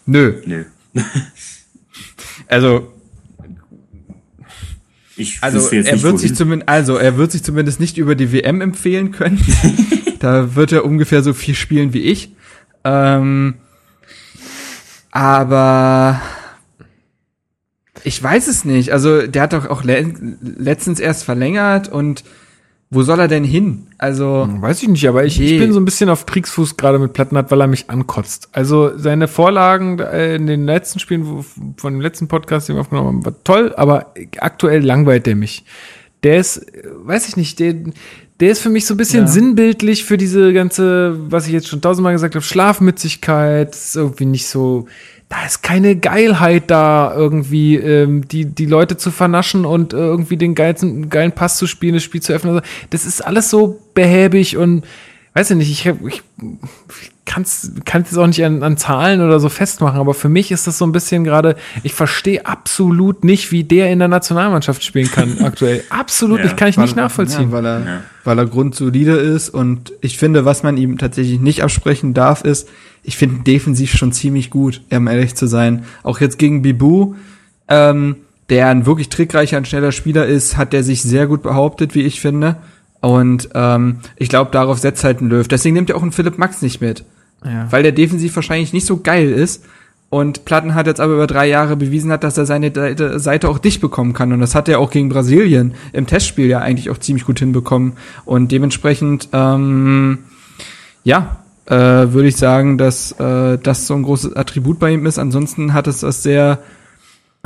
Nö. Nö. also ich also er wird sich zumindest, also er wird sich zumindest nicht über die WM empfehlen können. da wird er ungefähr so viel spielen wie ich. Ähm, aber ich weiß es nicht. Also der hat doch auch le letztens erst verlängert und wo soll er denn hin? Also. Hm, weiß ich nicht, aber ich, ich bin so ein bisschen auf Kriegsfuß gerade mit Plattenhardt, weil er mich ankotzt. Also seine Vorlagen äh, in den letzten Spielen wo, von dem letzten Podcast, den wir aufgenommen haben, war toll, aber aktuell langweilt der mich. Der ist, weiß ich nicht, der, der ist für mich so ein bisschen ja. sinnbildlich für diese ganze, was ich jetzt schon tausendmal gesagt habe, Schlafmützigkeit. Ist irgendwie nicht so, da ist keine Geilheit da, irgendwie ähm, die, die Leute zu vernaschen und äh, irgendwie den geilen, geilen Pass zu spielen, das Spiel zu öffnen. Das ist alles so behäbig und weiß ich nicht, ich, ich kann es jetzt auch nicht an, an Zahlen oder so festmachen, aber für mich ist das so ein bisschen gerade, ich verstehe absolut nicht, wie der in der Nationalmannschaft spielen kann aktuell. Absolut ja, nicht, kann ich nicht nachvollziehen. Ja, weil er, ja. weil er grundsolide ist und ich finde, was man ihm tatsächlich nicht absprechen darf, ist, ich finde defensiv schon ziemlich gut, um ehrlich zu sein. Auch jetzt gegen Bibu, ähm, der ein wirklich trickreicher und schneller Spieler ist, hat der sich sehr gut behauptet, wie ich finde. Und ähm, ich glaube, darauf setzt halt ein Löw. Deswegen nimmt er auch einen Philipp Max nicht mit. Ja. Weil der defensiv wahrscheinlich nicht so geil ist. Und Platten hat jetzt aber über drei Jahre bewiesen hat, dass er seine Seite auch dicht bekommen kann. Und das hat er auch gegen Brasilien im Testspiel ja eigentlich auch ziemlich gut hinbekommen. Und dementsprechend, ähm, ja, äh, würde ich sagen, dass äh, das so ein großes Attribut bei ihm ist. Ansonsten hat es das sehr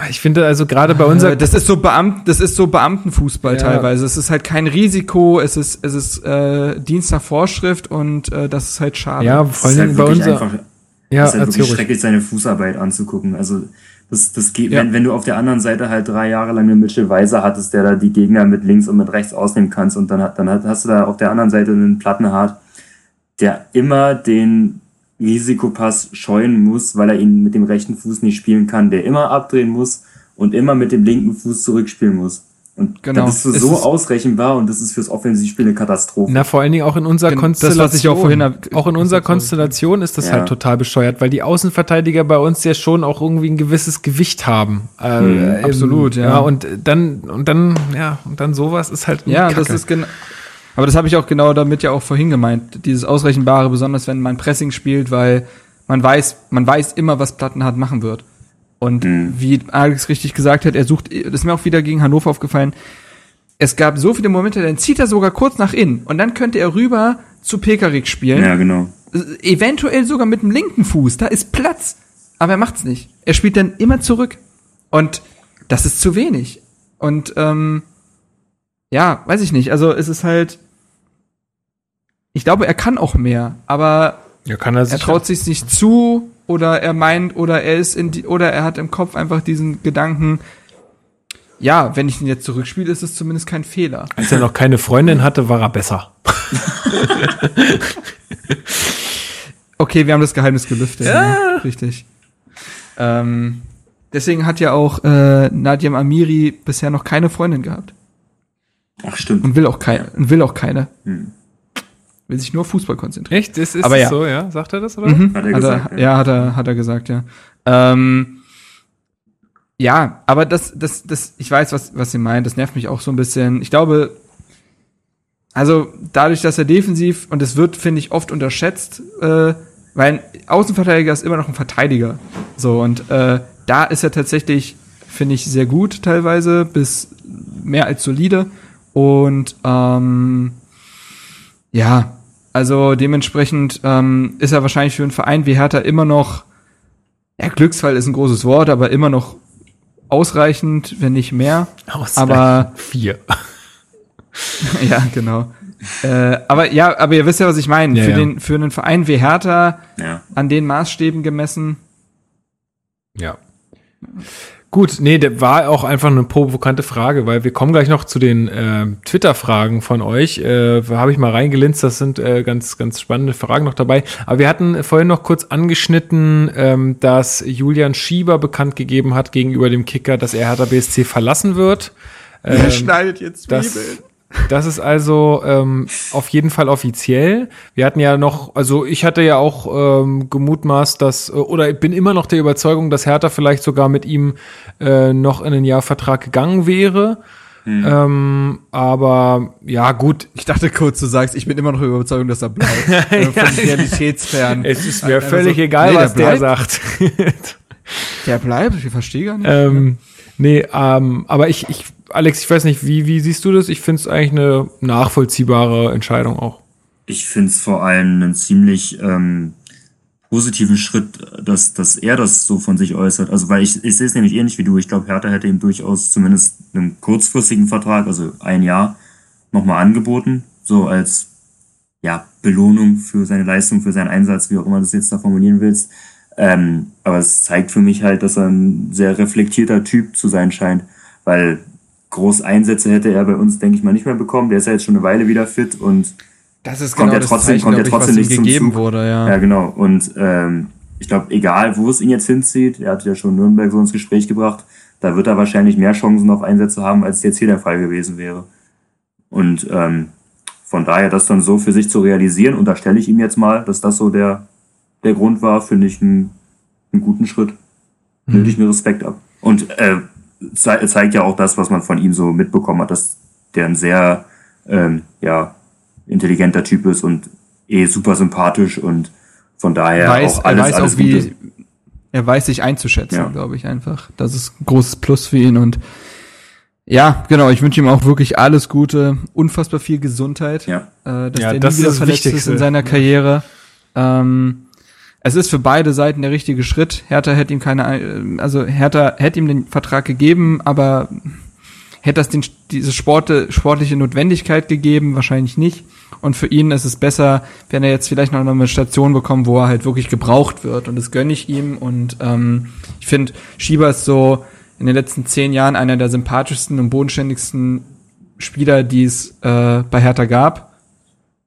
Ich finde also gerade bei unser das ist so Beamt, das ist so Beamtenfußball Ja. teilweise. Es ist halt kein Risiko, es ist es ist äh, Dienst nach Vorschrift und äh, das ist halt schade. ja vor ist allen halt Dingen bei unser einfach, ja es ist halt wirklich schrecklich, seine Fußarbeit anzugucken. Also das, das geht, Ja. wenn, wenn du auf der anderen Seite halt drei Jahre lang einen Mitchell Weiser hattest, der da die Gegner mit links und mit rechts ausnehmen kannst und dann, hat- dann hast du da auf der anderen Seite einen Plattenhart, der immer den Risikopass scheuen muss, weil er ihn mit dem rechten Fuß nicht spielen kann, der immer abdrehen muss und immer mit dem linken Fuß zurückspielen muss. Und Genau. da bist du Es so ist- ausrechenbar und das ist fürs Offensivspiel eine Katastrophe. Na, vor allen Dingen auch in unserer Gen- das, Konstellation. was ich auch vorhin auch in unserer. Konstellation ist das Ja. halt total bescheuert, weil die Außenverteidiger bei uns ja schon auch irgendwie ein gewisses Gewicht haben. Äh, Mhm, absolut, ja. ja. Und dann, und dann, ja, und dann sowas ist halt Ja, Kacke. das ist genau. Aber das habe ich auch genau damit ja auch vorhin gemeint. Dieses Ausrechenbare, besonders wenn man Pressing spielt, weil man weiß, man weiß immer, was Plattenhardt machen wird. Und Mhm. wie Alex richtig gesagt hat, er sucht, das ist mir auch wieder gegen Hannover aufgefallen. Es gab so viele Momente, dann zieht er sogar kurz nach innen und dann könnte er rüber zu Pekarik spielen. ja, genau. Äh, Eventuell sogar mit dem linken Fuß, da ist Platz. Aber er macht's nicht. Er spielt dann immer zurück. Und das ist zu wenig. Und ähm, ja, weiß ich nicht. Also es ist halt. Ich glaube, er kann auch mehr, aber ja, kann er er sich traut sich nicht zu oder er meint oder er ist in die oder er hat im Kopf einfach diesen Gedanken. Ja, wenn ich ihn jetzt zurückspiele, ist es zumindest kein Fehler. als er noch keine Freundin hatte, war er besser. Okay, wir haben das Geheimnis gelüftet. Ja. Richtig. Ähm, deswegen hat ja auch äh, Nadim Amiri bisher noch keine Freundin gehabt. Ach, stimmt. Und will auch keine. Und will auch keine. Hm. Will sich nur auf Fußball konzentrieren. Echt? Ist, ist Aber das ja. so, ja? Sagt er das, oder? Mhm. Hat er Hat gesagt, er, ja. ja, hat er, hat er gesagt, ja. Ähm, ja, aber das, das, das, ich weiß, was, was sie meint. Das nervt mich auch so ein bisschen. Ich glaube, also dadurch, dass er defensiv und es wird, finde ich, oft unterschätzt, äh, weil ein Außenverteidiger ist immer noch ein Verteidiger. So und äh, da ist er tatsächlich, finde ich, sehr gut teilweise bis mehr als solide und ähm, ja, also dementsprechend ähm, ist er wahrscheinlich für einen Verein wie Hertha immer noch, ja, Glücksfall ist ein großes Wort, aber immer noch ausreichend, wenn nicht mehr. Aber vier. ja, genau. äh, aber ja, aber ihr wisst ja, was ich meine. Ja, für ja. den für einen Verein wie Hertha Ja. an den Maßstäben gemessen. Ja. Gut, nee, der war auch einfach eine provokante Frage, weil wir kommen gleich noch zu den äh, Twitter-Fragen von euch. Äh, habe ich mal reingelinst, das sind äh, ganz, ganz spannende Fragen noch dabei. Aber wir hatten vorhin noch kurz angeschnitten, ähm, dass Julian Schieber bekannt gegeben hat gegenüber dem Kicker, dass er Hertha BSC verlassen wird. Ähm, schneidet jetzt das, das ist also ähm, auf jeden Fall offiziell. Wir hatten ja noch, also ich hatte ja auch ähm, gemutmaßt, dass, äh, oder ich bin immer noch der Überzeugung, dass Hertha vielleicht sogar mit ihm äh, noch in einen Jahr Vertrag gegangen wäre. Ähm, aber ja, gut, Ich dachte kurz, du sagst, ich bin immer noch überzeugt, dass er bleibt. Äh, Von realitätsfern. es ist mir Also, völlig egal, nee, der was der bleibt. sagt. Der bleibt, ich verstehe gar nicht. ähm, nee, ähm, aber ich, ich, Alex, ich weiß nicht, wie, wie siehst du das? Ich finde es eigentlich eine nachvollziehbare Entscheidung auch. Ich finde es vor allem einen ziemlich ähm, positiven Schritt, dass, dass er das so von sich äußert. Also weil ich, ich sehe es nämlich ähnlich wie du. Ich glaube, Hertha hätte ihm durchaus zumindest einen kurzfristigen Vertrag, also ein Jahr, nochmal angeboten. So als ja, Belohnung für seine Leistung, für seinen Einsatz, wie auch immer du das jetzt da formulieren willst. Ähm, aber es zeigt für mich halt, dass er ein sehr reflektierter Typ zu sein scheint, weil groß Einsätze hätte er bei uns, denke ich mal, nicht mehr bekommen. Der ist ja jetzt schon eine Weile wieder fit und Das ist Kommt genau ja trotzdem- Zeichen, kommt ja trotzdem nicht zum gegeben Zug. wurde, ja. Ja, genau. Und ähm, ich glaube, egal wo es ihn jetzt hinzieht, er hat ja schon Nürnberg so ins Gespräch gebracht, da wird er wahrscheinlich mehr Chancen auf Einsätze haben, als jetzt hier der Fall gewesen wäre. Und ähm, von daher das dann so für sich zu realisieren, unterstelle ich ihm jetzt mal, dass das so der, der Grund war, finde ich einen, einen guten Schritt. Nöte ich mir Respekt ab. Und äh, ze zeigt ja auch das, was man von ihm so mitbekommen hat, dass der ein sehr ähm, ja, intelligenter Typ ist und eh super sympathisch und von daher weiß, auch alles, er weiß alles auch, wie, Gute. er weiß sich einzuschätzen, Ja. glaube ich einfach. Das ist ein großes Plus für ihn und ja, genau, ich wünsche ihm auch wirklich alles Gute, unfassbar viel Gesundheit, Ja. äh, dass Ja, der das nie wieder ist das verletzt ist Wichtigste. in seiner Karriere. Ähm, es ist für beide Seiten der richtige Schritt. Hertha hätte ihm keine, äh, also Hertha hätte ihm den Vertrag gegeben, aber hätte das den, diese Sporte, sportliche Notwendigkeit gegeben? Wahrscheinlich nicht. Und für ihn ist es besser, wenn er jetzt vielleicht noch eine Station bekommt, wo er halt wirklich gebraucht wird. Und das gönne ich ihm. Und ähm, ich finde, Schieber ist so in den letzten zehn Jahren einer der sympathischsten und bodenständigsten Spieler, die es äh, bei Hertha gab.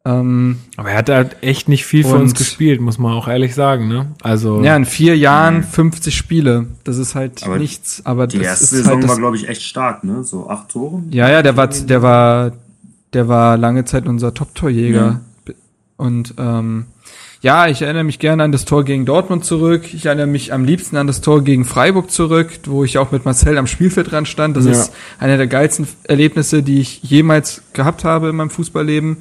Ähm, Aber er hat halt echt nicht viel für uns gespielt, muss man auch ehrlich sagen, ne? Also. Ja, in vier Jahren 50 Spiele. Das ist halt aber nichts. Aber die das erste ist Saison halt war, glaube ich, echt stark, ne? So acht Tore. Ja, ja, der war, der war, der war lange Zeit unser Top-Torjäger. Ja. Und ähm, ja, ich erinnere mich gerne an das Tor gegen Dortmund zurück. Ich erinnere mich am liebsten an das Tor gegen Freiburg zurück, wo ich auch mit Marcel am Spielfeld dran stand. Das ja. ist einer der geilsten Erlebnisse, die ich jemals gehabt habe in meinem Fußballleben.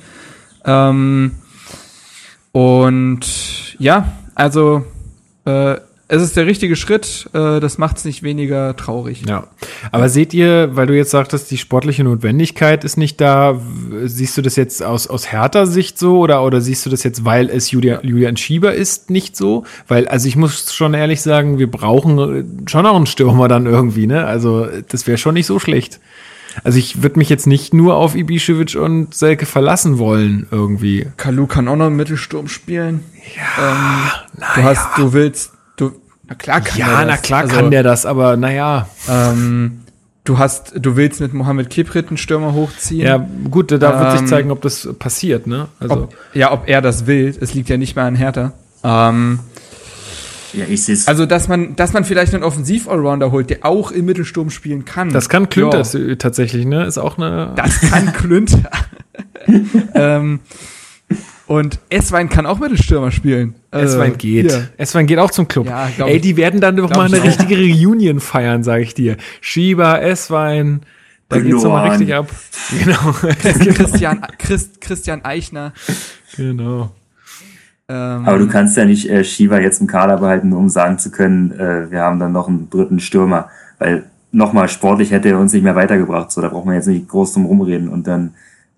Ähm, und ja, also äh, es ist der richtige Schritt, äh, das macht es nicht weniger traurig. Ja. Aber seht ihr, weil du jetzt sagtest, die sportliche Notwendigkeit ist nicht da, siehst du das jetzt aus, aus härter Sicht so oder, oder siehst du das jetzt, weil es Julian, Julian Schieber ist, nicht so? Weil, also ich muss schon ehrlich sagen, wir brauchen schon auch einen Stürmer dann irgendwie, ne? Also das wäre schon nicht so schlecht. Also ich würde mich jetzt nicht nur auf Ibišević und Selke verlassen wollen irgendwie. Kalu kann auch noch im Mittelsturm spielen. Ja, ähm, du hast, du willst, na klar kann ja, der das. Ja, na klar also, kann der das, aber naja. Ähm, du hast, du willst mit Mohamed Kiprit einen Stürmer hochziehen. Ja, gut, da ähm, wird sich ähm, zeigen, ob das passiert, ne? Also. Ob, ja, ob er das will. Es liegt ja nicht mehr an Hertha. Ähm, ja, ich sehe Also, dass man, dass man vielleicht einen Offensiv-Allrounder holt, der auch im Mittelsturm spielen kann. Das kann Klünter ja. tatsächlich, ne? Ist auch eine. Das kann Klünter. ähm, und Esswein kann auch Mittelstürmer spielen. Esswein äh, geht. Hier. Esswein geht auch zum Club. Ja, Ey, ich, die werden dann doch mal eine richtige Reunion feiern, sage ich dir. Schieber, Esswein, da geht's doch mal richtig ab. Genau. Christian, Christ, Christian Eichner. Genau. Ähm, Aber du kannst ja nicht äh, Schieber jetzt im Kader behalten, um sagen zu können, äh, wir haben dann noch einen dritten Stürmer. Weil nochmal sportlich hätte er uns nicht mehr weitergebracht. So, da braucht man jetzt nicht groß drum rumreden. Und dann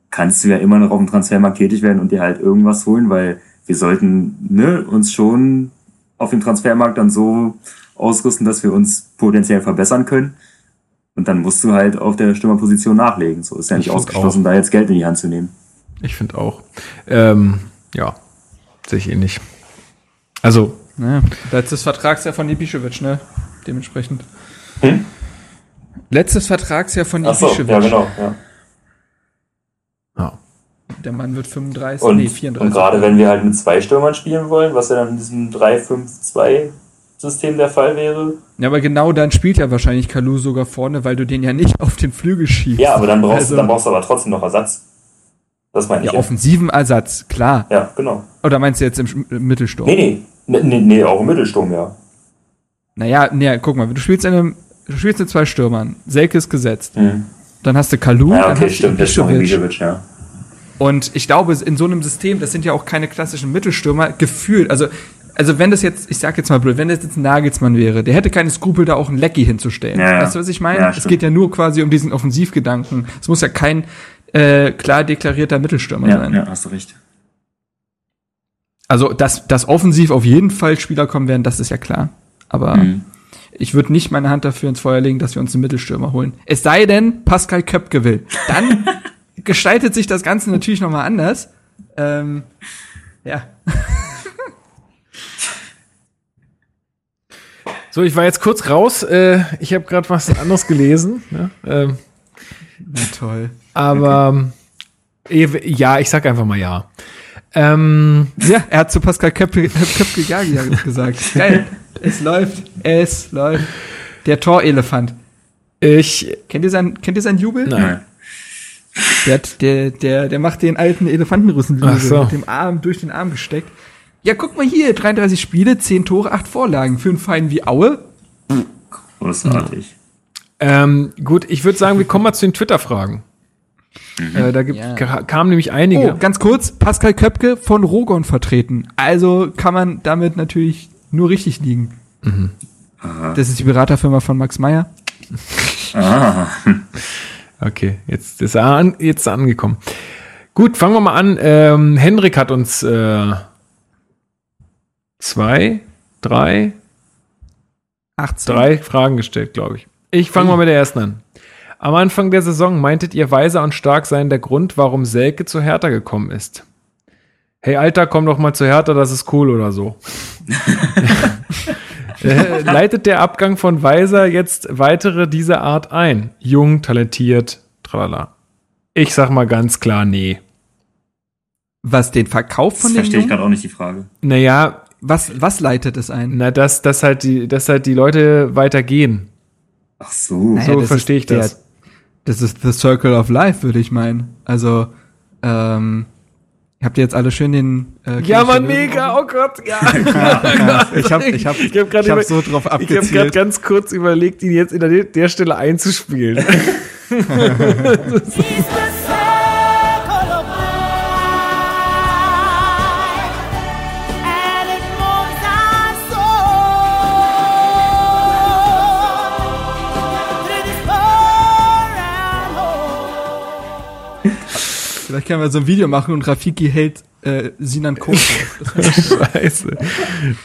kannst du ja immer noch auf dem Transfermarkt tätig werden und dir halt irgendwas holen, weil wir sollten ne, uns schon auf dem Transfermarkt dann so ausrüsten, dass wir uns potenziell verbessern können. Und dann musst du halt auf der Stürmerposition nachlegen. So ist ja nicht ich ausgeschlossen, da jetzt Geld in die Hand zu nehmen. Ich finde auch. Ähm, ja, sehe ich eh nicht. Also. Naja, letztes Vertragsjahr von Ibišević, ne? Dementsprechend. Hm? Letztes Vertragsjahr von Ibišević. So, ja, genau, ja. Ja. Der Mann wird 35, und, nee, 34. Und gerade wenn wir halt mit zwei Stürmern spielen wollen, was ja dann in diesem 3-5-2-System der Fall wäre. Ja, aber genau dann spielt ja wahrscheinlich Kalu sogar vorne, weil du den ja nicht auf den Flügel schiebst. Ja, aber dann brauchst, also, dann brauchst du aber trotzdem noch Ersatz. Das meine ich. Ja, offensiven Ersatz, klar. Ja, genau. Oder meinst du jetzt im Mittelsturm? Nee, nee, nee, nee, auch im Mittelsturm, ja. Naja, nee, guck mal, du spielst, eine, du spielst mit zwei Stürmern. Selke ist gesetzt. Mhm. Dann hast du Kalu, ja, okay, dann hast stimmt, du Ibišević. ja. Und ich glaube, in so einem System, das sind ja auch keine klassischen Mittelstürmer, gefühlt, also, also wenn das jetzt, ich sag jetzt mal blöd, wenn das jetzt ein Nagelsmann wäre, der hätte keine Skrupel, da auch ein Lecky hinzustellen. Ja, weißt du, was ich meine? Ja, es geht ja nur quasi um diesen Offensivgedanken. Es muss ja kein äh, klar deklarierter Mittelstürmer ja, sein. Ja, hast du recht. Also, dass, dass offensiv auf jeden Fall Spieler kommen werden, das ist ja klar. Aber mhm. ich würde nicht meine Hand dafür ins Feuer legen, dass wir uns einen Mittelstürmer holen. Es sei denn, Pascal Köpke will. Dann gestaltet sich das Ganze natürlich nochmal anders. Ähm, ja. So, ich war jetzt kurz raus. Äh, ich habe gerade was anderes gelesen. Ne? Ähm, Na toll. Aber okay. ja, ich sag einfach mal ja. Ähm, ja, er hat zu Pascal Köpke, Köpke ja gesagt. Geil. Es läuft. Es läuft. Der Torelefant. Ich. Kennt ihr sein, kennt ihr seinen Jubel? Nein. Der, hat, der, der, der macht den alten Elefantenrussen so. mit dem Arm durch den Arm gesteckt. Ja, guck mal hier, 33 Spiele, 10 Tore, 8 Vorlagen für einen Verein wie Aue. Großartig. Ähm, gut, ich würde sagen, wir kommen mal zu den Twitter-Fragen. Mhm. Äh, da gibt, ja. kamen nämlich einige. Oh, ganz kurz, Pascal Köpke von Rogon vertreten. Also kann man damit natürlich nur richtig liegen. Mhm. Das ist die Beraterfirma von Max Meyer. Ah. Okay, jetzt ist er an, jetzt angekommen. Gut, fangen wir mal an. Ähm, Henrik hat uns äh, zwei, drei, 18. drei Fragen gestellt, glaube ich. Ich fange mal mit der ersten an. Am Anfang der Saison meintet ihr, weiser und stark seien der Grund, warum Selke zu Hertha gekommen ist. Hey Alter, komm doch mal zu Hertha, das ist cool oder so. Äh, Leitet der Abgang von Weiser jetzt weitere dieser Art ein? Jung, talentiert, tralala. Ich sag mal ganz klar, nee. Was den Verkauf Das von den verstehe ich gerade auch nicht die Frage. Naja, Was, was leitet es ein? na, dass, dass, halt die, dass halt die Leute weitergehen. Ach so. Naja, So das verstehe ich ist der- das. Das ist the circle of life, würde ich meinen. Also, ähm, habt ihr jetzt alle schön den äh, Ja, Mann, mega, oh Gott, ja. Ich hab, ich hab, Ich hab grad ich hab so drauf Ich habe abgezielt. gerade ganz kurz überlegt, ihn jetzt in der, der Stelle einzuspielen. Vielleicht können wir so ein Video machen und Rafiki hält äh, Sinan Kohl Scheiße.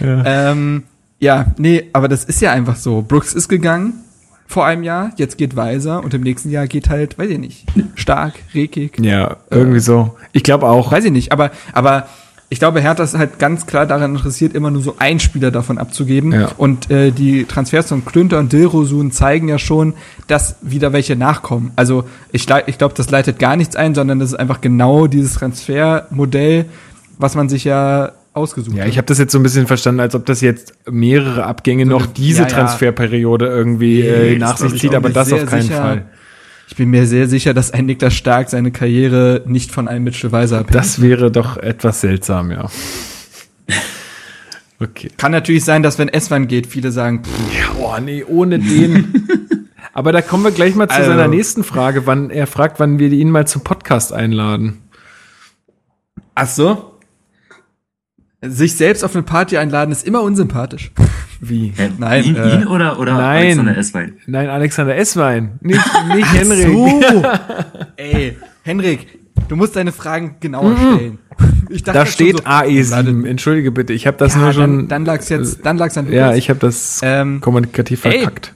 ähm, ja, nee, aber das ist ja einfach so. Brooks ist gegangen vor einem Jahr, jetzt geht Weiser und im nächsten Jahr geht halt, weiß ich nicht, stark, rekig. Ja, irgendwie so. Ich glaube auch. Weiß ich nicht, aber, aber ich glaube, Hertha ist halt ganz klar daran interessiert, immer nur so einen Spieler davon abzugeben. Ja. Und äh, die Transfers von Klünter und Dilrosun zeigen ja schon, dass wieder welche nachkommen. Also ich, ich glaube, das leitet gar nichts ein, sondern das ist einfach genau dieses Transfermodell, was man sich ja ausgesucht Ja, hat. ich habe das jetzt so ein bisschen verstanden, als ob das jetzt mehrere Abgänge noch eine- diese ja, ja. Transferperiode irgendwie Nee, äh, nach sich ich zieht, aber das auf keinen sicher. Fall. Ich bin mir sehr sicher, dass ein Niklas Stark seine Karriere nicht von einem Mitchell Weiser abhängt. Das wäre doch etwas seltsam, ja. Okay. kann natürlich sein, dass wenn Eswan geht, viele sagen, pff, Ja, oh nee, ohne den. Aber da kommen wir gleich mal zu Also- seiner nächsten Frage, wann er fragt, wann wir ihn mal zum Podcast einladen. ach so. Sich selbst auf eine Party einladen ist immer unsympathisch. Wie? Hä, Nein, ihn, äh, ihn oder, oder nein. Alexander Esswein? Nein, Alexander Esswein. Nicht, nicht Henrik. So. Ey, Henrik, du musst deine Fragen genauer stellen. Ich dachte Da steht so, AE7. Entschuldige bitte, ich habe das Ja, nur schon. dann, dann lag's jetzt, dann lag's an ja, ich habe das Ähm, kommunikativ ey. verkackt.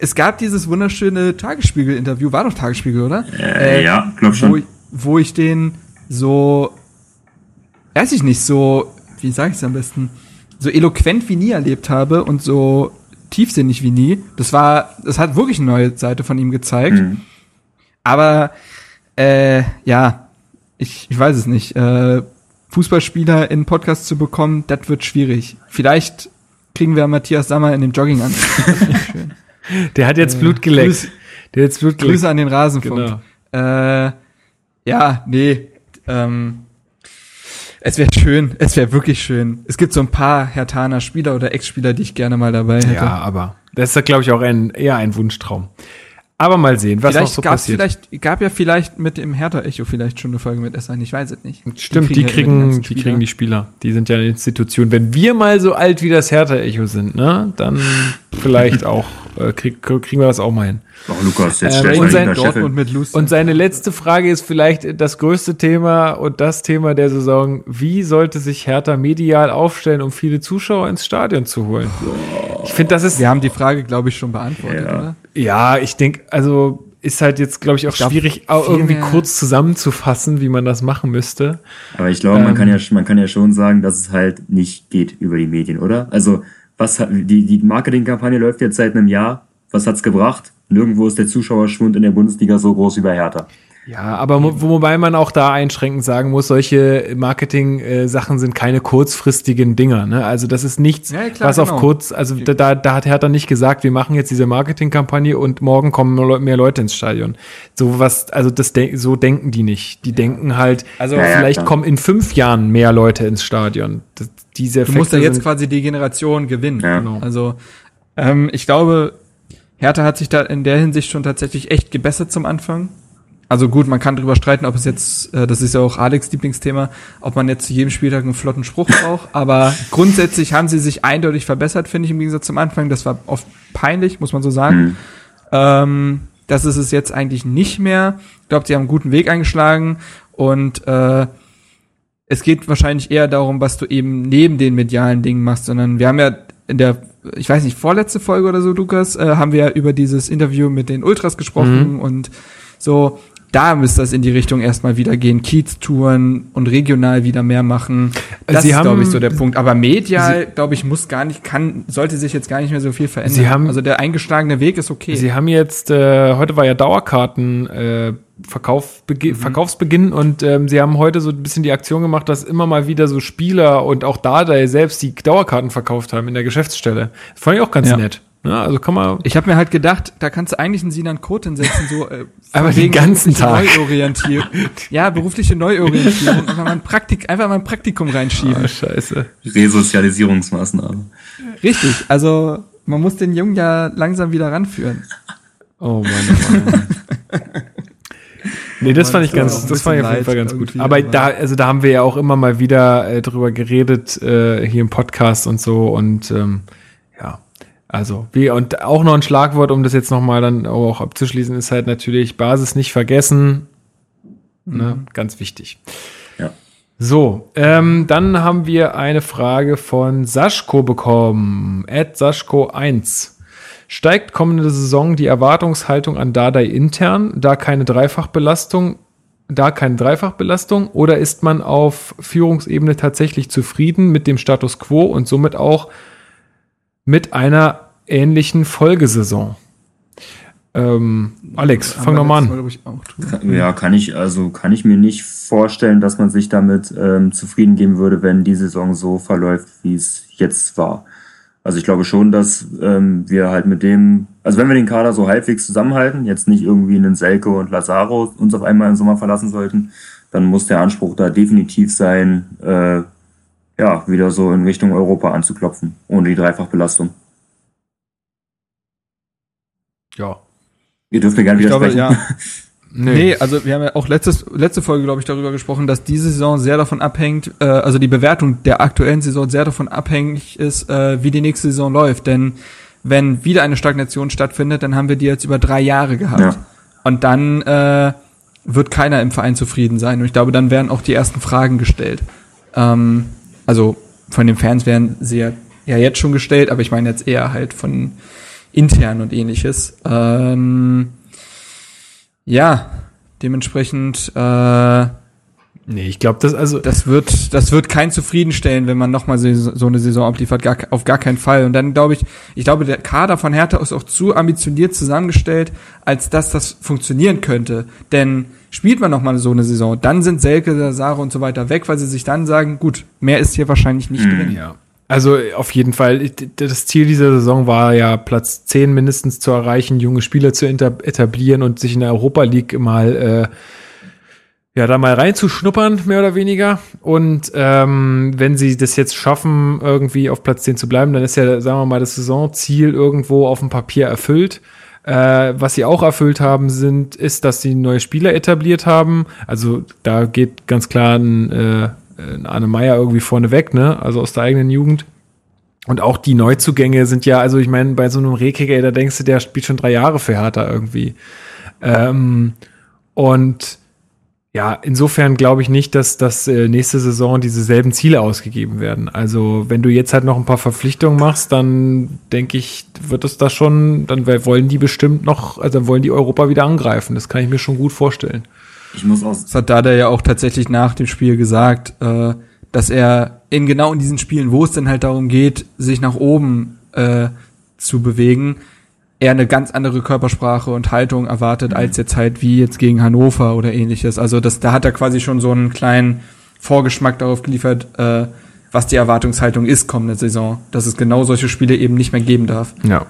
Es gab dieses wunderschöne Tagesspiegel-Interview, war doch Tagesspiegel, oder? Äh, ja, glaub schon. Wo, ich- wo ich den so, weiß ich nicht, so, wie sage ich es am besten, so eloquent wie nie erlebt habe und so tiefsinnig wie nie. Das war, das hat wirklich eine neue Seite von ihm gezeigt. Mhm. Aber äh, ja, ich, ich weiß es nicht. Äh, Fußballspieler in Podcast zu bekommen, das wird schwierig. Vielleicht kriegen wir Matthias Sammer in dem Jogging an. Der hat jetzt Blut geleckt. Grüß- Der hat jetzt Blut geleckt. Grüße an den Rasenfunk. Genau. Äh, ja, nee. Ähm, es wäre schön, es wäre wirklich schön. Es gibt so ein paar Hertaner Spieler oder Ex-Spieler, die ich gerne mal dabei hätte. Ja, aber das ist, glaube ich, auch ein, eher ein Wunschtraum. Aber mal sehen, was noch vielleicht so gab's passiert. vielleicht, gab ja vielleicht mit dem Hertha-Echo vielleicht schon eine Folge mit Essan, ich weiß es nicht. Stimmt, die ja immer kriegen, die Spieler. kriegen die Spieler. Die sind ja eine Institution. Wenn wir mal so alt wie das Hertha-Echo sind, ne, dann vielleicht auch, äh, krieg, kriegen wir das auch mal hin. Oh, Lukas, jetzt stellt und mal sein Dortmund mit Lucy. Und seine letzte Frage ist vielleicht das größte Thema und das Thema der Saison. Wie sollte sich Hertha medial aufstellen, um viele Zuschauer ins Stadion zu holen? Ich finde, das ist, wir haben die Frage, glaube ich, schon beantwortet, Ja. oder? Ja, ich denke, also ist halt jetzt, glaube ich, auch glaub, schwierig, irgendwie kurz zusammenzufassen, wie man das machen müsste. Aber ich glaube, man Ähm, kann ja, man kann ja schon sagen, dass es halt nicht geht über die Medien, oder? Also, was hat, die, die Marketingkampagne läuft jetzt seit einem Jahr. Was hat's gebracht? Nirgendwo ist der Zuschauerschwund in der Bundesliga so groß wie bei Hertha. Ja, aber wobei man auch da einschränkend sagen muss, solche Marketing-Sachen sind keine kurzfristigen Dinger. Ne? Also das ist nichts, Ja, klar, was genau. auf kurz, also da, da, da hat Hertha nicht gesagt, wir machen jetzt diese Marketingkampagne und morgen kommen mehr Leu- mehr Leute ins Stadion. So was, also das de so denken die nicht. Die denken halt, also Ja, ja, vielleicht kommen in fünf Jahren mehr Leute ins Stadion. Das, diese Du musst ja jetzt sind- quasi die Generation gewinnen. Ja. Genau. Also, ähm, ich glaube, Hertha hat sich da in der Hinsicht schon tatsächlich echt gebessert zum Anfang. Also gut, man kann drüber streiten, ob es jetzt, äh, das ist ja auch Alex Lieblingsthema, ob man jetzt zu jedem Spieltag einen flotten Spruch braucht. Aber grundsätzlich haben sie sich eindeutig verbessert, finde ich, im Gegensatz zum Anfang. Das war oft peinlich, muss man so sagen. Mhm. Ähm, das ist es jetzt eigentlich nicht mehr. Ich glaube, sie haben einen guten Weg eingeschlagen und äh, es geht wahrscheinlich eher darum, was du eben neben den medialen Dingen machst, sondern wir haben ja in der, ich weiß nicht, vorletzte Folge oder so, Lukas, äh, haben wir ja über dieses Interview mit den Ultras gesprochen Mhm. und so, da müsste das in die Richtung erstmal wieder gehen, Kiez-Touren und regional wieder mehr machen. Das Sie ist, glaube ich, so der Punkt. Aber medial, glaube ich, muss gar nicht, kann, sollte sich jetzt gar nicht mehr so viel verändern. Sie haben- also der eingeschlagene Weg ist okay. Sie haben jetzt, äh, heute war ja Dauerkarten äh, Verkauf, Begi Verkaufsbeginn und ähm, sie haben heute so ein bisschen die Aktion gemacht, dass immer mal wieder so Spieler und auch Dardai selbst die Dauerkarten verkauft haben in der Geschäftsstelle. Das fand ich auch ganz Ja. nett. Ja, also kann man. Ich habe mir halt gedacht, da kannst du eigentlich einen Sinan Kot hinsetzen, so äh, Aber den ganzen berufliche Tag. Neuorientierung. Ja, berufliche Neuorientierung. Einfach mal ein, Praktik, einfach mal ein Praktikum reinschieben. Ah, scheiße. Resozialisierungsmaßnahme. Richtig, also man muss den Jungen ja langsam wieder ranführen. Oh Mann, oh Mann. Nee, das fand ich ganz, das fand ich auf jeden Fall ganz gut. Aber da, also da haben wir ja auch immer mal wieder äh, drüber geredet, äh, hier im Podcast und so und ähm, also wie und auch noch ein Schlagwort, um das jetzt nochmal dann auch abzuschließen, ist halt natürlich Basis nicht vergessen. Ne, ganz wichtig. Ja. So, ähm, dann haben wir eine Frage von Saschko bekommen. At Saschko1. Steigt kommende Saison die Erwartungshaltung an Dardai intern, da keine Dreifachbelastung, da keine Dreifachbelastung, oder ist man auf Führungsebene tatsächlich zufrieden mit dem Status quo und somit auch mit einer ähnlichen Folgesaison? Ähm, Alex, fang doch mal an. Ja, kann ich, also kann ich mir nicht vorstellen, dass man sich damit ähm, zufrieden geben würde, wenn die Saison so verläuft, wie es jetzt war. Also ich glaube schon, dass ähm, wir halt mit dem, also wenn wir den Kader so halbwegs zusammenhalten, jetzt nicht irgendwie einen Selke und Lazaro uns auf einmal im Sommer verlassen sollten, dann muss der Anspruch da definitiv sein, äh, ja, wieder so in Richtung Europa anzuklopfen, ohne die Dreifachbelastung. Ja. Ihr dürft mir gerne Ich glaube, widersprechen. ja. Nee, also wir haben ja auch letztes, letzte Folge, glaube ich, darüber gesprochen, dass diese Saison sehr davon abhängt, äh, also die Bewertung der aktuellen Saison sehr davon abhängig ist, äh, wie die nächste Saison läuft. Denn wenn wieder eine Stagnation stattfindet, dann haben wir die jetzt über drei Jahre gehabt. Ja. Und dann äh, wird keiner im Verein zufrieden sein. Und ich glaube, dann werden auch die ersten Fragen gestellt. Ähm, also von den Fans werden sie ja, ja jetzt schon gestellt, aber ich meine jetzt eher halt von intern und ähnliches. Ähm, ja, dementsprechend, äh, Nee, ich glaube, das, also, das wird, das wird kein zufriedenstellen, wenn man nochmal so, so eine Saison abliefert, gar, auf gar keinen Fall. Und dann glaube ich, ich glaube, der Kader von Hertha ist auch zu ambitioniert zusammengestellt, als dass das funktionieren könnte. Denn spielt man nochmal so eine Saison, dann sind Selke, Sare und so weiter weg, weil sie sich dann sagen, gut, mehr ist hier wahrscheinlich nicht drin. Ja. Also auf jeden Fall, das Ziel dieser Saison war ja, Platz 10 mindestens zu erreichen, junge Spieler zu etablieren und sich in der Europa League mal, äh, ja, da mal reinzuschnuppern, mehr oder weniger. Und ähm, wenn sie das jetzt schaffen, irgendwie auf Platz 10 zu bleiben, dann ist ja, sagen wir mal, das Saisonziel irgendwo auf dem Papier erfüllt. Äh, was sie auch erfüllt haben, sind, ist, dass sie neue Spieler etabliert haben. Also da geht ganz klar ein, äh, ein Arne Meyer irgendwie vorne weg, ne? Also aus der eigenen Jugend. Und auch die Neuzugänge sind ja, also ich meine, bei so einem Rekiger, da denkst du, der spielt schon drei Jahre für Hertha irgendwie. Ähm, und ja, insofern glaube ich nicht, dass das äh, nächste Saison dieselben Ziele ausgegeben werden. Also wenn du jetzt halt noch ein paar Verpflichtungen machst, dann denke ich, wird es da schon, dann wollen die bestimmt noch, also dann wollen die Europa wieder angreifen. Das kann ich mir schon gut vorstellen. Ich muss auch Das hat Dada ja auch tatsächlich nach dem Spiel gesagt, äh, dass er in genau in diesen Spielen, wo es dann halt darum geht, sich nach oben äh, zu bewegen, er eine ganz andere Körpersprache und Haltung erwartet, als jetzt halt wie jetzt gegen Hannover oder ähnliches. Also das, da hat er quasi schon so einen kleinen Vorgeschmack darauf geliefert, äh, was die Erwartungshaltung ist kommende Saison, dass es genau solche Spiele eben nicht mehr geben darf. Ja.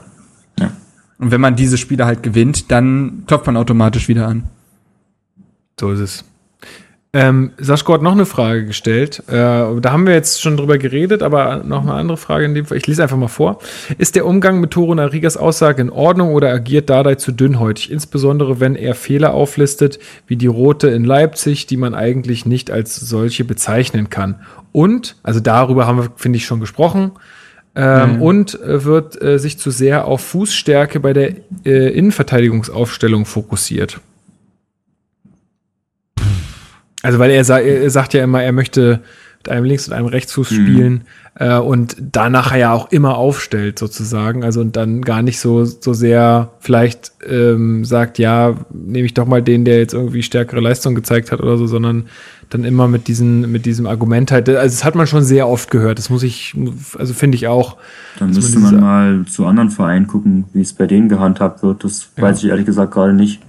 Und wenn man diese Spiele halt gewinnt, dann klopft man automatisch wieder an. So ist es. Ähm, Saschko hat noch eine Frage gestellt. Äh, da haben wir jetzt schon drüber geredet, aber noch eine andere Frage in dem Fall. Ich lese einfach mal vor. Ist der Umgang mit Toro Narigas Aussage in Ordnung oder agiert Dardai zu dünnhäutig? Insbesondere wenn er Fehler auflistet, wie die rote in Leipzig, die man eigentlich nicht als solche bezeichnen kann. Und, also darüber haben wir, finde ich, schon gesprochen. Ähm, Und äh, wird äh, sich zu sehr auf Fußstärke bei der äh, Innenverteidigungsaufstellung fokussiert. Also weil er, sa er sagt ja immer, er möchte mit einem Links- und einem Rechtsfuß spielen äh, und danach ja auch immer aufstellt sozusagen. Also und dann gar nicht so, so sehr vielleicht ähm, sagt, ja, nehme ich doch mal den, der jetzt irgendwie stärkere Leistung gezeigt hat oder so, sondern dann immer mit, diesen, mit diesem Argument halt. Also das hat man schon sehr oft gehört. Das muss ich, also finde ich auch. Dann müsste man man mal zu anderen Vereinen gucken, wie es bei denen gehandhabt wird. Das weiß ich ehrlich gesagt gerade nicht.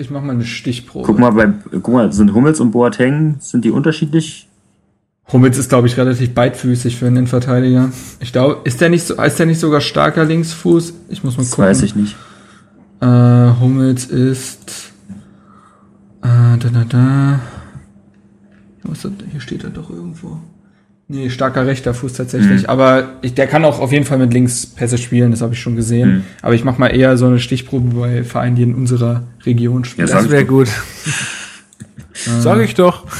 Ich mach mal eine Stichprobe. Guck mal, bei, guck mal, sind Hummels und Boateng, sind die unterschiedlich? Hummels ist, glaube ich, relativ beidfüßig für einen Innenverteidiger. Ich glaube, ist der nicht so, ist der nicht sogar starker Linksfuß? Ich muss mal Das gucken. weiß ich nicht. Äh, Hummels ist. Äh, da, da, da. Wo ist das? Hier steht er doch irgendwo. Nee, starker rechter Fuß tatsächlich. Aber ich, der kann auch auf jeden Fall mit links Pässe spielen, das habe ich schon gesehen. Mhm. Aber ich mache mal eher so eine Stichprobe bei Vereinen, die in unserer Region spielen. Ja, Das wäre gut. Sag ich doch.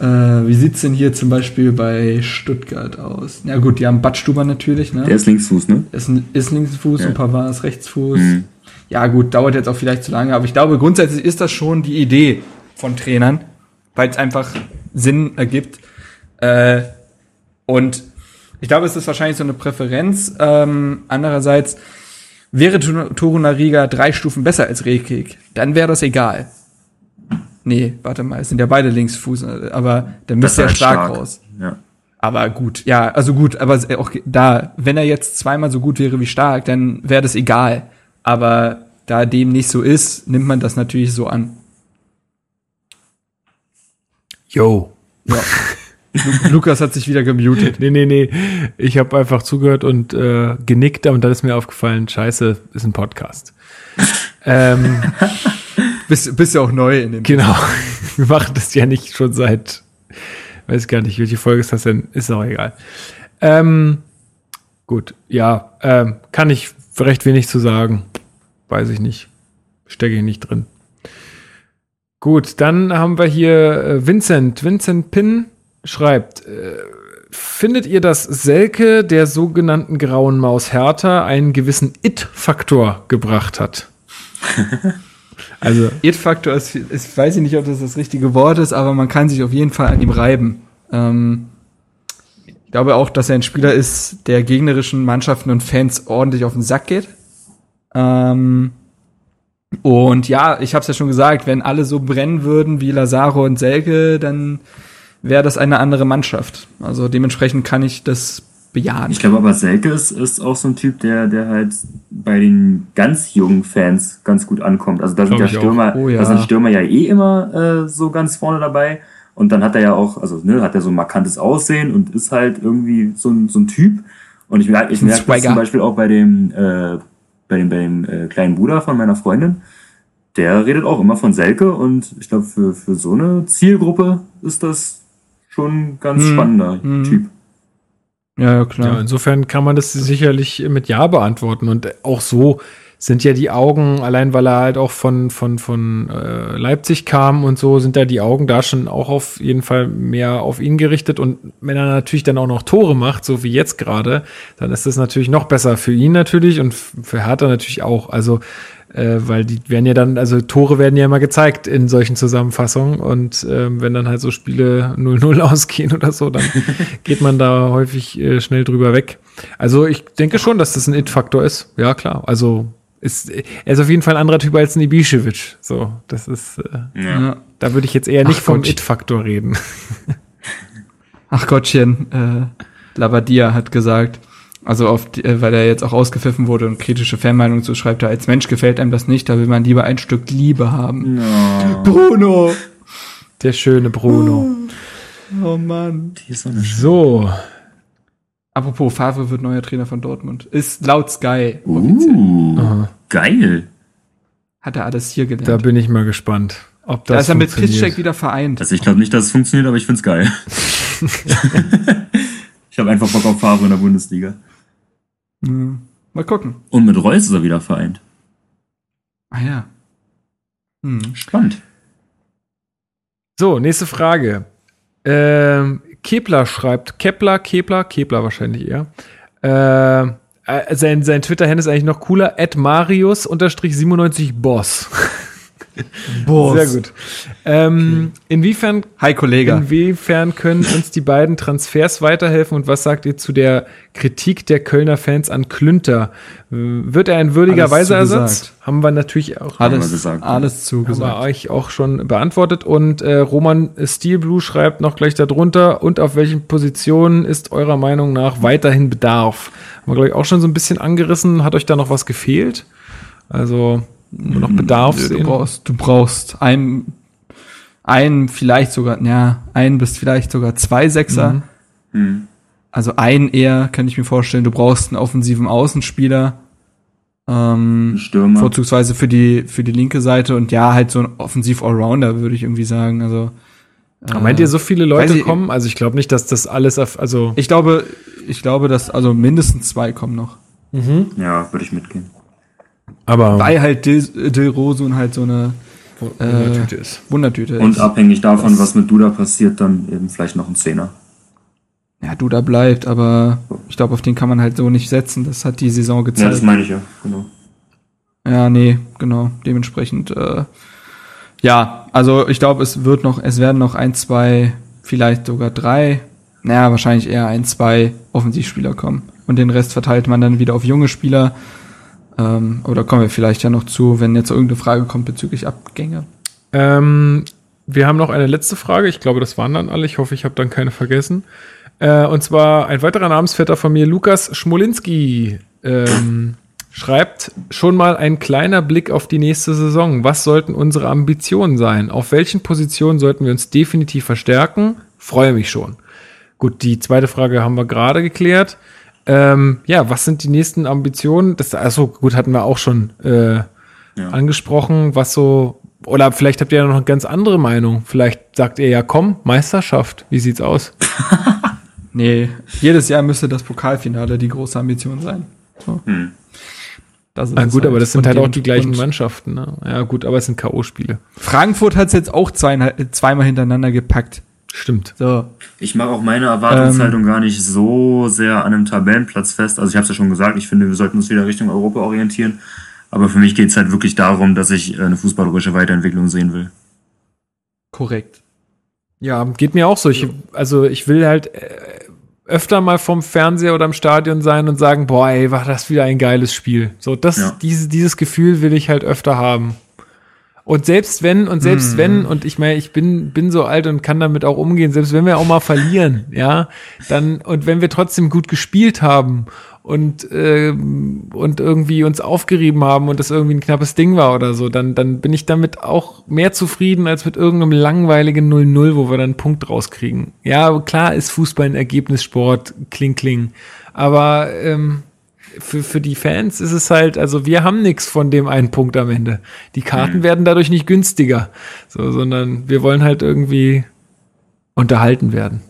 Äh, wie sieht's denn hier zum Beispiel bei Stuttgart aus? Ja gut, die haben Badstuber natürlich, ne? Der ist Linksfuß, ne? ist, ist Linksfuß Ja. und Pavard ist Rechtsfuß. Mhm. Ja gut, dauert jetzt auch vielleicht zu lange, aber ich glaube grundsätzlich ist das schon die Idee von Trainern, weil es einfach Sinn ergibt. Äh, und ich glaube, es ist wahrscheinlich so eine Präferenz. Ähm, andererseits wäre Torunariga drei Stufen besser als Rekik, dann wäre das egal. Nee, warte mal, es sind ja beide Linksfuß, aber dann müsste er halt stark, raus. Ja. Aber gut, ja, also gut, aber auch da, wenn er jetzt zweimal so gut wäre wie stark, dann wäre das egal. Aber da dem nicht so ist, nimmt man das natürlich so an. Yo. Ja. Lu Lukas hat sich wieder gemutet. Nee, nee, nee. Ich habe einfach zugehört und äh, genickt und dann ist mir aufgefallen, scheiße, ist ein Podcast. ähm, Bist, bist ja auch neu in dem. genau. Wir machen das ja nicht schon seit, weiß gar nicht, welche Folge ist das denn? Ist auch egal. Ähm, gut, ja, ähm, kann ich recht wenig zu sagen. Weiß ich nicht. Stecke ich nicht drin. Gut, dann haben wir hier äh, Vincent. Vincent Pin schreibt, äh, findet ihr, dass Selke der sogenannten grauen Maus Hertha einen gewissen It-Faktor gebracht hat? also, It-Faktor ist, ist, weiß ich nicht, ob das das richtige Wort ist, aber man kann sich auf jeden Fall an ihm reiben. Ähm, ich glaube auch, dass er ein Spieler ist, der gegnerischen Mannschaften und Fans ordentlich auf den Sack geht. Ähm, und ja, ich habe es ja schon gesagt, wenn alle so brennen würden wie Lazaro und Selke, dann wäre das eine andere Mannschaft. Also dementsprechend kann ich das bejahen. Ich glaube aber Selke ist, ist auch so ein Typ, der, der halt bei den ganz jungen Fans ganz gut ankommt. Also da sind ja. Stürmer, Oh ja. da sind Stürmer ja eh immer äh, so ganz vorne dabei. Und dann hat er ja auch, also ne, hat er so ein markantes Aussehen und ist halt irgendwie so ein, so ein Typ. Und ich merke, ich merke das zum Beispiel auch bei dem, äh, bei dem, bei dem äh, kleinen Bruder von meiner Freundin. Der redet auch immer von Selke und ich glaube, für, für so eine Zielgruppe ist das schon ein ganz Hm. spannender Hm. Typ. Ja, ja, klar. Ja, insofern kann man das sicherlich mit Ja beantworten. Und auch so sind ja die Augen, allein weil er halt auch von, von, von äh, Leipzig kam und so, sind da die Augen da schon auch auf jeden Fall mehr auf ihn gerichtet. Und wenn er natürlich dann auch noch Tore macht, so wie jetzt gerade, dann ist das natürlich noch besser für ihn natürlich und für Hertha natürlich auch. Also, äh, weil die werden ja dann, also Tore werden ja immer gezeigt in solchen Zusammenfassungen. Und ähm, wenn dann halt so Spiele 0-0 ausgehen oder so, dann geht man da häufig äh, schnell drüber weg. Also ich denke schon, dass das ein It-Faktor ist. Ja, klar. Also ist, er ist auf jeden Fall ein anderer Typ als ein Ibišević. So, das ist, äh, ja. da würde ich jetzt eher nicht Ach vom. It-Faktor reden. Ach Gottchen, äh, Labadia hat gesagt, also auf die, äh, weil er jetzt auch ausgepfiffen wurde und kritische Fanmeinungen zu schreibt, er, als Mensch gefällt einem das nicht, da will man lieber ein Stück Liebe haben. Ja, Bruno! Der schöne Bruno. Oh Mann. die ist so eine So, Apropos, Favre wird neuer Trainer von Dortmund. Ist laut Sky. offiziell. Uh, geil. Hat er alles hier gelernt. da bin ich mal gespannt, ob das da ist er mit. Piszczek wieder vereint. Also ich glaube nicht, dass es funktioniert, aber ich find's geil. ich habe einfach Bock auf Favre in der Bundesliga. Hm. Mal gucken. Und mit Reus ist er wieder vereint. Ah ja. Hm. Spannend. So, nächste Frage. Ähm, Kepler schreibt, Kepler, Kepler, Kepler wahrscheinlich eher. Ähm, äh, sein, sein Twitter-Handle ist eigentlich noch cooler. At Marius unterstrich 97 Boss. Boah. Sehr gut. Ähm, inwiefern, Hi, Kollege. inwiefern können uns die beiden Transfers weiterhelfen und was sagt ihr zu der Kritik der Kölner Fans an Klünter? Wird er ein würdiger Alles Weiseersatz? zugesagt. Haben wir natürlich auch Alles, wir gesagt, alles haben wir zugesagt. euch auch schon beantwortet. Und äh, Roman Steelblue schreibt noch gleich darunter, und auf welchen Positionen ist eurer Meinung nach weiterhin Bedarf? Haben wir, glaube ich, auch schon so ein bisschen angerissen. Hat euch da noch was gefehlt? Also noch Bedarf Du sehen? brauchst, du brauchst einen, einen vielleicht sogar, ja, einen bis vielleicht sogar zwei Sechser. Hm. Also einen eher, kann ich mir vorstellen. Du brauchst einen offensiven Außenspieler. Ähm, Stürmer. vorzugsweise für die, für die linke Seite und ja, halt so ein Offensiv-Allrounder, würde ich irgendwie sagen. Also, Aber Meint ihr, so viele Leute ich- kommen? Also ich glaube nicht, dass das alles auf, also ich glaube, ich glaube, dass, also mindestens zwei kommen noch. Ja, würde ich mitgehen. Aber Weil halt Dil, Dil Rosun halt so eine äh, Tüte ist. Wundertüte Und ist. abhängig davon, Das- was mit Duda passiert, dann eben vielleicht noch ein Zehner. Ja, Duda bleibt, aber ich glaube, auf den kann man halt so nicht setzen. Das hat die Saison Ja, gezeigt. das meine ich ja, genau. Ja, nee, genau. Dementsprechend, äh, ja, also ich glaube, es wird noch, es werden noch ein, zwei, vielleicht sogar drei, naja, wahrscheinlich eher ein, zwei Offensivspieler kommen. Und den Rest verteilt man dann wieder auf junge Spieler. Ähm, da kommen wir vielleicht ja noch zu, wenn jetzt irgendeine Frage kommt bezüglich Abgänge. Ähm, wir haben noch eine letzte Frage. Ich glaube, das waren dann alle. Ich hoffe, ich habe dann keine vergessen. Äh, und zwar ein weiterer Namensvetter von mir, Lukas Schmolinski, ähm, schreibt schon mal ein kleiner Blick auf die nächste Saison. Was sollten unsere Ambitionen sein? Auf welchen Positionen sollten wir uns definitiv verstärken? Freue mich schon. Gut, die zweite Frage haben wir gerade geklärt. Ähm, ja, was sind die nächsten Ambitionen? Das, also gut, hatten wir auch schon äh, Ja. angesprochen, was so, oder vielleicht habt ihr ja noch eine ganz andere Meinung. Vielleicht sagt ihr ja, komm, Meisterschaft. Wie sieht's aus? Nee, jedes Jahr müsste das Pokalfinale die große Ambition sein. So. Hm. Das ist Ah, gut, aber das sind Und halt auch die gleichen Mannschaften. Ne? Ja, gut, aber es sind K.O.-Spiele. Frankfurt hat es jetzt auch zweimal hintereinander gepackt. Stimmt. So. Ich mache auch meine Erwartungshaltung gar nicht so sehr an einem Tabellenplatz fest. Also ich habe es ja schon gesagt, ich finde, wir sollten uns wieder Richtung Europa orientieren. Aber für mich geht es halt wirklich darum, dass ich äh, eine fußballerische Weiterentwicklung sehen will. Korrekt. Ja, geht mir auch so. Ich, also ich will halt äh, öfter mal vom Fernseher oder im Stadion sein und sagen, boah, ey, war das wieder ein geiles Spiel. So, das, Ja. diese, dieses Gefühl will ich halt öfter haben. Und selbst wenn, und selbst wenn, und ich meine, ich bin, bin so alt und kann damit auch umgehen, selbst wenn wir auch mal verlieren, ja, dann, und wenn wir trotzdem gut gespielt haben und, ähm, und irgendwie uns aufgerieben haben und das irgendwie ein knappes Ding war oder so, dann, dann bin ich damit auch mehr zufrieden als mit irgendeinem langweiligen 0-0, wo wir dann einen Punkt rauskriegen. Ja, klar ist Fußball ein Ergebnissport, kling, kling. Aber ähm, für, für die Fans ist es halt, also wir haben nichts von dem einen Punkt am Ende. Die Karten werden dadurch nicht günstiger, so, sondern wir wollen halt irgendwie unterhalten werden.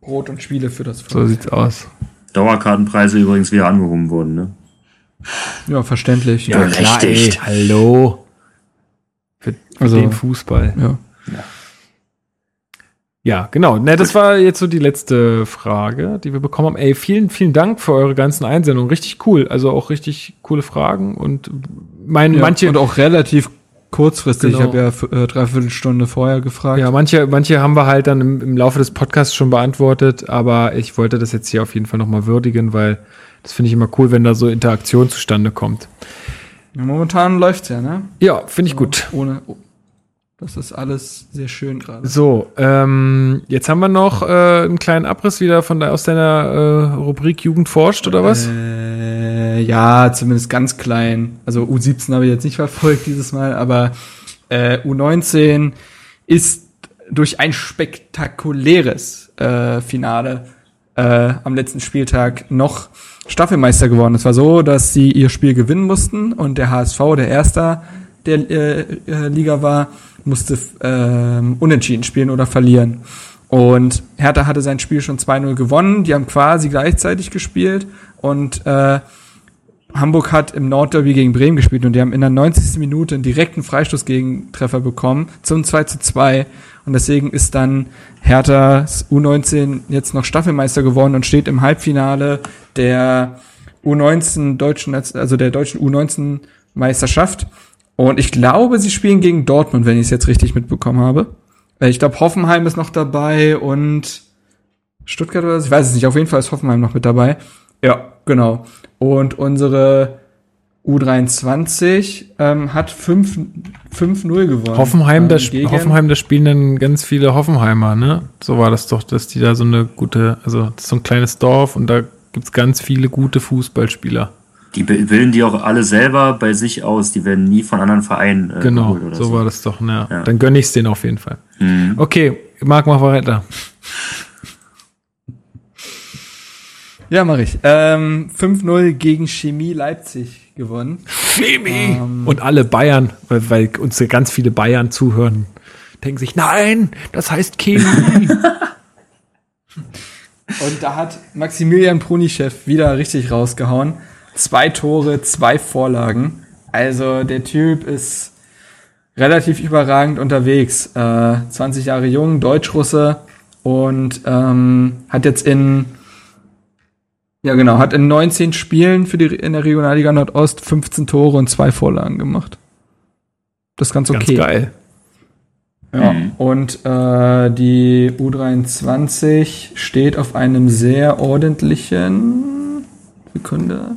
Brot und Spiele für das So sieht's aus. Dauerkartenpreise übrigens wieder angehoben wurden, ne? Ja, verständlich. Ja, klar, ey, hallo. Für, für Also- den Fußball. Ja. Ja, genau. Ne, das war jetzt so die letzte Frage, die wir bekommen haben. Ey, vielen, vielen Dank für eure ganzen Einsendungen. Richtig cool. Also auch richtig coole Fragen und mein, Ja, manche, Und auch relativ kurzfristig. Genau. Ich habe ja äh, dreiviertel Stunde vorher gefragt. Ja, manche, manche haben wir halt dann im, im Laufe des Podcasts schon beantwortet, aber ich wollte das jetzt hier auf jeden Fall nochmal würdigen, weil das finde ich immer cool, wenn da so Interaktion zustande kommt. Ja, Momentan läuft's ja, ne? Ja, finde ich gut. Ohne. Das ist alles sehr schön gerade. So, ähm, jetzt haben wir noch äh, einen kleinen Abriss wieder von der, aus deiner äh, Rubrik Jugend forscht, oder was? Äh, ja, zumindest ganz klein. Also U17 habe ich jetzt nicht verfolgt dieses Mal, aber äh, U19 ist durch ein spektakuläres äh, Finale äh, am letzten Spieltag noch Staffelmeister geworden. Es war so, dass sie ihr Spiel gewinnen mussten und der HSV, der Erster der äh, äh, Liga war, musste ähm, unentschieden spielen oder verlieren. Und Hertha hatte sein Spiel schon 2-0 gewonnen. Die haben quasi gleichzeitig gespielt. Und äh, Hamburg hat im Nordderby gegen Bremen gespielt und die haben in der 90. Minute einen direkten Freistoßgegentreffer bekommen zum 2 zu 2. Und deswegen ist dann Herthas U19 jetzt noch Staffelmeister geworden und steht im Halbfinale der U19 deutschen, also der deutschen U19 Meisterschaft. Und ich glaube, sie spielen gegen Dortmund, wenn ich es jetzt richtig mitbekommen habe. Äh, Ich glaube, Hoffenheim ist noch dabei und Stuttgart oder so. Ich weiß es nicht. Auf jeden Fall ist Hoffenheim noch mit dabei. Ja, genau. Und unsere U23 ähm, hat 5 5-0 gewonnen. Hoffenheim, ähm, da, Hoffenheim, da spielen dann ganz viele Hoffenheimer, ne? So war das doch, dass die da so eine gute, also so ein kleines Dorf und da gibt's ganz viele gute Fußballspieler. Die bi- bilden die auch alle selber bei sich aus. Die werden nie von anderen Vereinen äh, Genau, geholt oder so, so. war das doch, ne? Ja. Dann gönn ich's denen auf jeden Fall. Mhm. Okay, Marc, mach weiter. Ja, mache ich. Ähm, 5-0 gegen Chemie Leipzig gewonnen. Chemie! und alle Bayern, weil, weil uns ganz viele Bayern zuhören, denken sich, nein, das heißt Chemie. Und da hat Maximilian Prunichev wieder richtig rausgehauen. Zwei Tore, zwei Vorlagen. Also der Typ ist relativ überragend unterwegs. Äh, 20 Jahre jung, Deutsch-Russe und ähm, hat jetzt in ja genau, hat in 19 Spielen für die in der Regionalliga Nordost 15 Tore und zwei Vorlagen gemacht. Das ist ganz Ganz okay. geil. Ja, Mhm. und äh, die U23 steht auf einem sehr ordentlichen Sekunde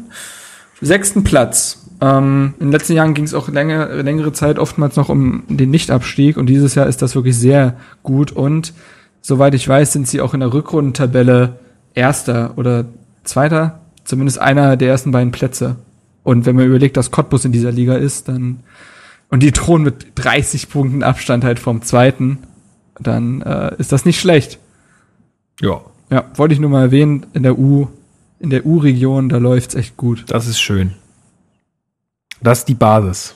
sechsten Platz. Ähm, in den letzten Jahren ging es auch länger, längere Zeit oftmals noch um den Nichtabstieg und dieses Jahr ist das wirklich sehr gut und soweit ich weiß, sind sie auch in der Rückrundentabelle Erster oder Zweiter, zumindest einer der ersten beiden Plätze. Und wenn man überlegt, dass Cottbus in dieser Liga ist, dann und die drohen mit 30 Punkten Abstand halt vom zweiten, dann äh, ist das nicht schlecht. Ja, Ja, wollte ich nur mal erwähnen, in der U, in der U-Region, da läuft's echt gut. das ist schön. Das ist die Basis.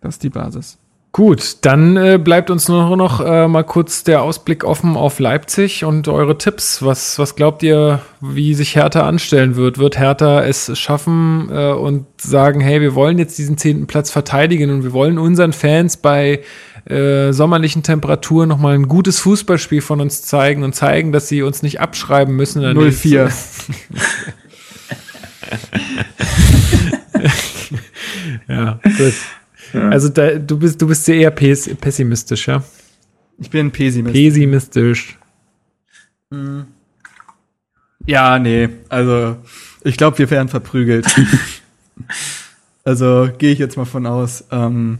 Das ist die Basis. Gut, dann äh, bleibt uns nur noch äh, mal kurz der Ausblick offen auf Leipzig und eure Tipps. Was, was glaubt ihr, wie sich Hertha anstellen wird? Wird Hertha es schaffen äh, und sagen, hey, wir wollen jetzt diesen zehnten Platz verteidigen und wir wollen unseren Fans bei äh, sommerlichen Temperaturen noch mal ein gutes Fußballspiel von uns zeigen und zeigen, dass sie uns nicht abschreiben müssen. in der 04. nächsten- ja, gut. Also da, du bist du bist sehr eher pes pessimistisch, ja? Ich bin Pessimist. Pessimistisch. ja, nee, also ich glaube, wir werden verprügelt. also gehe ich jetzt mal von aus. Ähm,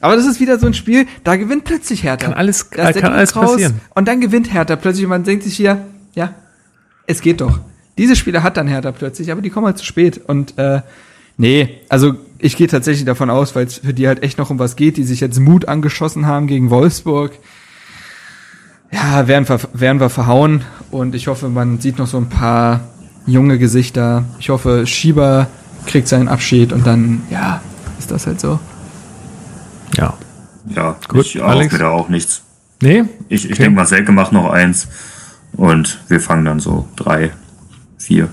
aber das ist wieder so ein Spiel, da gewinnt plötzlich Hertha. Kann alles- Da der kann alles passieren. Und dann gewinnt Hertha plötzlich und man denkt sich hier, ja, es geht doch. Diese Spiele hat dann Hertha plötzlich, aber die kommen halt zu spät. Und äh, nee, also ich gehe tatsächlich davon aus, weil es für die halt echt noch um was geht, die sich jetzt Mut angeschossen haben gegen Wolfsburg. Ja, werden wir, werden wir verhauen und ich hoffe, man sieht noch so ein paar junge Gesichter. Ich hoffe, Schieber kriegt seinen Abschied und dann, ja, ist das halt so. Ja. Ja, Gut, ich Alex? mir da auch nichts. Nee? Ich, ich Okay. denke mal, Selke macht noch eins und wir fangen dann so drei, vier.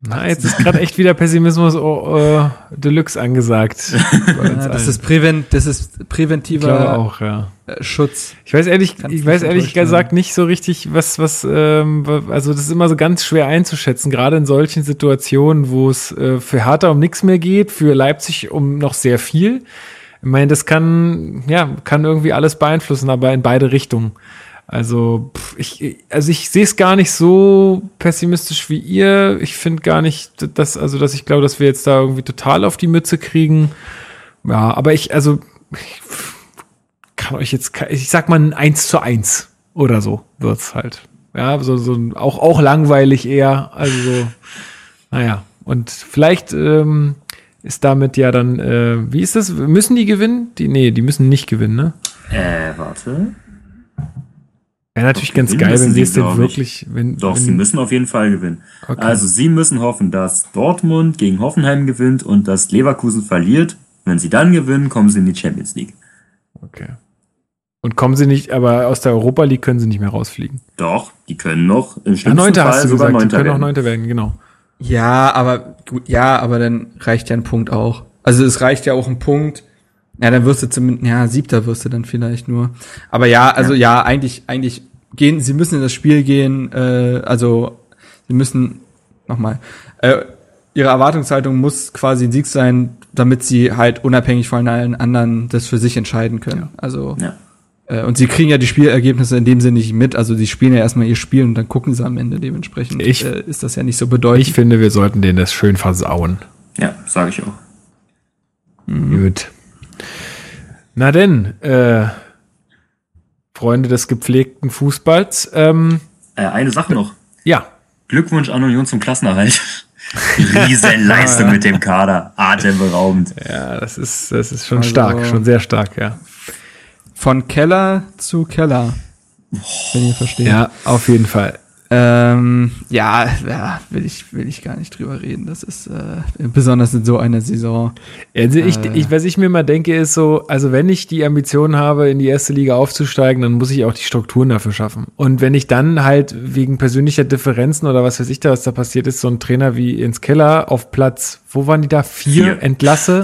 Na, jetzt ist gerade echt wieder Pessimismus oh, äh, Deluxe angesagt. Ja, das ist Präven, das ist präventiver auch, ja. äh, Schutz. Ich weiß ehrlich, Kannst ich weiß ehrlich gesagt nicht so richtig, was, was, ähm, also das ist immer so ganz schwer einzuschätzen, gerade in solchen Situationen, wo es äh, für Hertha um nichts mehr geht, für Leipzig um noch sehr viel. Ich meine, das kann, ja, kann irgendwie alles beeinflussen, aber in beide Richtungen. Also, ich, also ich sehe es gar nicht so pessimistisch wie ihr. Ich finde gar nicht, dass, also, dass ich glaube, dass wir jetzt da irgendwie total auf die Mütze kriegen. Ja, aber ich, also, ich kann euch jetzt, ich sag mal ein 1 zu 1 oder so wird's halt. Ja, so, so auch, auch langweilig eher. Also, so, naja. Und vielleicht ähm, ist damit ja dann, äh, wie ist das? Müssen die gewinnen? Die, nee, die müssen nicht gewinnen, ne? Äh, warte. Wäre natürlich Doch, ganz geil, wenn sie es denn wirklich, wenn, Doch, wenn, sie müssen auf jeden Fall gewinnen. Okay. Also sie müssen hoffen, dass Dortmund gegen Hoffenheim gewinnt und dass Leverkusen verliert. Wenn sie dann gewinnen, kommen sie in die Champions League. Okay. Und kommen sie nicht, aber aus der Europa League können sie nicht mehr rausfliegen. Doch, die können noch im Ah, schlimmsten Neunter Fall hast du sogar gesagt, die Neunter können auch werden. Neunter werden, genau. Ja, aber gut, ja, aber dann reicht ja ein Punkt auch. Also es reicht ja auch ein Punkt. Ja, dann wirst du zumindest, ja, siebter wirst du dann vielleicht nur. Aber ja, also ja, eigentlich, eigentlich gehen, sie müssen in das Spiel gehen, äh, also sie müssen, nochmal, äh, ihre Erwartungshaltung muss quasi ein Sieg sein, damit sie halt unabhängig von allen anderen das für sich entscheiden können. Also Ja. äh, und sie kriegen ja die Spielergebnisse in dem Sinne nicht mit. Also sie spielen ja erstmal ihr Spiel und dann gucken sie am Ende dementsprechend. Ich- äh, ist das ja nicht so bedeutend. Ich finde, wir sollten denen das schön versauen. Ja, sage ich auch. Gut. Na denn, äh, Freunde des gepflegten Fußballs, ähm, Äh, eine Sache noch. ja, Glückwunsch an Union zum Klassenerhalt. Riesenleistung mit dem Kader. Atemberaubend. ja, das ist, das ist schon Also- stark, schon sehr stark, ja. Von Keller zu Keller. Wenn ihr versteht. Ja, auf jeden Fall. Ähm, ja, ja, will ich, will ich gar nicht drüber reden. Das ist äh, besonders in so einer Saison. Also ich, Äh. ich, was ich mir mal denke, ist so, also wenn ich die Ambition habe, in die erste Liga aufzusteigen, dann muss ich auch die Strukturen dafür schaffen. Und wenn ich dann halt wegen persönlicher Differenzen oder was weiß ich da, was da passiert ist, so ein Trainer wie ins Keller auf Platz, wo waren die da? Vier, Vier. entlasse,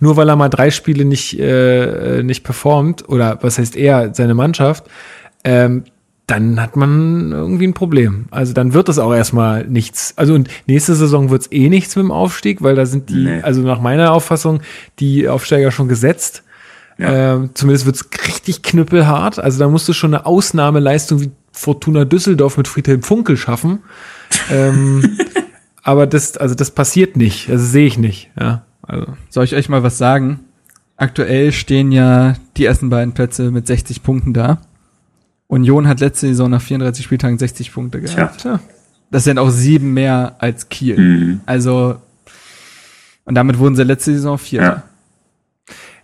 nur weil er mal drei Spiele nicht, äh, nicht performt, oder was heißt er, seine Mannschaft, ähm, dann hat man irgendwie ein Problem. Also dann wird es auch erstmal nichts. Also und nächste Saison wird es eh nichts mit dem Aufstieg, weil da sind die, Nee. also nach meiner Auffassung, die Aufsteiger schon gesetzt. Ja. Ähm, zumindest wird es richtig knüppelhart. Also da musst du schon eine Ausnahmeleistung wie Fortuna Düsseldorf mit Friedhelm Funkel schaffen. ähm, aber das, also das passiert nicht. Also sehe ich nicht. Ja, also. Soll ich euch mal was sagen? Aktuell stehen ja die ersten beiden Plätze mit 60 Punkten da. Union hat letzte Saison nach 34 Spieltagen 60 Punkte gehabt. Tja. Das sind auch sieben mehr als Kiel. Mhm. Also, und damit wurden sie letzte Saison Vierter. Ja.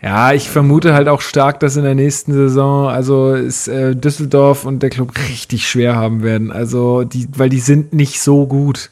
Ja, ich vermute halt auch stark, dass in der nächsten Saison also ist äh, Düsseldorf und der Club richtig schwer haben werden. Also die, weil die sind nicht so gut.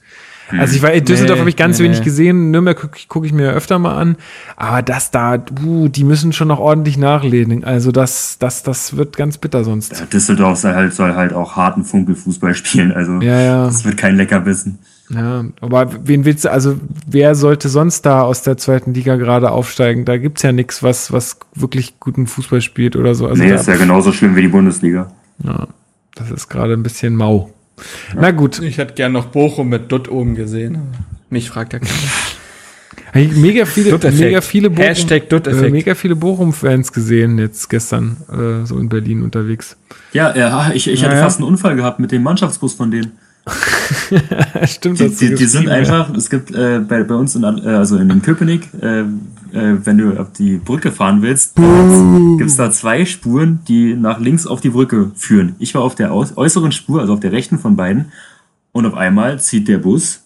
Also ich weiß, Düsseldorf Nee, habe ich ganz nee, wenig gesehen, Nürnberg gucke guck ich mir öfter mal an, aber das da, uh, die müssen schon noch ordentlich nachlegen. Also das, das, das wird ganz bitter sonst. Ja, Düsseldorf soll halt, soll halt auch harten Funkelfußball spielen. Also Ja, ja. das wird kein Leckerbissen. Ja, aber wen willst du, also wer sollte sonst da aus der zweiten Liga gerade aufsteigen? Da gibt's ja nichts, was, was wirklich guten Fußball spielt oder so. Also nee, ist ja genauso schlimm wie die Bundesliga. Ja, das ist gerade ein bisschen mau. Na gut, Ich hätte gern noch Bochum mit Dutt oben gesehen. Mich fragt ja keiner. Mega viele, mega viele Bochum, Hashtag Dutt-Effekt. äh, mega viele Bochum-Fans gesehen jetzt gestern äh, so in Berlin unterwegs. Ja, ja ich, ich hatte Ja, ja. fast einen Unfall gehabt mit dem Mannschaftsbus von denen. Stimmt, Die, die, die sind ja. einfach, es gibt äh, bei, bei uns in, äh, also in Köpenick, äh, äh, wenn du auf die Brücke fahren willst, gibt's da zwei Spuren, die nach links auf die Brücke führen. Ich war auf der aus, äußeren Spur, also auf der rechten von beiden, und auf einmal zieht der Bus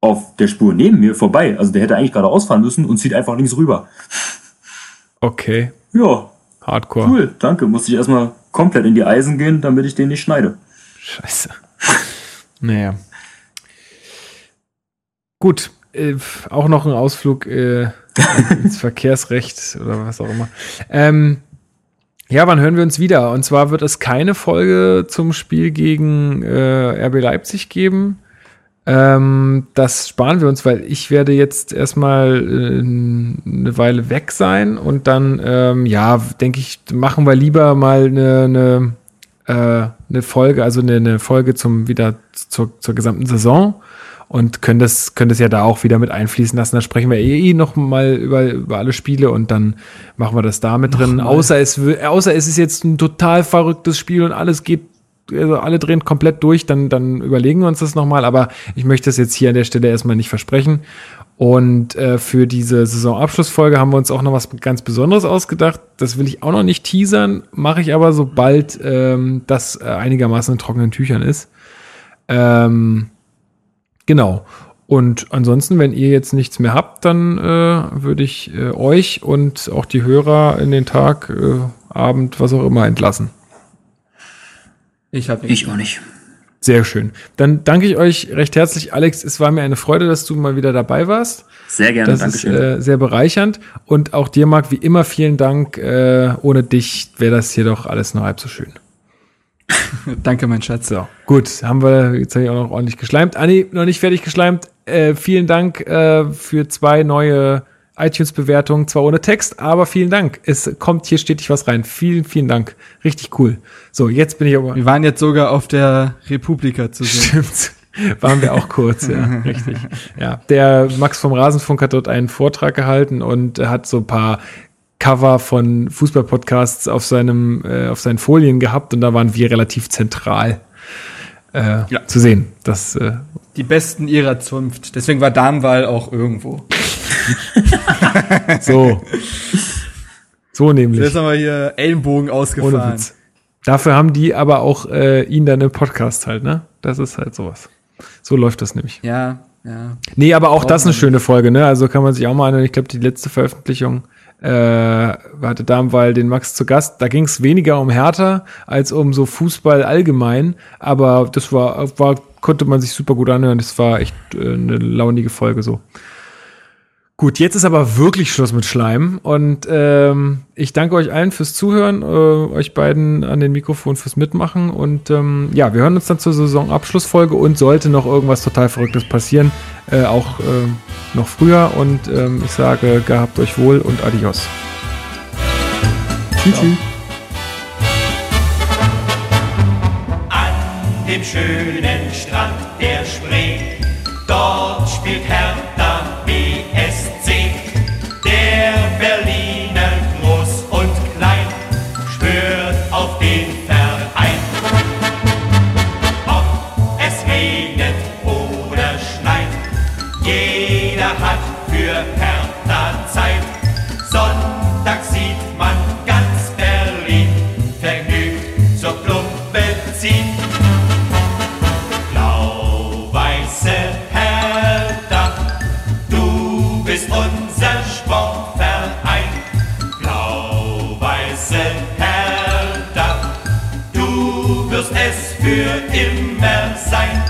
auf der Spur neben mir vorbei. Also der hätte eigentlich gerade ausfahren müssen und zieht einfach links rüber. Okay, Ja, Hardcore. cool, danke. Musste ich erstmal komplett in die Eisen gehen, damit ich den nicht schneide. Scheiße. Naja. Gut, äh, auch noch ein Ausflug äh, ins Verkehrsrecht oder was auch immer. Ähm, ja, wann hören wir uns wieder? Und zwar wird es keine Folge zum Spiel gegen äh, RB Leipzig geben. Ähm, das sparen wir uns, weil ich werde jetzt erstmal äh, eine Weile weg sein und dann, ähm, ja, denke ich, machen wir lieber mal eine, eine, äh, eine Folge, also eine, eine Folge zum wieder zur, zur gesamten Saison und können das, können das ja da auch wieder mit einfließen lassen. Da sprechen wir eh noch mal über, über alle Spiele und dann machen wir das da mit drin. Außer es, außer es ist jetzt ein total verrücktes Spiel und alles geht also alle drehen komplett durch, dann, dann überlegen wir uns das nochmal, aber ich möchte das jetzt hier an der Stelle erstmal nicht versprechen. Und äh, für diese Saisonabschlussfolge haben wir uns auch noch was ganz Besonderes ausgedacht. Das will ich auch noch nicht teasern, mache ich aber, sobald ähm, das äh, einigermaßen in trockenen Tüchern ist. Ähm, genau. Und ansonsten, wenn ihr jetzt nichts mehr habt, dann äh, würde ich äh, euch und auch die Hörer in den Tag, äh, Abend, was auch immer entlassen. Ich habe Ich auch nicht. Sehr schön. Dann danke ich euch recht herzlich, Alex. Es war mir eine Freude, dass du mal wieder dabei warst. Sehr gerne, Das ist Dankeschön. äh, sehr bereichernd. Und auch dir, Marc, wie immer vielen Dank. Äh, ohne dich wäre das hier doch alles nur halb so schön. Danke, mein Schatz. So, gut, haben wir, jetzt habe ich auch noch ordentlich geschleimt. Anni, noch nicht fertig geschleimt. Äh, vielen Dank äh, für zwei neue iTunes-Bewertungen, zwar ohne Text, aber vielen Dank. Es kommt hier stetig was rein. Vielen, vielen Dank. Richtig cool. So, jetzt bin ich aber. Wir waren jetzt sogar auf der Republika zu sehen. Stimmt. Waren wir auch kurz, ja, richtig. Ja, der Max vom Rasenfunk hat dort einen Vortrag gehalten und hat so ein paar Cover von Fußballpodcasts auf seinem, äh, auf seinen Folien gehabt und da waren wir relativ zentral äh, Ja. zu sehen. Das äh, Die Besten ihrer Zunft. Deswegen war Darmwahl auch irgendwo. so. so nämlich. Jetzt haben wir hier Ellenbogen Ohne ausgefahren. Witz. Dafür haben die aber auch äh, ihn dann im Podcast halt, ne? Das ist halt sowas. So läuft das nämlich. Ja, ja. Nee, aber auch das eine schöne Folge, ne? Also kann man sich auch mal anhören. Ich glaube, die letzte Veröffentlichung äh, hatte Darmwall den Max zu Gast. Da ging es weniger um Hertha als um so Fußball allgemein. Aber das war, war konnte man sich super gut anhören. Das war echt äh, eine launige Folge so. Gut, jetzt ist aber wirklich Schluss mit Schleim. Und ähm, ich danke euch allen fürs Zuhören, äh, euch beiden an den Mikrofon fürs Mitmachen. Und ähm, ja, wir hören uns dann zur Saisonabschlussfolge und sollte noch irgendwas total Verrücktes passieren, äh, auch äh, noch früher. Und ähm, ich sage, gehabt euch wohl und adios. Tschüss. an dem schönen Strand der Spree. Dort spielt Hertha für immer sein.